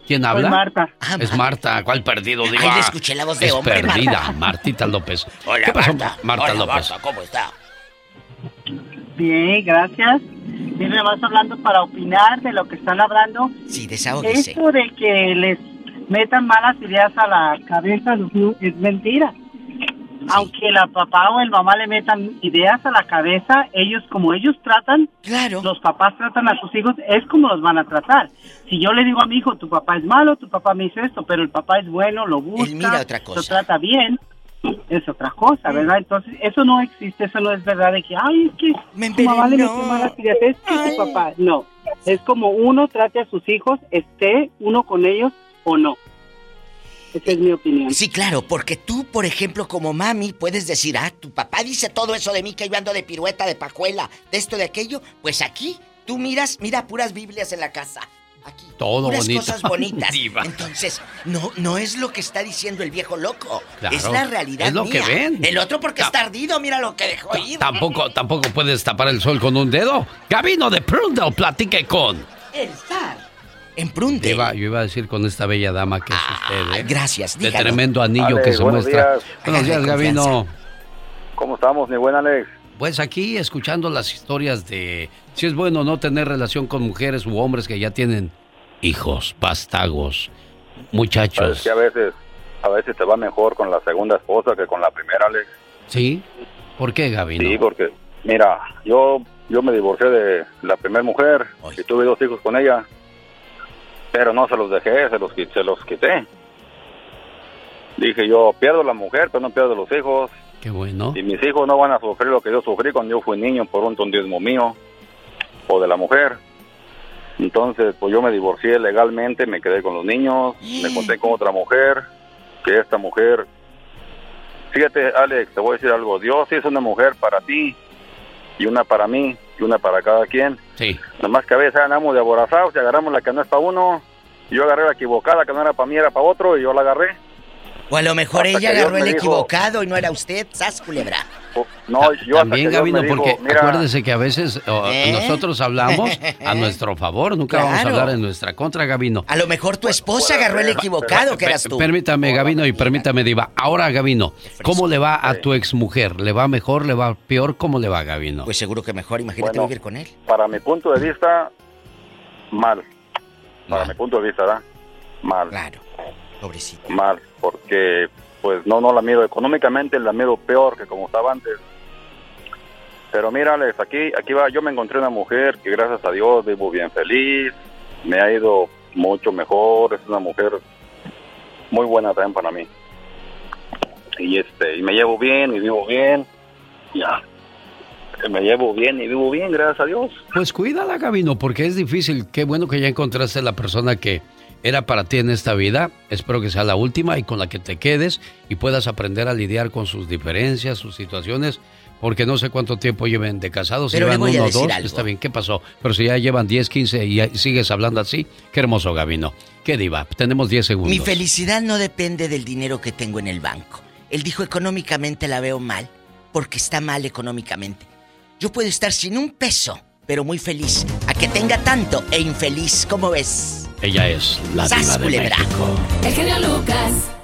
[SPEAKER 4] ¿Quién habla?
[SPEAKER 56] Soy Marta.
[SPEAKER 36] Ah,
[SPEAKER 4] es Marta. ¿Cuál perdido?
[SPEAKER 36] Ay,
[SPEAKER 4] Diva?
[SPEAKER 36] le escuché la voz de
[SPEAKER 4] es
[SPEAKER 36] hombre,
[SPEAKER 4] perdida,
[SPEAKER 36] Marta.
[SPEAKER 4] Martita López.
[SPEAKER 36] Hola,
[SPEAKER 4] ¿Qué pasó,
[SPEAKER 36] Marta.
[SPEAKER 4] Marta
[SPEAKER 36] Hola,
[SPEAKER 4] López?
[SPEAKER 36] Marta, ¿cómo está?
[SPEAKER 56] Bien, gracias. Mire, más hablando para opinar de lo que están hablando.
[SPEAKER 36] Sí, desahógese.
[SPEAKER 56] Esto de que les metan malas ideas a la cabeza es mentira. Aunque la papá o el mamá le metan ideas a la cabeza, ellos como ellos tratan, los papás tratan a sus hijos, es como los van a tratar. Si yo le digo a mi hijo, tu papá es malo, tu papá me hizo esto, pero el papá es bueno, lo busca,
[SPEAKER 36] mira otra cosa.
[SPEAKER 56] lo trata bien, es otra cosa, ¿verdad? Entonces, eso no existe, eso no es verdad de que, ay, es que tu mamá le metió malas ideas, es que tu papá, no. Es como uno trate a sus hijos, esté uno con ellos o no. Esa es mi opinión.
[SPEAKER 36] Sí, claro, porque tú, por ejemplo, como mami, puedes decir, ah, tu papá dice todo eso de mí, que yo ando de pirueta, de pajuela, de esto, de aquello. Pues aquí, tú miras, mira puras Biblias en la casa.
[SPEAKER 4] Todo
[SPEAKER 36] Unas
[SPEAKER 4] bonito.
[SPEAKER 36] cosas bonitas.
[SPEAKER 4] Diva.
[SPEAKER 36] Entonces, no, no es lo que está diciendo el viejo loco.
[SPEAKER 4] Claro,
[SPEAKER 36] es la realidad
[SPEAKER 4] es lo que
[SPEAKER 36] mía.
[SPEAKER 4] ven.
[SPEAKER 36] El otro porque está ardido, mira lo que dejó ir.
[SPEAKER 4] Tampoco, tampoco puedes tapar el sol con un dedo. Gabino de Prundle, platique con.
[SPEAKER 36] El zar. En Prunde.
[SPEAKER 4] Iba, yo iba a decir con esta bella dama que es usted, ¿eh?
[SPEAKER 36] gracias,
[SPEAKER 4] De tremendo anillo que se
[SPEAKER 57] buenos
[SPEAKER 4] muestra.
[SPEAKER 57] días.
[SPEAKER 4] Buenos días, Gabino.
[SPEAKER 57] ¿Cómo estamos, mi buen Alex?
[SPEAKER 4] Pues aquí escuchando las historias de si es bueno o no tener relación con mujeres u hombres que ya tienen hijos, pastagos, muchachos.
[SPEAKER 57] que a veces, a veces te va mejor con la segunda esposa que con la primera, Alex.
[SPEAKER 4] ¿Sí? ¿Por qué, Gabino?
[SPEAKER 57] Sí, porque, mira, yo, yo me divorcié de la primera mujer y tuve dos hijos con ella, pero no se los dejé, se los, se los quité. Dije yo, pierdo la mujer, pero no pierdo los hijos.
[SPEAKER 4] Qué bueno.
[SPEAKER 57] Y mis hijos no van a sufrir lo que yo sufrí cuando yo fui niño por un tondismo mío o de la mujer. Entonces, pues yo me divorcié legalmente, me quedé con los niños, me conté con otra mujer, que esta mujer... Fíjate, Alex, te voy a decir algo. Dios hizo una mujer para ti y una para mí y una para cada quien.
[SPEAKER 4] Sí.
[SPEAKER 57] Nomás que a veces andamos de aborazados y agarramos la que no es para uno. Yo agarré la equivocada, que no era para mí, era para otro, y yo la agarré.
[SPEAKER 36] O a lo mejor
[SPEAKER 57] Hasta
[SPEAKER 36] ella agarró el
[SPEAKER 57] dijo-
[SPEAKER 36] equivocado y no era usted, sas culebra.
[SPEAKER 57] No, yo
[SPEAKER 4] También, Gabino, porque
[SPEAKER 57] "Mira,
[SPEAKER 4] acuérdese que a veces oh,
[SPEAKER 36] ¿Eh?
[SPEAKER 4] nosotros hablamos a nuestro favor, nunca vamos a hablar en nuestra contra, Gabino.
[SPEAKER 36] A lo mejor tu esposa agarró el equivocado, que eras tú.
[SPEAKER 4] Permítame, Gabino, y permítame, Diva. Ahora, Gabino, ¿cómo le va a tu exmujer? ¿Le va mejor, le va peor? ¿Cómo le va, Gabino?
[SPEAKER 36] Pues seguro que mejor, imagínate
[SPEAKER 57] Bueno.
[SPEAKER 36] vivir con él.
[SPEAKER 57] para mi punto de vista, mal. Para mi punto de vista, ¿verdad? Mal.
[SPEAKER 36] Claro. Pobrecito.
[SPEAKER 57] Mal, porque pues no, no la miro económicamente, la miro peor que como estaba antes. Pero mira, Alex, aquí, aquí va, yo me encontré una mujer que gracias a Dios vivo bien feliz, me ha ido mucho mejor, es una mujer muy buena también para mí. Y este, y me llevo bien y vivo bien, ya. Me llevo bien y vivo bien, gracias a Dios.
[SPEAKER 4] Pues cuídala, Gabino, porque es difícil. Qué bueno que ya encontraste la persona que era para ti en esta vida. Espero que sea la última y con la que te quedes y puedas aprender a lidiar con sus diferencias, sus situaciones. Porque no sé cuánto tiempo lleven de casados. Si
[SPEAKER 36] Pero le
[SPEAKER 4] llevan uno o dos,
[SPEAKER 36] algo.
[SPEAKER 4] está bien. ¿Qué pasó? Pero si ya llevan 10, 15 y sigues hablando así, qué hermoso, Gabino. Qué diva. Tenemos 10 segundos.
[SPEAKER 36] Mi felicidad no depende del dinero que tengo en el banco. Él dijo económicamente la veo mal, porque está mal económicamente. Yo puedo estar sin un peso, pero muy feliz. A que tenga tanto e infeliz, como ves?
[SPEAKER 4] Ella es la
[SPEAKER 36] ¡Sas,
[SPEAKER 4] diva de! México.
[SPEAKER 3] El genio Lucas.